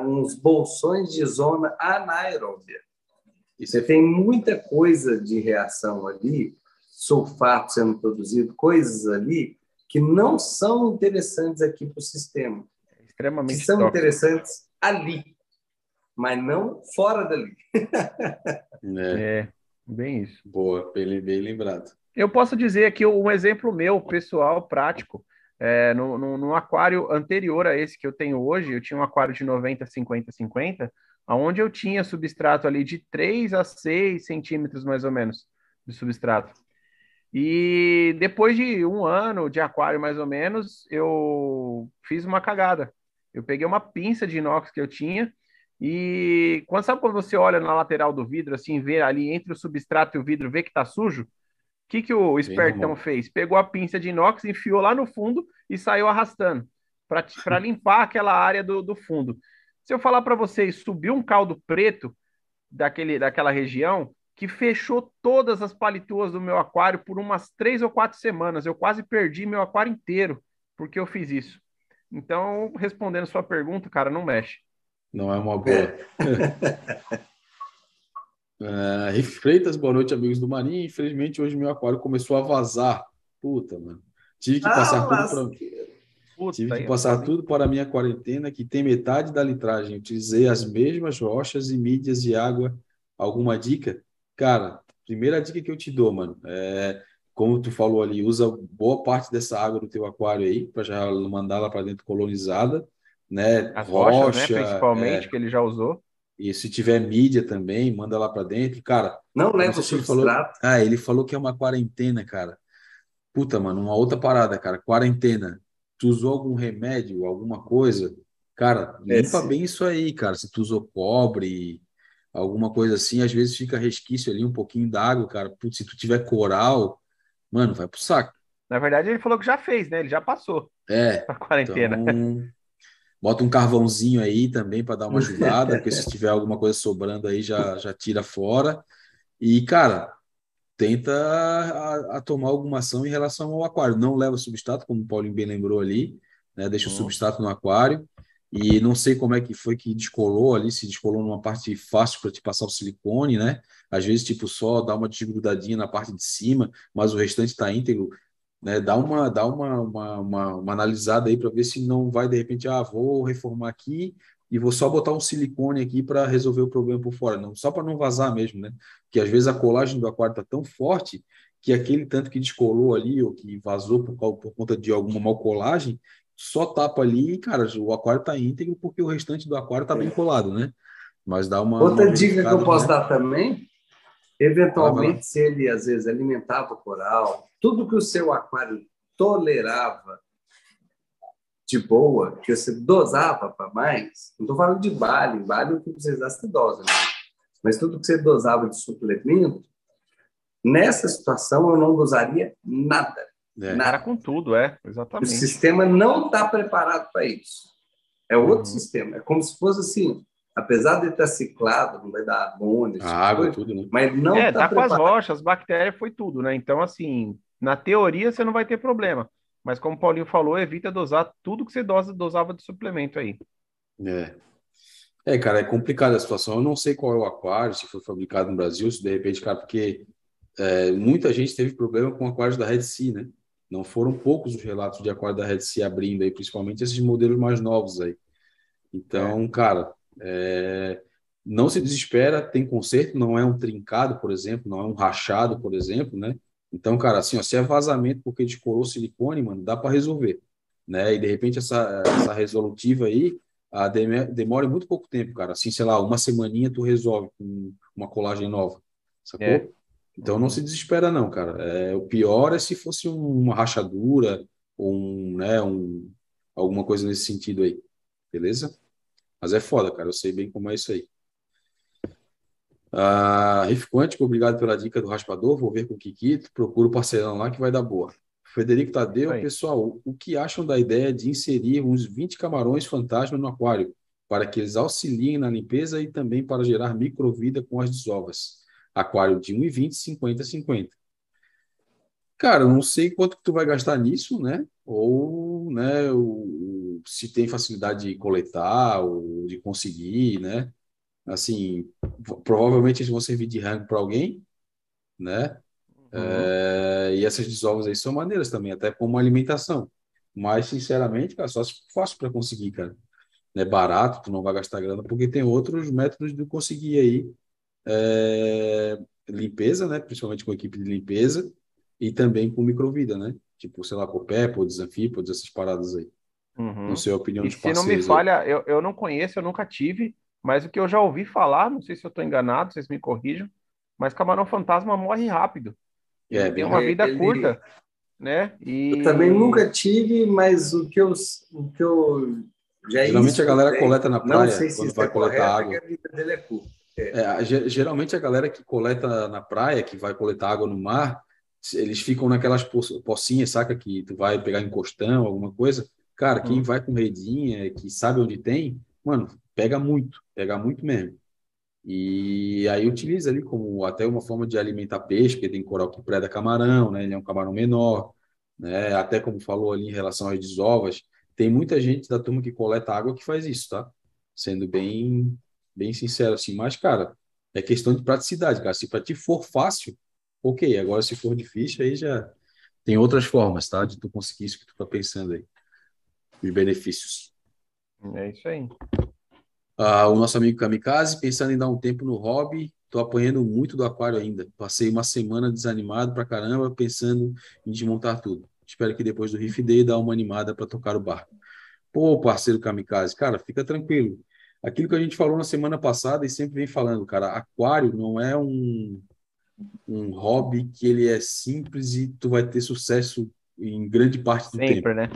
uns bolsões de zona anaeróbia. Você tem muita coisa de reação ali, sulfato sendo produzido, coisas ali que não são interessantes aqui para o sistema.
Extremamente
que são tóxico. interessantes ali, mas não fora dali.
é. é, bem isso.
Boa, bem, bem lembrado.
Eu posso dizer aqui um exemplo meu, pessoal, prático. É, no, no, no, aquário anterior a esse que eu tenho hoje, eu tinha um aquário de 90, 50, 50, onde eu tinha substrato ali de 3 a 6 centímetros, mais ou menos, de substrato. E depois de um ano de aquário, mais ou menos, eu fiz uma cagada Eu peguei uma pinça de inox que eu tinha e quando sabe quando você olha na lateral do vidro, assim, vê ali entre o substrato e o vidro, vê que tá sujo? O que, que o espertão fez? Pegou a pinça de inox, enfiou lá no fundo e saiu arrastando para limpar aquela área do, do fundo. Se eu falar para vocês, subiu um caldo preto daquele, daquela região que fechou todas as palituas do meu aquário por umas três ou quatro semanas. Eu quase perdi meu aquário inteiro porque eu fiz isso. Então, respondendo sua pergunta, cara, não mexe.
Não é uma boa. uh, Freitas, boa noite, amigos do Marinho. Infelizmente, hoje meu aquário começou a vazar. Puta, mano. Tive que passar ah, tudo para Puta, Tive que passar tudo para a minha quarentena, que tem metade da litragem. Utilizei as mesmas rochas e mídias de água. Alguma dica? Cara, primeira dica que eu te dou, mano, é como tu falou ali, usa boa parte dessa água do teu aquário aí para já mandar lá para dentro colonizada, né?
As rocha, rochas, né? Principalmente é, que ele já usou.
E se tiver mídia também, manda lá para dentro, cara.
Não leva o
substrato. Falou... Ah, ele falou que é uma quarentena, cara. Puta, mano, uma outra parada, cara. Quarentena tu usou algum remédio, alguma coisa, cara, limpa bem isso aí, cara. Se tu usou cobre, alguma coisa assim, às vezes fica resquício ali, um pouquinho d'água, cara. Putz, se tu tiver coral, mano, vai pro saco.
Na verdade, ele falou que já fez, né? Ele já passou.
É.
A quarentena.
Então, bota um carvãozinho aí também para dar uma ajudada, porque se tiver alguma coisa sobrando aí, já, já tira fora. E, cara, tenta a, a, tomar alguma ação em relação ao aquário. Não leva substrato, como o Paulinho bem lembrou ali, né? deixa o substrato no aquário. E não sei como é que foi que descolou ali, se descolou numa parte fácil para te passar o silicone, né? Às vezes, tipo, só dá uma desgrudadinha na parte de cima, mas o restante está íntegro. Né? Dá, uma, dá uma, uma, uma, uma analisada aí para ver se não vai, de repente, ah, vou reformar aqui, e vou só botar um silicone aqui para resolver o problema por fora, não, só para não vazar mesmo, né? Porque às vezes a colagem do aquário está tão forte que aquele tanto que descolou ali ou que vazou por, por conta de alguma mal colagem, só tapa ali e, cara, o aquário está íntegro porque o restante do aquário está bem colado, né? Mas dá uma.
Outra uma dica que eu posso né? dar também, eventualmente, se ele às vezes alimentava o coral, tudo que o seu aquário tolerava de boa, que você dosava para mais, não estou falando de bale, bale é o que precisasse de dose, né? mas tudo que você dosava de suplemento, nessa situação eu não dosaria nada.
É. Nada com tudo, é, exatamente.
O sistema não está preparado para isso. É outro uhum. sistema. É como se fosse assim, apesar de estar ciclado, não vai dar amônia,
a água, coisa, tudo, né?
Mas não
é, tá, tá com as rochas, bactérias, foi tudo, né? Então, assim, na teoria você não vai ter problema. Mas como o Paulinho falou, evita dosar tudo que você dosa, dosava de suplemento aí.
É. É, cara, é complicada a situação. Eu não sei qual é o aquário, se foi fabricado no Brasil, se de repente, cara, porque é, muita gente teve problema com aquários da Red Sea, né? Não foram poucos os relatos de aquário da Red Sea abrindo aí, principalmente esses modelos mais novos aí. Então, é. cara, é, não se desespera, tem conserto, não é um trincado, por exemplo, não é um rachado, por exemplo, né? Então, cara, assim, ó, se é vazamento porque descolou silicone, mano, dá para resolver, né? E de repente essa, essa resolutiva aí a, demora muito pouco tempo, cara. Assim, sei lá, uma semaninha tu resolve com uma colagem nova, sacou? É. Então não se desespera não, cara. É, o pior é se fosse uma rachadura ou um, né, um, alguma coisa nesse sentido aí, beleza? Mas é foda, cara. Eu sei bem como é isso aí. Ah, Riff Quântico, obrigado pela dica do raspador. Vou ver com o Kikito. Procura o parceirão lá que vai dar boa. Frederico Tadeu, Oi. pessoal, o que acham da ideia de inserir uns 20 camarões fantasma no aquário, para que eles auxiliem na limpeza e também para gerar microvida com as desovas? Aquário de 1,20, 50, 50. Cara, não sei quanto que tu vai gastar nisso, né? Ou, né, o, se tem facilidade de coletar ou de conseguir, né? assim, provavelmente eles vão servir de rango para alguém, né? Uhum. É, e essas desovas aí são maneiras também, até como alimentação. Mas, sinceramente, cara, só se fácil para conseguir, cara. É barato, tu não vai gastar grana, porque tem outros métodos de conseguir aí é, limpeza, né? Principalmente com equipe de limpeza e também com microvida, né? Tipo, sei lá, copépodes, anfípodes, essas paradas aí. Uhum. Não sei a opinião
e de se não me falha, eu, eu não conheço, eu nunca tive, mas o que eu já ouvi falar, não sei se eu estou enganado, vocês me corrijam, mas camarão fantasma morre rápido. É, tem uma vida ele... curta, né?
E... Eu também nunca tive, mas o que eu, o que eu Já é
Geralmente
isso
a galera
tem.
coleta na praia
Não sei se
quando
isso
vai
é
coletar
correto,
água.
a vida dele é curta.
É, ge- geralmente a galera que coleta na praia, que vai coletar água no mar, eles ficam naquelas po- pocinhas, saca? Que tu vai pegar em costão, alguma coisa. Cara, quem
Hum.
vai com redinha, que sabe onde tem, mano, pega muito, pega muito mesmo. E aí utiliza ali como até uma forma de alimentar peixe, porque tem coral que preda camarão, né? Ele é um camarão menor, né? Até como falou ali em relação às desovas, tem muita gente da turma que coleta água que faz isso, tá? Sendo bem, bem sincero assim. Mas, cara, é questão de praticidade, cara. Se para ti for fácil, ok. Agora, se for difícil, aí já tem outras formas, tá? De tu conseguir isso que tu tá pensando aí. Os benefícios.
É isso aí.
Ah, o nosso amigo Kamikaze, pensando em dar um tempo no hobby, tô apanhando muito do aquário ainda. Passei uma semana desanimado pra caramba, pensando em desmontar tudo. Espero que depois do Riff Day dá uma animada para tocar o barco. Pô, parceiro Kamikaze, cara, fica tranquilo. Aquilo que a gente falou na semana passada e sempre vem falando, cara, aquário não é um, um hobby que ele é simples e tu vai ter sucesso em grande parte do tempo.
Sempre, né?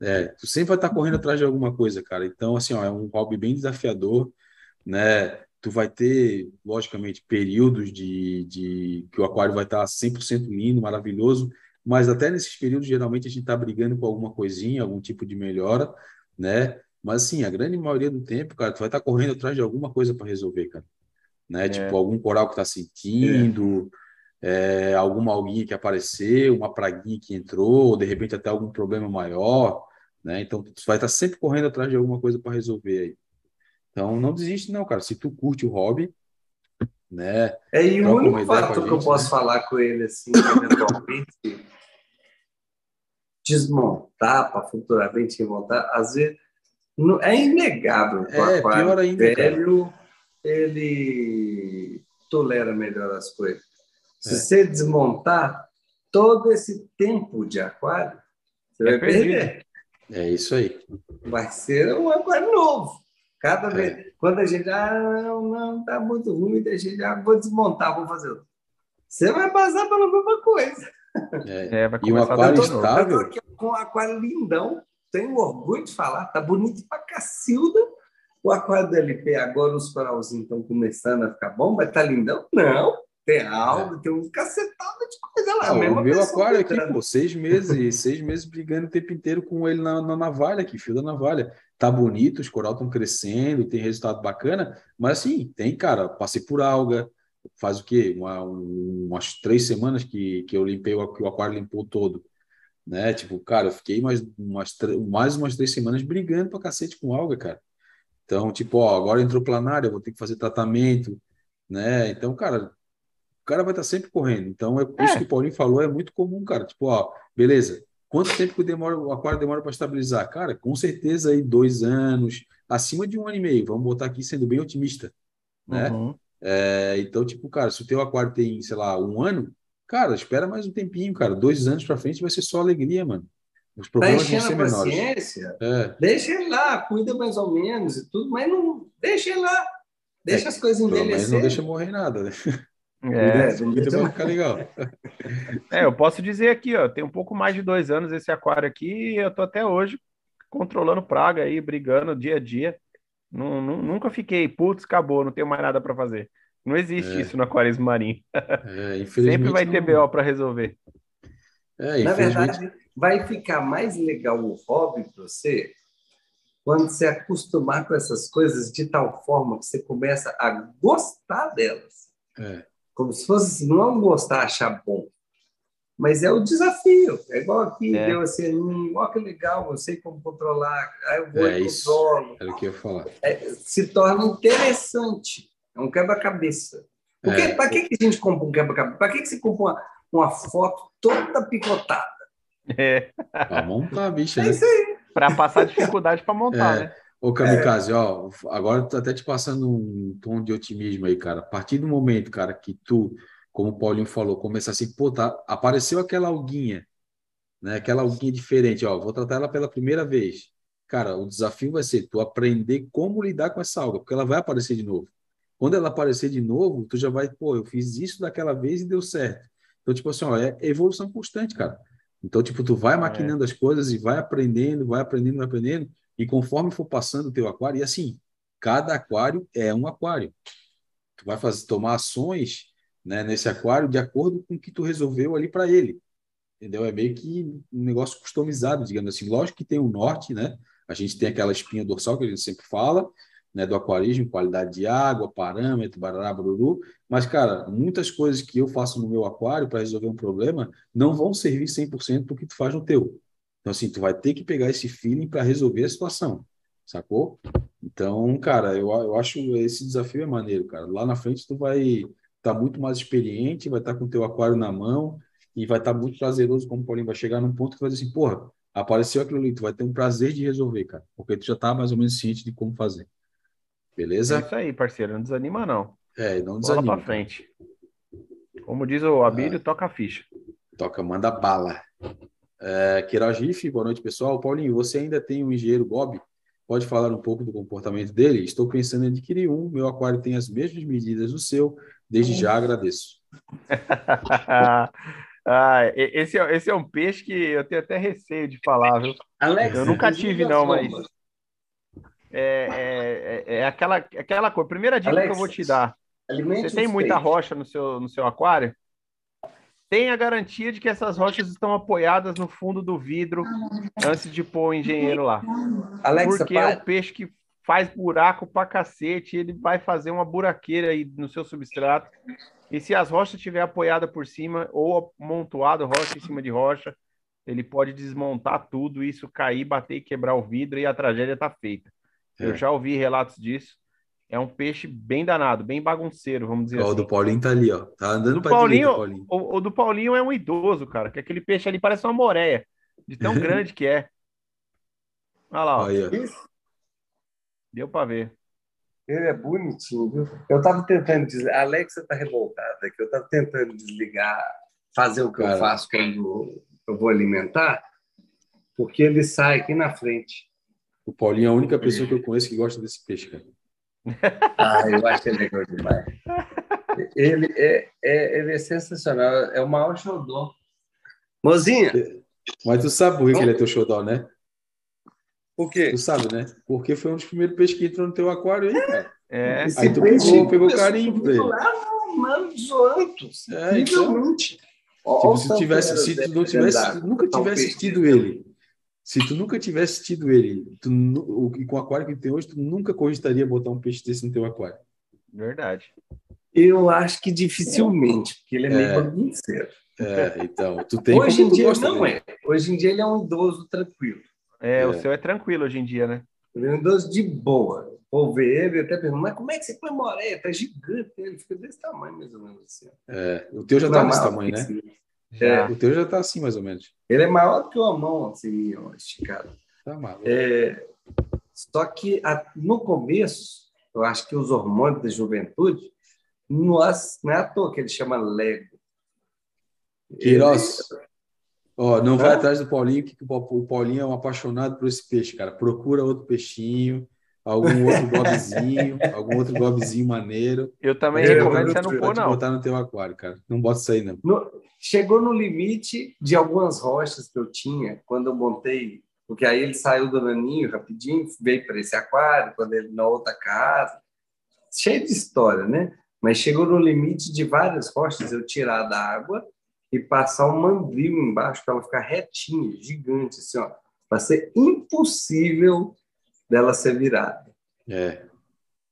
É, tu sempre vai estar correndo atrás de alguma coisa, cara. Então, assim, ó, é um hobby bem desafiador, né? Tu vai ter, logicamente, períodos de, de que o aquário vai estar 100% lindo, maravilhoso, mas até nesses períodos, geralmente, a gente está brigando com alguma coisinha, algum tipo de melhora, né? Mas, assim, a grande maioria do tempo, cara, tu vai estar correndo atrás de alguma coisa para resolver, cara. Né? Tipo, algum coral que tá sentindo, é, alguma alguinha que apareceu, uma praguinha que entrou, ou de repente até algum problema maior, né? Então, tu vai estar sempre correndo atrás de alguma coisa para resolver aí. Então, não desiste, não, cara. Se tu curte o hobby, né?
É, e o único fato
a
que eu
gente,
posso
né?
falar com ele, assim, eventualmente, desmontar para futuramente montar, às vezes, não, é inegável
É, pior ainda, cara.
Ele tolera melhor as coisas. Se
É.
você desmontar todo esse tempo de aquário, você
É
vai
perdido.
perder.
É isso aí.
Vai ser um aquário novo. Cada
É.
vez. Quando a gente, ah, não, não, tá muito ruim, a gente, ah, vou desmontar, vou fazer outro. Você vai passar pela mesma coisa.
É.
É, vai
E o
começar
aquário estável?
eu tô aqui com um aquário lindão, tenho orgulho de falar, tá bonito pra cacilda. O aquário do LP, agora os coralzinhos estão começando a ficar bom, mas tá lindão? Não, tem algo, tem um cacetada de coisa lá. Mesma
o meu aquário aqui, pô, seis meses, seis meses brigando o tempo inteiro com ele na, na navalha aqui, fio da navalha. Tá bonito, os coral estão crescendo, tem resultado bacana, mas assim, tem, cara, passei por alga, faz o quê? Uma- um- umas três semanas que, que eu limpei, o, que o aquário limpou todo, né? Tipo, cara, eu fiquei mais umas, mais umas três semanas brigando pra cacete com alga, cara. Então, tipo, ó, agora entrou planária, vou ter que fazer tratamento, né? Então, cara, o cara vai estar sempre correndo. Então, é isso
É.
que o Paulinho falou, é muito comum, cara. Tipo, ó, beleza. Quanto tempo que demora, o aquário demora para estabilizar? Cara, com certeza aí dois anos, acima de um ano e meio. Vamos botar aqui sendo bem otimista, né?
Uhum.
É, então, tipo, cara, se o teu aquário tem, sei lá, um ano, cara, espera mais um tempinho, cara. Dois anos para frente vai ser só alegria, mano. Os
Tá
problemas vão
enchendo
ser
a
menores.
paciência,
É,
deixa ele lá, cuida mais ou menos e tudo, mas não deixa ele lá. Deixa
É,
as coisas
pelo menos não
envelhecer.
deixa morrer nada, né?
É,
É, não
Cuida
deixa
pra ficar legal.
é, eu posso dizer aqui, ó, tem um pouco mais de dois anos esse aquário aqui e eu tô até hoje controlando praga aí, brigando dia a dia. Nu- nu- nunca fiquei, putz, acabou, não tenho mais nada para fazer. Não existe
É.
isso no aquarismo marinho.
É,
Sempre vai ter
não-
BO para resolver.
É,
Na verdade, vai ficar mais legal o hobby para você quando você acostumar com essas coisas de tal forma que você começa a gostar delas.
é.
Como se fosse assim, não gostar, achar bom. Mas é o desafio. É igual aqui,
É.
deu assim, hum, ó que legal, eu sei como controlar, aí eu vou
É
e controlo.
Era o que eu ia falar.
É, se torna interessante. É um quebra-cabeça.
É.
para que, que a gente compra um quebra-cabeça? Para que, que você compra uma, uma foto toda picotada?
É,
Pra montar a bicha,
É
né?
isso aí.
para passar dificuldade para montar,
É.
né?
Ô, Kamikaze, ó, agora tô até te passando um tom de otimismo aí, cara. A partir do momento, cara, que tu, como o Paulinho falou, começar assim, pô, tá, apareceu aquela alguinha, né? Aquela alguinha diferente, ó, vou tratar ela pela primeira vez. Cara, o desafio vai ser tu aprender como lidar com essa alga, porque ela vai aparecer de novo. Quando ela aparecer de novo, tu já vai, pô, eu fiz isso daquela vez e deu certo. Então, tipo assim, ó, é evolução constante, cara. Então, tipo, tu vai maquinando as coisas e vai aprendendo, vai aprendendo, vai aprendendo. E conforme for passando o teu aquário, e assim, cada aquário é um aquário. Tu vai fazer, tomar ações né, nesse aquário de acordo com o que tu resolveu ali para ele. Entendeu? É meio que um negócio customizado, digamos assim. Lógico que tem o norte, né? A gente tem aquela espinha dorsal que a gente sempre fala, né, do aquarismo, qualidade de água, parâmetro, barará, bururu. Mas, cara, muitas coisas que eu faço no meu aquário para resolver um problema não vão servir 100% para o que tu faz no teu. Então, assim, tu vai ter que pegar esse feeling para resolver a situação, sacou? Então, cara, eu, eu acho esse desafio é maneiro, cara. Lá na frente tu vai estar tá muito mais experiente, vai estar tá com teu aquário na mão e vai estar tá muito prazeroso, como o Paulinho vai chegar num ponto que vai dizer assim, porra, apareceu aquilo ali, tu vai ter um prazer de resolver, cara, porque tu já tá mais ou menos ciente de como fazer. Beleza?
É isso aí, parceiro, não desanima não.
É, não desanima.
Bola pra frente. Como diz o Abílio, ah, toca a ficha.
Toca, manda bala. É, Queiroz Riff, boa noite, pessoal. Paulinho, você ainda tem um engenheiro Bob? Pode falar um pouco do comportamento dele? Estou pensando em adquirir um. Meu aquário tem as mesmas medidas do seu. Desde já agradeço.
ah, esse, é, esse é um peixe que eu tenho até receio de falar, viu? Alex, eu nunca tive, não, mas. É, é, é, aquela, aquela coisa. Primeira dica Alex, que eu vou te dar. Você tem muita rocha no seu, no seu aquário? tem a garantia de que essas rochas estão apoiadas no fundo do vidro antes de pôr o engenheiro lá. Alexa, Porque é o peixe que faz buraco pra cacete, ele vai fazer uma buraqueira aí no seu substrato. E se as rochas estiver apoiada por cima ou amontoado rocha em cima de rocha, ele pode desmontar tudo, isso cair, bater e quebrar o vidro e a tragédia está feita. É. Eu já ouvi relatos disso é um peixe bem danado, bem bagunceiro, vamos dizer
ó,
assim.
O do Paulinho tá ali, ó. Tá andando
para Paulinho, Paulinho. O, o, do Paulinho é um idoso, cara, que aquele peixe ali parece uma moreia, de tão grande que é. Olha lá, ó. Deu para ver.
Ele é bonitinho, viu? Eu tava tentando desligar. A Alexa tá revoltada aqui. Eu tava tentando desligar, fazer o que cara. eu faço quando eu vou alimentar, porque ele sai aqui na frente.
O Paulinho é a única pessoa que eu conheço que gosta desse peixe, cara.
Ah, eu acho ele legal demais. Ele é, é, ele é sensacional, é o maior xodó. Mozinha!
Mas tu sabe por que ele é teu xodó, né?
Por quê?
Tu sabe, né? Porque foi um dos primeiros peixes que entrou no teu aquário aí, cara.
É.
Aí tu pegou, pegou carinho pra ele. Lá
no Zoantos.
É, então, tipo, se, tivesse, se tu não tivesse, nunca tivesse tido ele se tu nunca tivesse tido ele, tu, o, e com o aquário que tem hoje, tu nunca cogitaria botar um peixe desse no teu aquário.
Verdade.
Eu acho que dificilmente, porque ele é, é meio bagunceiro.
É, então, tu tem
Hoje em dia não é. Hoje em dia ele é um idoso tranquilo.
É, é, o seu é tranquilo hoje em dia, né?
Ele é um idoso de boa. Vou ver ele até pergunto, mas como é que você põe moreia? Tá gigante, ele fica desse tamanho, mais ou menos assim.
É, o teu já tá desse tamanho, né? É, o teu já está assim, mais ou menos.
Ele é maior do que uma mão, assim, esticado.
Tá maluco.
É, só que a, no começo, eu acho que os hormônios da juventude, não, não é à toa que ele chama Lego.
Queiroz, ó, não vai atrás do Paulinho, que o Paulinho é um apaixonado por esse peixe, cara. Procura outro peixinho, algum outro gobzinho, algum outro gobzinho maneiro.
Eu também é, recomendo você não pôr, não.
botar no teu aquário, cara. Não bota isso aí, não.
No, chegou no limite de algumas rochas que eu tinha quando eu montei, porque aí ele saiu do naninho rapidinho, veio para esse aquário, quando ele na outra casa. Cheio de história, né? Mas chegou no limite de várias rochas eu tirar da água e passar um mandril embaixo para ela ficar retinha, gigante, assim, ó. Para ser impossível dela ser virada.
É.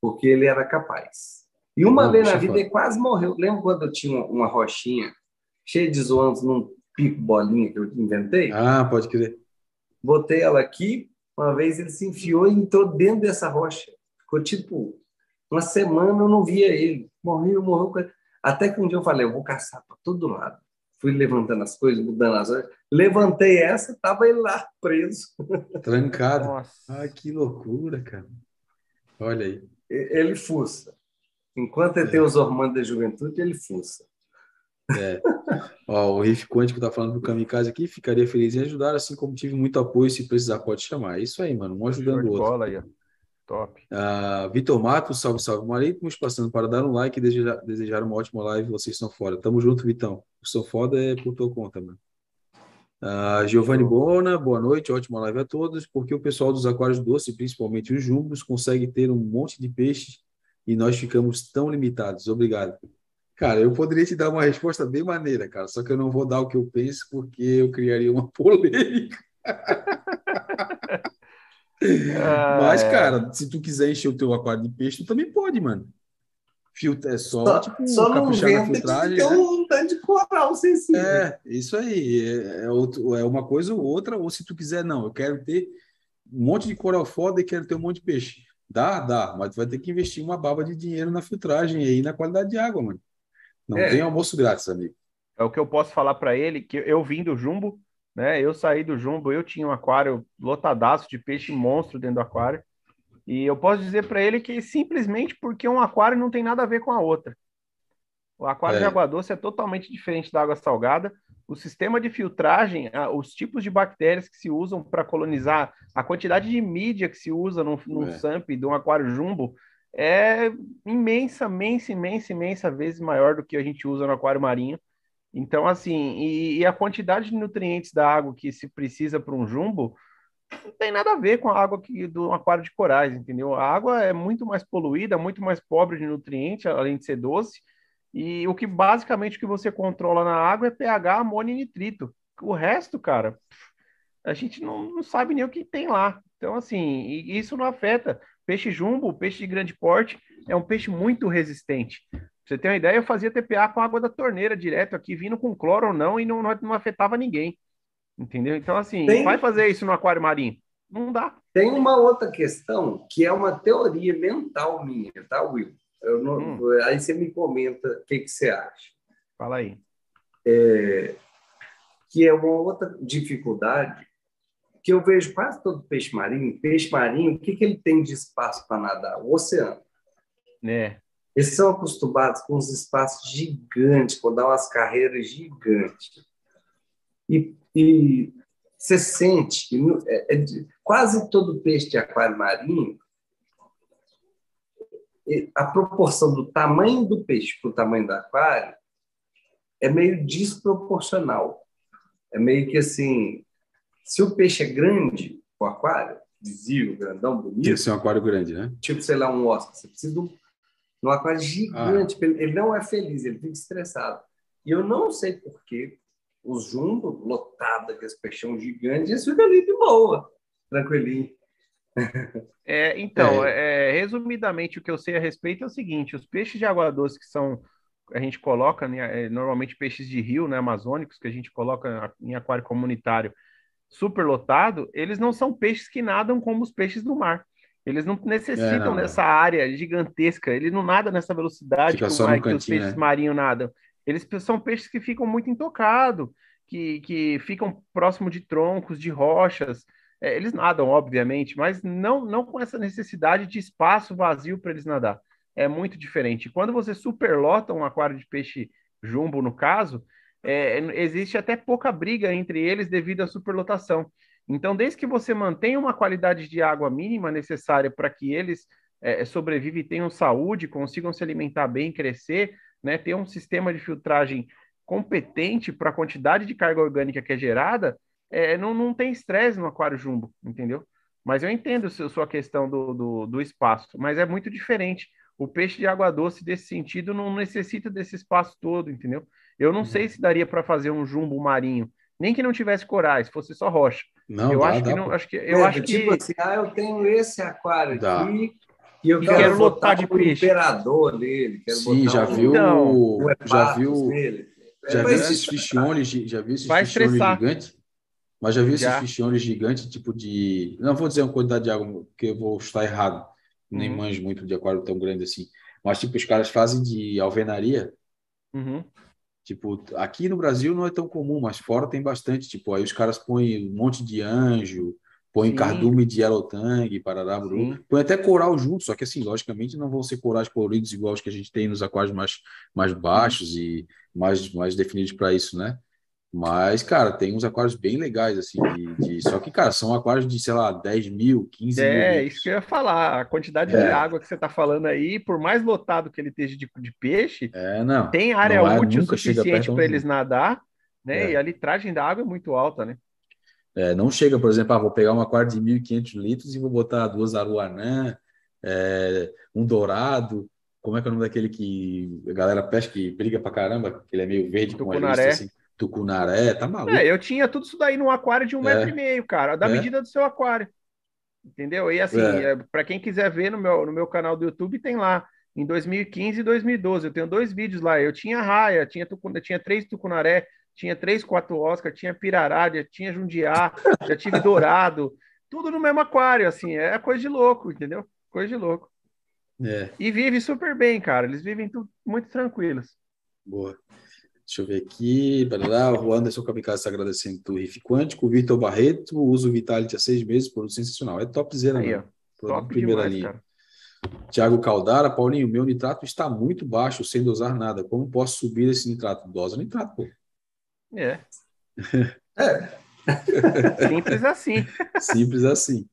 Porque ele era capaz. E uma Não, vez na vida ele quase morreu. Lembra quando eu tinha uma rochinha cheia de zoantes num pico bolinha que eu inventei?
Ah, pode crer.
Botei ela aqui, uma vez ele se enfiou e entrou dentro dessa rocha. Ficou tipo uma semana eu não via ele. Morreu, morreu. Até que um dia eu falei, eu vou caçar para todo lado. Fui levantando as coisas, mudando as coisas. Levantei essa, tava ele lá preso.
Trancado. Nossa. Ai, que loucura, cara. Olha aí.
Ele fuça. Enquanto ele é. tem os hormônios da juventude, ele fuça.
É. Ó, o Riff Quântico tá falando pro Kamikaze aqui, ficaria feliz em ajudar, assim como tive muito apoio, se precisar pode chamar. É isso aí, mano, um ajudando o outro.
Bola aí, ó. Top.
Uh, Vitor Matos, salve, salve, Marítimos, passando para dar um like e desejar, desejar uma ótima live, vocês estão fora. Tamo junto, Vitão. O seu foda é por tua conta, mano. Uh, Giovanni Bona, boa noite, ótima live a todos. Porque o pessoal dos aquários doces, principalmente os jumbos, consegue ter um monte de peixes e nós ficamos tão limitados? Obrigado. Cara, eu poderia te dar uma resposta bem maneira, cara, só que eu não vou dar o que eu penso porque eu criaria uma polêmica. Ah, Mas, é. cara, se tu quiser encher o teu aquário de peixe, tu também pode, mano. Filtro é só,
só
tipo,
só não venta filtragem, que né? um tanto de coral sensível.
É, isso aí. É, é, outro, é uma coisa ou outra, ou se tu quiser, não, eu quero ter um monte de coral foda e quero ter um monte de peixe. Dá, dá, mas tu vai ter que investir uma baba de dinheiro na filtragem e na qualidade de água, mano. Não é. tem almoço grátis, amigo.
É o que eu posso falar para ele, que eu vim do Jumbo, né? Eu saí do Jumbo, eu tinha um aquário lotadaço de peixe monstro dentro do aquário. E eu posso dizer para ele que simplesmente porque um aquário não tem nada a ver com a outra. O aquário é. de água doce é totalmente diferente da água salgada. O sistema de filtragem, os tipos de bactérias que se usam para colonizar, a quantidade de mídia que se usa num, num é. SAMP de um aquário jumbo é imensa, imensa, imensa, imensa vezes maior do que a gente usa no aquário marinho. Então, assim, e, e a quantidade de nutrientes da água que se precisa para um jumbo não tem nada a ver com a água que, do aquário de corais, entendeu? A água é muito mais poluída, muito mais pobre de nutrientes, além de ser doce. E o que basicamente o que você controla na água é pH, amônio e nitrito. O resto, cara, a gente não, não sabe nem o que tem lá. Então, assim, isso não afeta. Peixe jumbo, peixe de grande porte, é um peixe muito resistente. Pra você ter uma ideia, eu fazia TPA com água da torneira direto aqui, vindo com cloro ou não, e não, não afetava ninguém. Entendeu? Então, assim, tem... vai fazer isso no aquário marinho? Não dá.
Tem uma outra questão que é uma teoria mental minha, tá, Will? Não... Hum. Aí você me comenta o que, que você acha.
Fala aí.
É... Que é uma outra dificuldade que eu vejo quase todo peixe marinho. Peixe marinho, o que, que ele tem de espaço para nadar? O oceano.
É.
Eles são acostumados com os espaços gigantes, com dar umas carreiras gigantes. E e você sente que é, é, quase todo peixe de aquário marinho, a proporção do tamanho do peixe para o tamanho do aquário é meio desproporcional. É meio que assim, se o peixe é grande, o aquário, visível, grandão, bonito. Tem
que ser um aquário grande, né?
Tipo, sei lá, um Oscar. Você precisa de um, um aquário gigante. Ah. Ele não é feliz, ele fica estressado. E eu não sei porquê, os jumbo lotados, aqueles peixão gigantes, eles ficam ali de boa, tranquilinho.
É, então, é. É, resumidamente, o que eu sei a respeito é o seguinte: os peixes de água doce que são a gente coloca né, é, normalmente peixes de rio, né, amazônicos, que a gente coloca em aquário comunitário superlotado, eles não são peixes que nadam como os peixes do mar. Eles não necessitam é, não, dessa área gigantesca, ele não nada nessa velocidade que, o, que os peixes né? marinhos nadam. Eles são peixes que ficam muito intocados, que, que ficam próximo de troncos, de rochas. É, eles nadam, obviamente, mas não, não com essa necessidade de espaço vazio para eles nadar. É muito diferente. Quando você superlota um aquário de peixe jumbo, no caso, é, existe até pouca briga entre eles devido à superlotação. Então, desde que você mantenha uma qualidade de água mínima necessária para que eles é, sobrevivam e tenham saúde, consigam se alimentar bem, crescer, né, ter um sistema de filtragem competente para a quantidade de carga orgânica que é gerada, é, não, não tem estresse no aquário jumbo, entendeu? Mas eu entendo a sua questão do, do, do, espaço, mas é muito diferente. O peixe de água doce, desse sentido, não necessita desse espaço todo, entendeu? Eu não uhum. sei se daria para fazer um jumbo marinho, nem que não tivesse corais, fosse só rocha.
Não,
eu
dá,
acho
dá,
que não, acho que eu é, acho
tipo
que
assim, ah, eu tenho esse aquário
dá.
aqui, e eu
quero, quero lotar de
peixe. imperador nele.
Sim, já, um, viu, então, já viu. Nele. Já é, viu esses fichiones, já viu esses fichiones gigantes? Mas já viu esses fichiones gigantes, tipo de. Não vou dizer uma quantidade de água, porque eu vou estar errado. Nem uhum. manjo muito de aquário tão grande assim. Mas, tipo, os caras fazem de alvenaria.
Uhum.
Tipo, aqui no Brasil não é tão comum, mas fora tem bastante. Tipo, aí os caras põem um monte de anjo, põe Sim. cardume de yellow tang, parará, buru. põe até coral junto, só que assim, logicamente não vão ser corais coloridos igual os que a gente tem nos aquários mais, mais baixos e mais, mais definidos para isso, né? Mas, cara, tem uns aquários bem legais, assim, de, de, só que, cara, são aquários de, sei lá, 10 mil, 15
é,
mil.
É, isso que eu ia falar. A quantidade é. de água que você está falando aí, por mais lotado que ele esteja de, de peixe,
é, não,
tem área não é, útil suficiente para eles nadar né?
É.
E a litragem da água é muito alta, né?
É, não chega, por exemplo, ah, vou pegar um aquário de 1.500 litros e vou botar duas aruanã, é, um dourado. Como é que é o nome daquele que a galera pesca que briga pra caramba? Que ele é meio verde com uma
Tucunaré.
lista assim. Tucunaré, tá maluco.
É, eu tinha tudo isso daí num aquário de um
É.
metro e meio, cara, da
É.
medida do seu aquário. Entendeu? E assim,
É.
é, para quem quiser ver no meu, no meu canal do YouTube, tem lá. Em 2015 e 2012, eu tenho dois vídeos lá. Eu tinha raia, tinha, tucuna, tinha três tucunaré, tinha três, quatro Oscar, tinha pirará, já tinha jundiá, já tive dourado, tudo no mesmo aquário, assim, é coisa de louco, entendeu? Coisa de louco.
É,
E vive super bem, cara. Eles vivem muito tranquilos.
boa. Deixa eu ver aqui. Barará, o Anderson Kamikaze está agradecendo do Riff Quântico. O Vitor Barreto, uso o Vitality há seis meses, produto sensacional. É topzera,
Aí.
Produto primeira
demais,
linha.
cara.
Tiago Caldara, Paulinho, meu nitrato está muito baixo, sem dosar nada. Como posso subir esse nitrato? Dosa nitrato, pô.
É.
É.
Simples assim.
Simples assim.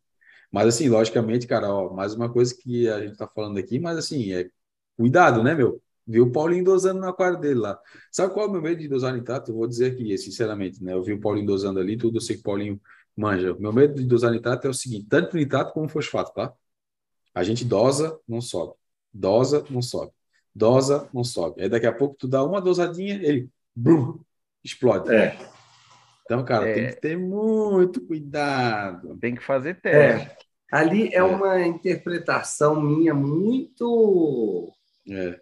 Mas assim, logicamente, cara, ó, mais uma coisa que a gente tá falando aqui, mas assim, é cuidado, né, meu? Viu o Paulinho dosando no aquário dele lá. Sabe qual é o meu medo de dosar nitrato? Eu vou dizer aqui, sinceramente, né? Eu vi o Paulinho dosando ali, tudo, eu sei que o Paulinho manja. O meu medo de dosar nitrato é o seguinte, tanto nitrato como fosfato, tá? A gente dosa, não sobe. Dosa, não sobe. Dosa, não sobe. Aí daqui a pouco tu dá uma dosadinha, ele brum, explode.
É.
Então, cara,
É.
tem que ter muito cuidado.
Tem que fazer teste.
É. Ali é uma interpretação minha muito,
É.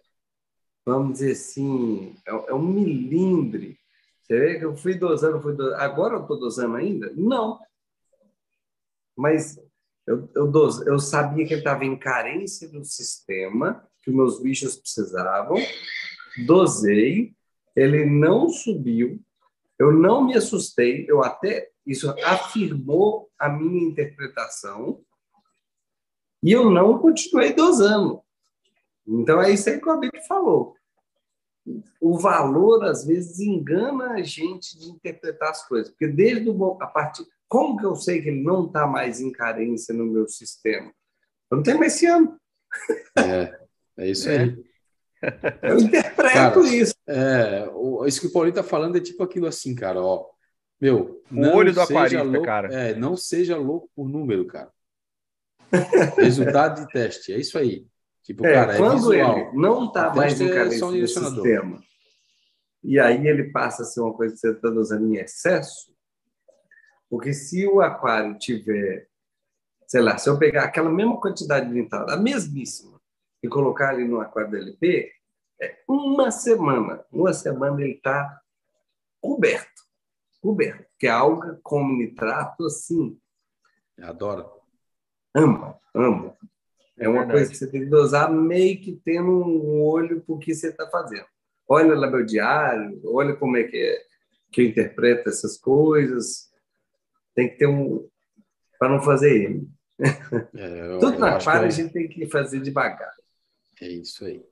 vamos dizer assim, é, é um milindre. Você vê que eu fui dosando, fui dosando. Agora eu estou dosando ainda? Não. Mas eu, eu, dose, eu sabia que ele estava em carência do sistema, que meus bichos precisavam. Dosei, ele não subiu, eu não me assustei, eu até isso afirmou a minha interpretação e eu não continuei dosando. Então é isso aí que o Abel falou. O valor às vezes engana a gente de interpretar as coisas, porque desde o, a partir como que eu sei que ele não está mais em carência no meu sistema? Eu não tenho mais esse ano.
É, é isso
É.
aí.
Eu interpreto
Cara,
isso.
É, o- isso que o Paulinho tá falando é tipo aquilo assim, cara, ó. Meu,
O
não
olho do aquarista,
louco,
cara.
É, não seja louco por número, cara. Resultado de teste, é isso aí. Tipo,
É,
cara, é
quando
visual.
ele não está mais
teste
em
é
carência
só um
do
direcionador.
sistema, e aí ele passa a ser uma coisa que você está usando em excesso, porque se o aquário tiver, sei lá, se eu pegar aquela mesma quantidade de nitrato, a mesmíssima, e colocar ali no aquário do LP, é uma semana, uma semana ele está coberto, coberto, porque a alga come nitrato assim,
Adoro.
ama, ama. É uma
verdade.
coisa que você tem que dosar meio que tendo um olho para o que você está fazendo. Olha lá meu diário, olha como é que, é, que eu interpreto essas coisas. Tem que ter um. para não fazer ele.
É, eu-
Tudo
eu
na para
é-
a gente tem que fazer devagar.
É isso aí.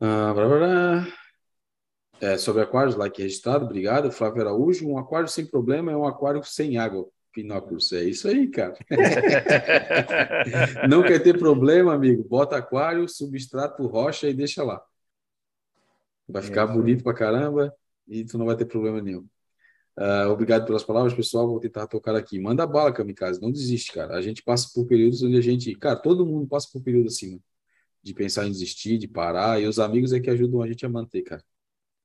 Ah, blá, blá, blá. É, sobre aquários, like registrado, obrigado. Flávio Araújo, um aquário sem problema é um aquário sem água. Pinóculos, é isso aí, cara. Não quer ter problema, amigo? Bota aquário, substrato, rocha e deixa lá. Vai ficar
isso aí.
bonito pra caramba e tu não vai ter problema nenhum. Ah, obrigado pelas palavras, pessoal. Vou tentar tocar aqui. Manda bala, Kamikaze. Não desiste, cara. A gente passa por períodos onde a gente. Cara, todo mundo passa por período assim, né? De pensar em desistir, de parar. E os amigos é que ajudam a gente a manter, cara.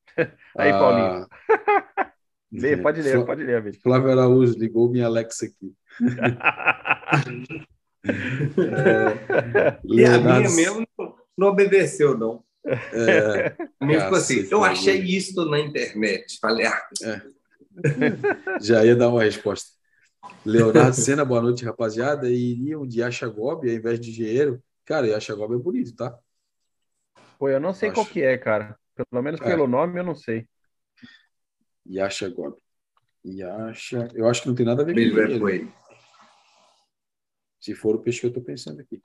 Aí, Paulinho.
Ah,
Lê, pode ler, pode ler, amigo.
Flávio Araújo ligou minha Alexa aqui.
E a
Leonardo-
minha mesmo não, não obedeceu, não.
É,
A minha ficou assim: eu achei isso na internet. Falei, ah,
já ia dar uma resposta. Leonardo Sena, boa noite, rapaziada. E iriam de Achagob ao invés de engenheiro. Cara, e Achagob é bonito, tá?
Pô, eu não sei
Acho.
qual que é, cara. Pelo menos
É.
pelo nome eu não sei.
Yachagob. Yasha. Eu acho que não tem nada a ver com
é ele.
Se for o peixe que eu tô pensando aqui.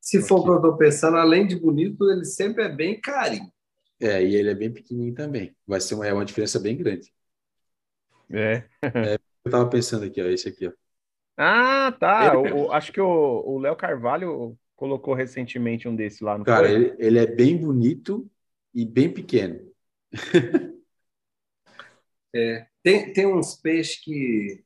Se for o que eu estou pensando, além de bonito, ele sempre é bem carinho.
É, e ele é bem pequenininho também. Vai ser uma, é uma diferença bem grande.
É.
Eu tava pensando aqui, ó, esse aqui, ó.
Ah, tá.
Ele-
O- o- acho que o o Léo Carvalho colocou recentemente um desse lá no
Cara, ele, ele é bem bonito e bem pequeno.
É, tem, tem uns peixes que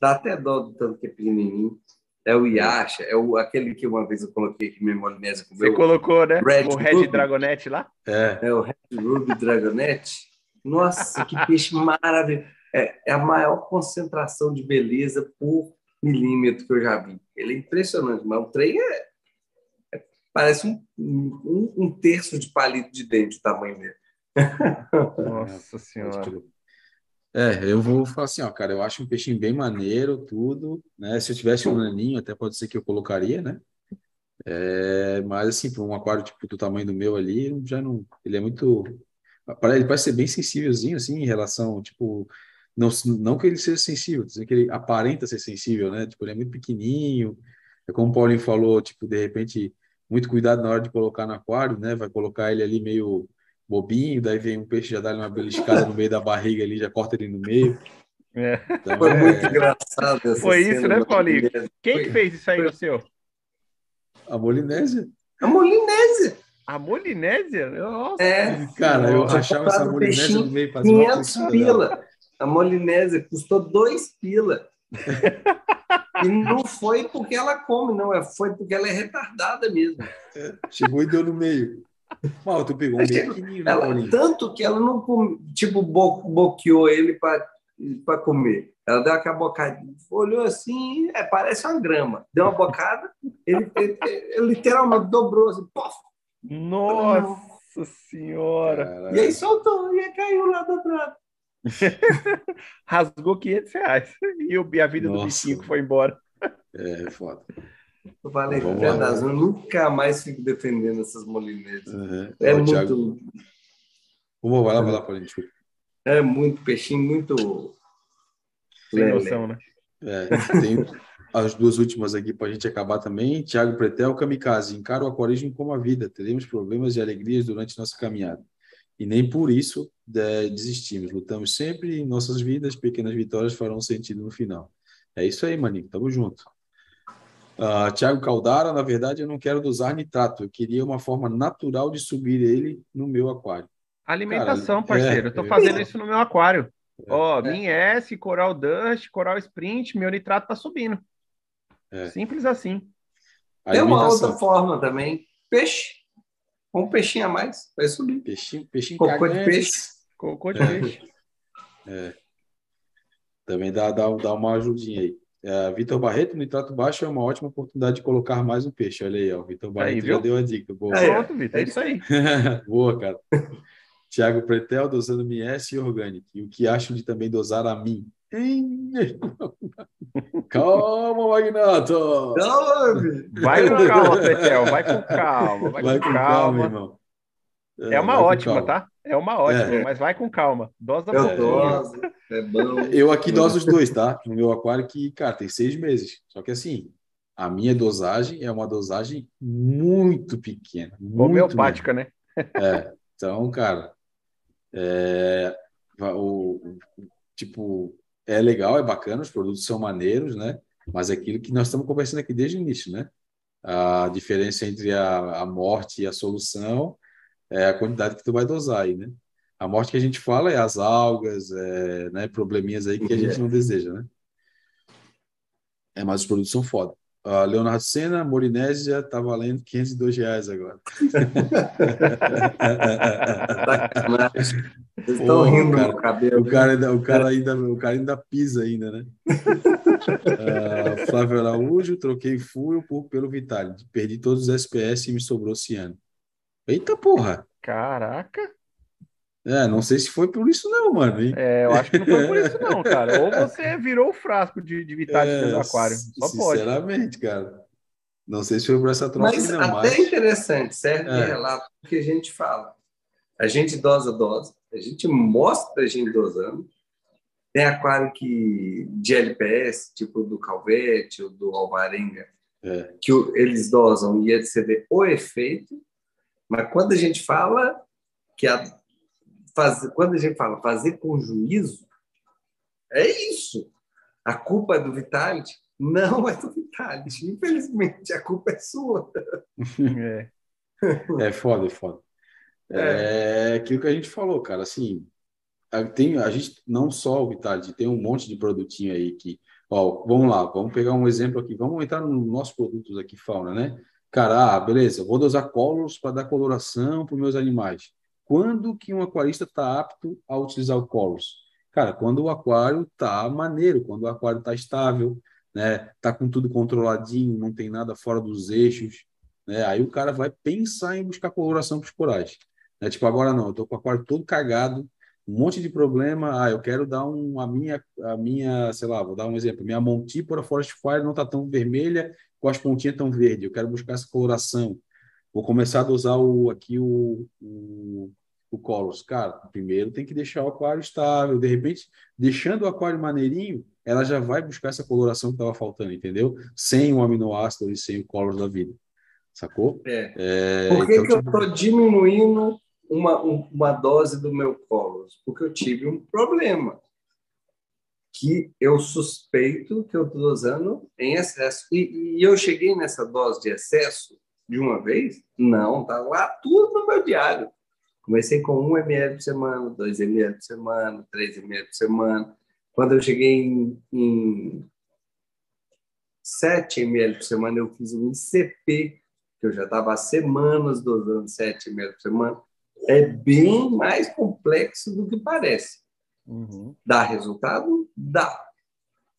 dá até dó do tanto que é pequenininho. É o Yasha, é o, aquele que uma vez eu coloquei aqui minha maionese com
Você colocou, né? Red o Red Ruby. Dragonete lá?
É. É o Red Ruby Dragonete. Nossa, que peixe maravilhoso. É, é, a maior concentração de beleza por milímetro que eu já vi. Ele é impressionante, mas o trem é, é parece um, um, um, terço de palito de dente o tamanho dele.
Nossa Senhora.
É, eu vou falar assim, ó, cara, eu acho um peixinho bem maneiro, tudo, né? Se eu tivesse um naninho, até pode ser que eu colocaria, né? É, mas assim, para um aquário tipo do tamanho do meu ali, já não, ele é muito, ele parece ser bem sensívelzinho assim em relação, tipo, não, não que ele seja sensível, dizer que ele aparenta ser sensível, né? Tipo, ele é muito pequenininho, é como o Paulinho falou, tipo, de repente, muito cuidado na hora de colocar no aquário, né? Vai colocar ele ali meio bobinho, daí vem um peixe, já dá uma beliscada no meio da barriga ali, já corta ele no meio.
É. Então, Foi é... muito engraçado essa
Foi isso, né, Paulinho? Quem Foi... que fez isso aí no seu?
A Molinésia.
A Molinésia.
A Molinésia?
Nossa. É.
Cara, eu achava essa Molinésia no meio.
500 pila. A Molinésia custou 2 pila. E não foi porque ela come, não. É, foi porque ela é retardada mesmo.
É, chegou e deu no meio. Mal, tu pegou um
né, ela, Tanto que ela não, tipo, bo boqueou ele para comer. Ela deu aquela bocada, olhou assim, é, parece uma grama. Deu uma bocada, ele, ele, ele literalmente dobrou assim, pof.
Nossa Senhora!
Caralho. E aí soltou, e aí caiu lá dobrado.
Rasgou 500 reais. E a vida Nossa. do bichinho foi embora.
É, foda.
Eu falei, Fernando, eu nunca mais fico defendendo essas molinetas. Uhum. É, muito. Thiago...
Vamos, vai lá, vai lá, Paulinho, desculpa.
É muito peixinho, muito.
Sem noção, né?
É, tem as duas últimas aqui para a gente acabar também. Tiago Pretel, Kamikaze, encara o aquarismo como a vida. Teremos problemas e alegrias durante nossa caminhada. E nem por isso é, desistimos. Lutamos sempre em nossas vidas, pequenas vitórias farão sentido no final. É isso aí, maninho. Tamo junto. Uh, Tiago Caldara, na verdade, eu não quero usar nitrato. Eu queria uma forma natural de subir ele no meu aquário.
Alimentação, Cara, parceiro. É, eu tô fazendo é, isso no meu aquário. É, Ó, é. Min S, Coral Dust, Coral Sprint, meu nitrato tá subindo. É. Simples assim.
Tem uma outra forma também. Peixe. Um peixinho a mais, vai subir.
Peixinho, peixinho
Cocô de peixe.
Cocô de peixe.
É. Também dá, dá, dá uma ajudinha aí. É, Vitor Barreto, nitrato baixo é uma ótima oportunidade de colocar mais um peixe. Olha aí, ó. Vitor Barreto aí, já deu a dica. Boa.
Pronto, Vitor, é isso aí.
Boa, cara. Tiago Pretel, dosando MS e Organic. E o que acham de também dosar a mim? Calma, Magnato!
Vai com calma, Pretel. Vai com calma. Vai, vai com, com calma, calma, irmão. É, é uma ótima, tá? É uma ótima, é. mas vai com calma. Dosa
eu doso, é bom.
Eu aqui doso os dois, tá? No meu aquário que, cara, tem seis meses. Só que assim, a minha dosagem é uma dosagem muito pequena. Muito
Homeopática, né?
É. Então, cara, é, o, tipo, é legal, é bacana, os produtos são maneiros, né? Mas é aquilo que nós estamos conversando aqui desde o início, né? A diferença entre a, a morte e a solução é a quantidade que tu vai dosar aí, né? A morte que a gente fala é as algas, é, né, probleminhas aí que a gente não deseja, né? É, mas os produtos são foda. Uh, Leonardo Senna, Morinésia, tá valendo 502 reais agora.
Vocês estão rindo cara, cabelo.
O cara, ainda, o, cara ainda, o cara ainda pisa ainda, né? uh, Flávio Araújo, troquei fuel por, pelo Vitali. Perdi todos os SPS e me sobrou Ciano. Eita porra!
Caraca!
É, não sei se foi por isso não, mano. Hein?
É, eu acho que não foi por isso não, cara. Ou você virou o frasco de, de Vitale é, do aquário. Só
sinceramente, pode. cara. Não sei se foi por essa troca,
mas não. Até mas... interessante, serve é. de relato que a gente fala. A gente dosa, dosa. A gente mostra a gente dosando. Tem aquário que, de LPS, tipo do Calvete ou do Alvarenga, é. que eles dosam e você vê o efeito mas quando a gente fala que a, faz, quando a gente fala fazer com juízo, é isso. A culpa é do Vitality? Não é do Vitality. Infelizmente, a culpa é sua.
É, é foda, é foda. É. é aquilo que a gente falou, cara, assim, tem, a gente não só o Vitality, tem um monte de produtinho aí que, ó, vamos lá, vamos pegar um exemplo aqui, vamos entrar nos nossos produtos aqui, fauna, né? Cara, ah, beleza, vou dosar colos para dar coloração para os meus animais. Quando que um aquarista está apto a utilizar o colos? Cara, quando o aquário está maneiro, quando o aquário está estável, né? Tá com tudo controladinho, não tem nada fora dos eixos, né? Aí o cara vai pensar em buscar coloração para os corais. Né? Tipo, agora não, eu com o aquário todo cagado, um monte de problema. Ah, eu quero dar um, a minha, a minha, sei lá, vou dar um exemplo. Minha Montipora Forest Fire não está tão vermelha, com as pontinhas tão verde. Eu quero buscar essa coloração. Vou começar a usar o, aqui o, o, o Colors. Cara, primeiro tem que deixar o aquário estável. De repente, deixando o aquário maneirinho, ela já vai buscar essa coloração que estava faltando, entendeu? Sem o aminoácido e sem o Colors da vida. Sacou?
É. é Por que, então, que eu estou tipo... diminuindo uma, uma dose do meu Colors? Porque eu tive um problema que eu suspeito que eu estou usando em excesso. E, e, eu cheguei nessa dose de excesso de uma vez? Não, tá lá tudo no meu diário. Comecei com 1 ml por semana, 2 ml por semana, 3 ml por semana. Quando eu cheguei em, em 7 ml por semana, eu fiz um ICP, que eu já estava há semanas dosando 7 ml por semana. É bem mais complexo do que parece. Uhum. Dá resultado? Dá.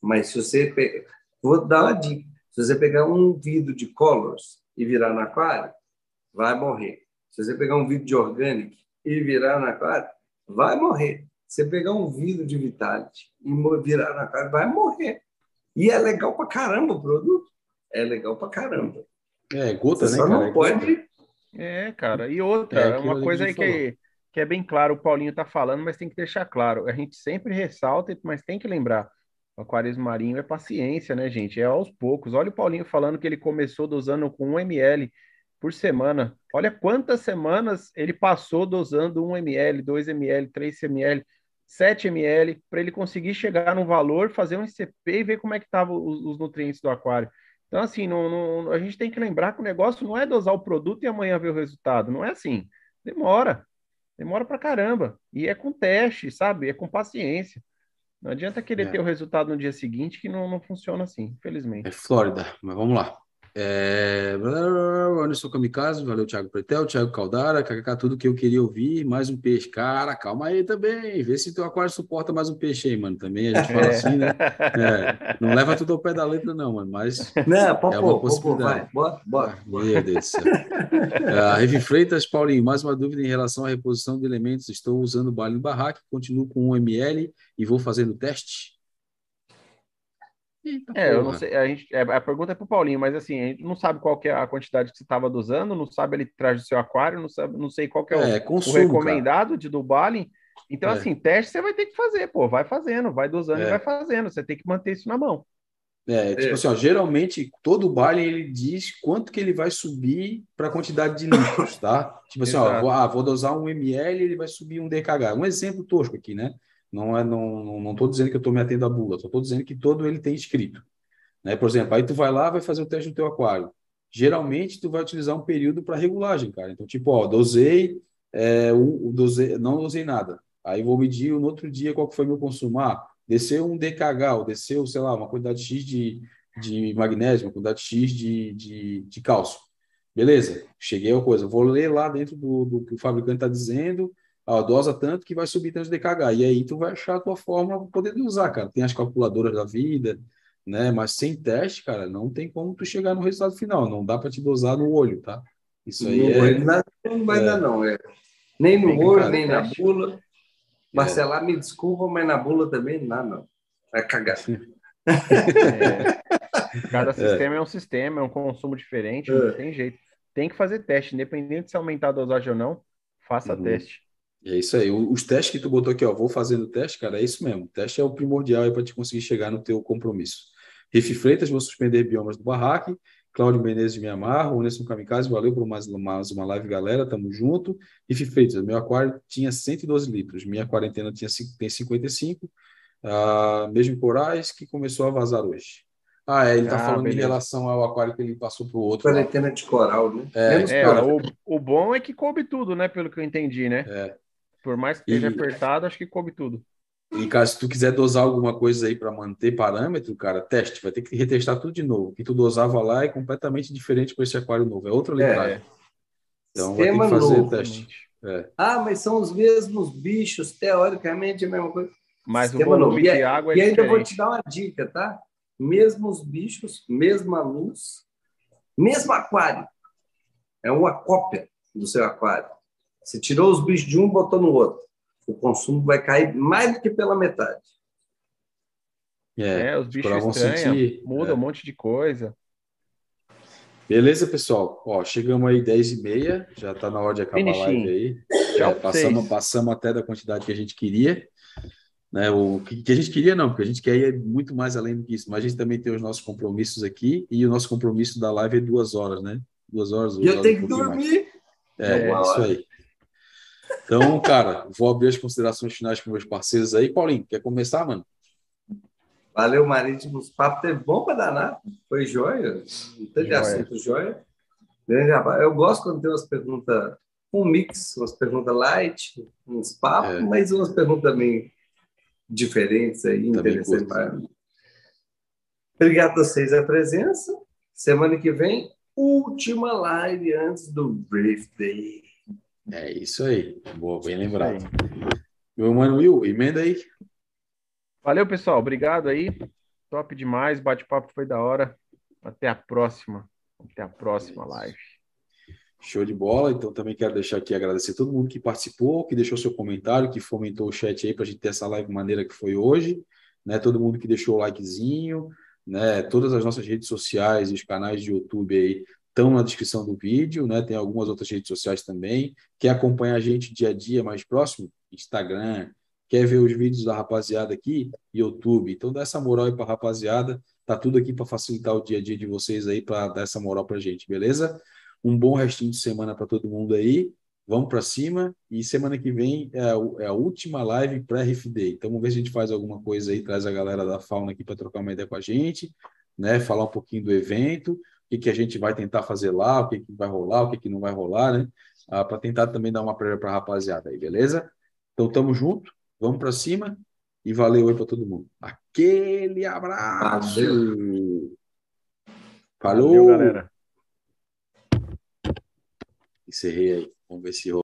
Mas se você. Pe... Vou dar uma dica. Se você pegar um vidro de colors e virar na aquário, vai morrer. Se você pegar um vidro de organic e virar na aquário, vai morrer. Se você pegar um vidro de Vitality e virar na aquário, vai morrer. E é legal pra caramba o produto. É legal pra caramba.
É, gota,
você
né,
só
cara?
não é pode.
É, cara. E outra, é, uma coisa aí que, que é bem claro, o Paulinho está falando, mas tem que deixar claro. A gente sempre ressalta, mas tem que lembrar. O aquarismo marinho é paciência, né, gente? É aos poucos. Olha o Paulinho falando que ele começou dosando com 1 ml por semana. Olha quantas semanas ele passou dosando 1 ml, 2 ml, 3 ml, 7 ml, para ele conseguir chegar no valor, fazer um ICP e ver como é que estavam os, os, nutrientes do aquário. Então, assim, não, não, a gente tem que lembrar que o negócio não é dosar o produto e amanhã ver o resultado. Não é assim. Demora. Demora pra caramba. E é com teste, sabe? É com paciência. Não adianta querer é. ter o resultado no dia seguinte que não, não funciona assim, infelizmente.
É Flórida, mas vamos lá. É... Anderson Kamikaze, valeu, Thiago Pretel, Thiago Caldara, KKK, tudo que eu queria ouvir, mais um peixe. Cara, calma aí também, vê se teu aquário suporta mais um peixe aí, mano. Também a gente fala é. assim, né? É. Não leva tudo ao pé da letra, não, mano, mas
não, pô, é uma pô, possibilidade. Pô, vai, bora, bora.
Meu Deus do céu. Uh, Revi Freitas, Paulinho, mais uma dúvida em relação à reposição de elementos. Estou usando o balde em barraque, continuo com 1 ml e vou fazendo teste.
Eita, é, porra. eu não sei. A, gente, é, a pergunta é para o Paulinho, mas assim, a gente não sabe qual é a quantidade que você estava dosando, não sabe ele traz do seu aquário, não, sabe, não sei qual é, o, é, consumo, o, recomendado cara. de do Balin. Então, é. assim, teste você vai ter que fazer, pô, vai fazendo, vai dosando e é. vai fazendo. Você tem que manter isso na mão.
É, tipo assim, ó, geralmente todo baile ele diz quanto que ele vai subir para a quantidade de litros, tá? Tipo assim, ó, vou, ah, vou dosar um ml, ele vai subir um DKH. Um exemplo tosco aqui, né? Não é, não, não estou dizendo que eu estou me atendo à bula, só estou dizendo que todo ele tem escrito. Né? Por exemplo, aí tu vai lá, vai fazer o teste do teu aquário. Geralmente tu vai utilizar um período para regulagem, cara. Então, tipo, ó, dosei, é, dosei, não dosei nada. Aí vou medir no outro dia qual que foi meu consumo. Ah, desceu um DKH, ou desceu, sei lá, uma quantidade X de, de magnésio, uma quantidade X de, de, de cálcio. Beleza, cheguei a coisa. Vou ler lá dentro do, do que o fabricante está dizendo, ó, dosa tanto que vai subir tanto de DKH. E aí tu vai achar a tua fórmula para poder usar, cara. Tem as calculadoras da vida, né? Mas sem teste, cara, não tem como tu chegar no resultado final. Não dá para te dosar no olho, tá?
Isso aí no é... olho não vai é... dar, não. É. Nem no olho, cara, nem na bula. Marcelar, me desculpa, mas na bula também não dá, não. Vai cagar.
É. Cada sistema é. é. um sistema, é um consumo diferente, não é. tem jeito. Tem que fazer teste, independente se aumentar a dosagem ou não, faça uhum. teste.
É isso aí. Os testes que tu botou aqui, ó, vou fazendo teste, cara, é isso mesmo. O teste é o primordial para te conseguir chegar no teu compromisso. Riff Freitas, vou suspender biomas do barraque. Cláudio Menezes de Mianmar, Onesson Kamikaze, valeu por mais, mais uma live, galera, tamo junto. Riff Freitas, meu aquário tinha 112 litros, minha quarentena tinha, tem 55, uh, mesmo corais que começou a vazar hoje. Ah, é, ele tá
Ah,
falando em
beleza.
relação ao aquário que ele passou pro outro. lá.
Quarentena de coral, né?
É,
É,
coral.
o, o bom é que coube tudo, né? Pelo que eu entendi, né?
É.
Por mais que esteja
E-
apertado, acho que coube tudo.
E, cara, se tu quiser dosar alguma coisa aí para manter parâmetro, cara, teste. Vai ter que retestar tudo de novo. O que tu dosava lá é completamente diferente para esse aquário novo. É outra litragem. Então vai ter
Sistema
que fazer
novo.
teste. É.
Ah, mas são os mesmos bichos, teoricamente é a mesma coisa.
Mas o
Sistema novo.
volume
E,
de água é
e ainda vou te dar uma dica, tá? Mesmos bichos, mesma luz, mesmo aquário. É uma cópia do seu aquário. Você tirou os bichos de um, botou no outro. O consumo vai cair mais do que pela metade.
É.
É, os bichos estranham,
sentir,
muda
é.
um monte de coisa.
Beleza, pessoal? Ó, chegamos aí 10 e meia. Já tá na hora de acabar a
Finishing.
live aí.
Tchau
É,
pra
passamos, passamos até da quantidade que a gente queria. Né, o que, a gente queria, não, porque a gente quer ir muito mais além do que isso. Mas a gente também tem os nossos compromissos aqui. E o nosso compromisso da live é duas horas, né? Duas horas.
E
duas
eu
horas,
tenho
um
que
mais.
dormir.
É,
Uma
isso aí. Então, cara, vou abrir as considerações finais com meus parceiros aí. Paulinho, quer começar, mano?
Valeu, Marítimos. O papo teve bom para danar. Foi joia. Não teve
Joia.
assunto joia. Grande abraço. Eu gosto quando tem umas perguntas, um mix, umas perguntas light, uns papos,
É.
mas umas perguntas também diferentes aí, interessantes. Obrigado a vocês a presença. Semana que vem, última live antes do Brief Day.
É isso aí. Boa, bem lembrado. Meu mano Will, emenda aí.
Valeu, pessoal. Obrigado aí. Top demais. Bate-papo foi da hora. Até a próxima. Até a próxima live.
Show de bola. Então, também quero deixar aqui agradecer todo mundo que participou, que deixou seu comentário, que fomentou o chat aí para a gente ter essa live maneira que foi hoje. Né? Todo mundo que deixou o likezinho, né? Todas as nossas redes sociais e os canais de YouTube aí estão na descrição do vídeo, né? Tem algumas outras redes sociais também. Quer acompanhar a gente dia a dia mais próximo? Instagram. Quer ver os vídeos da rapaziada aqui? YouTube. Então, dá essa moral aí para rapaziada. Tá tudo aqui para facilitar o dia a dia de vocês aí, para dar essa moral para gente, beleza? Um bom restinho de semana para todo mundo aí. Vamos para cima. E semana que vem é a, é a última live pré-RFD. Então vamos ver se a gente faz alguma coisa aí, traz a galera da fauna aqui para trocar uma ideia com a gente, né? Falar um pouquinho do evento, o que, que a gente vai tentar fazer lá, o que, que vai rolar, o que, que não vai rolar, né? Ah, para tentar também dar uma prévia para a rapaziada aí, beleza? Então tamo junto, vamos para cima e valeu aí para todo mundo. Aquele abraço! Falou!
Valeu, galera.
Encerrei aí. Vamos ver se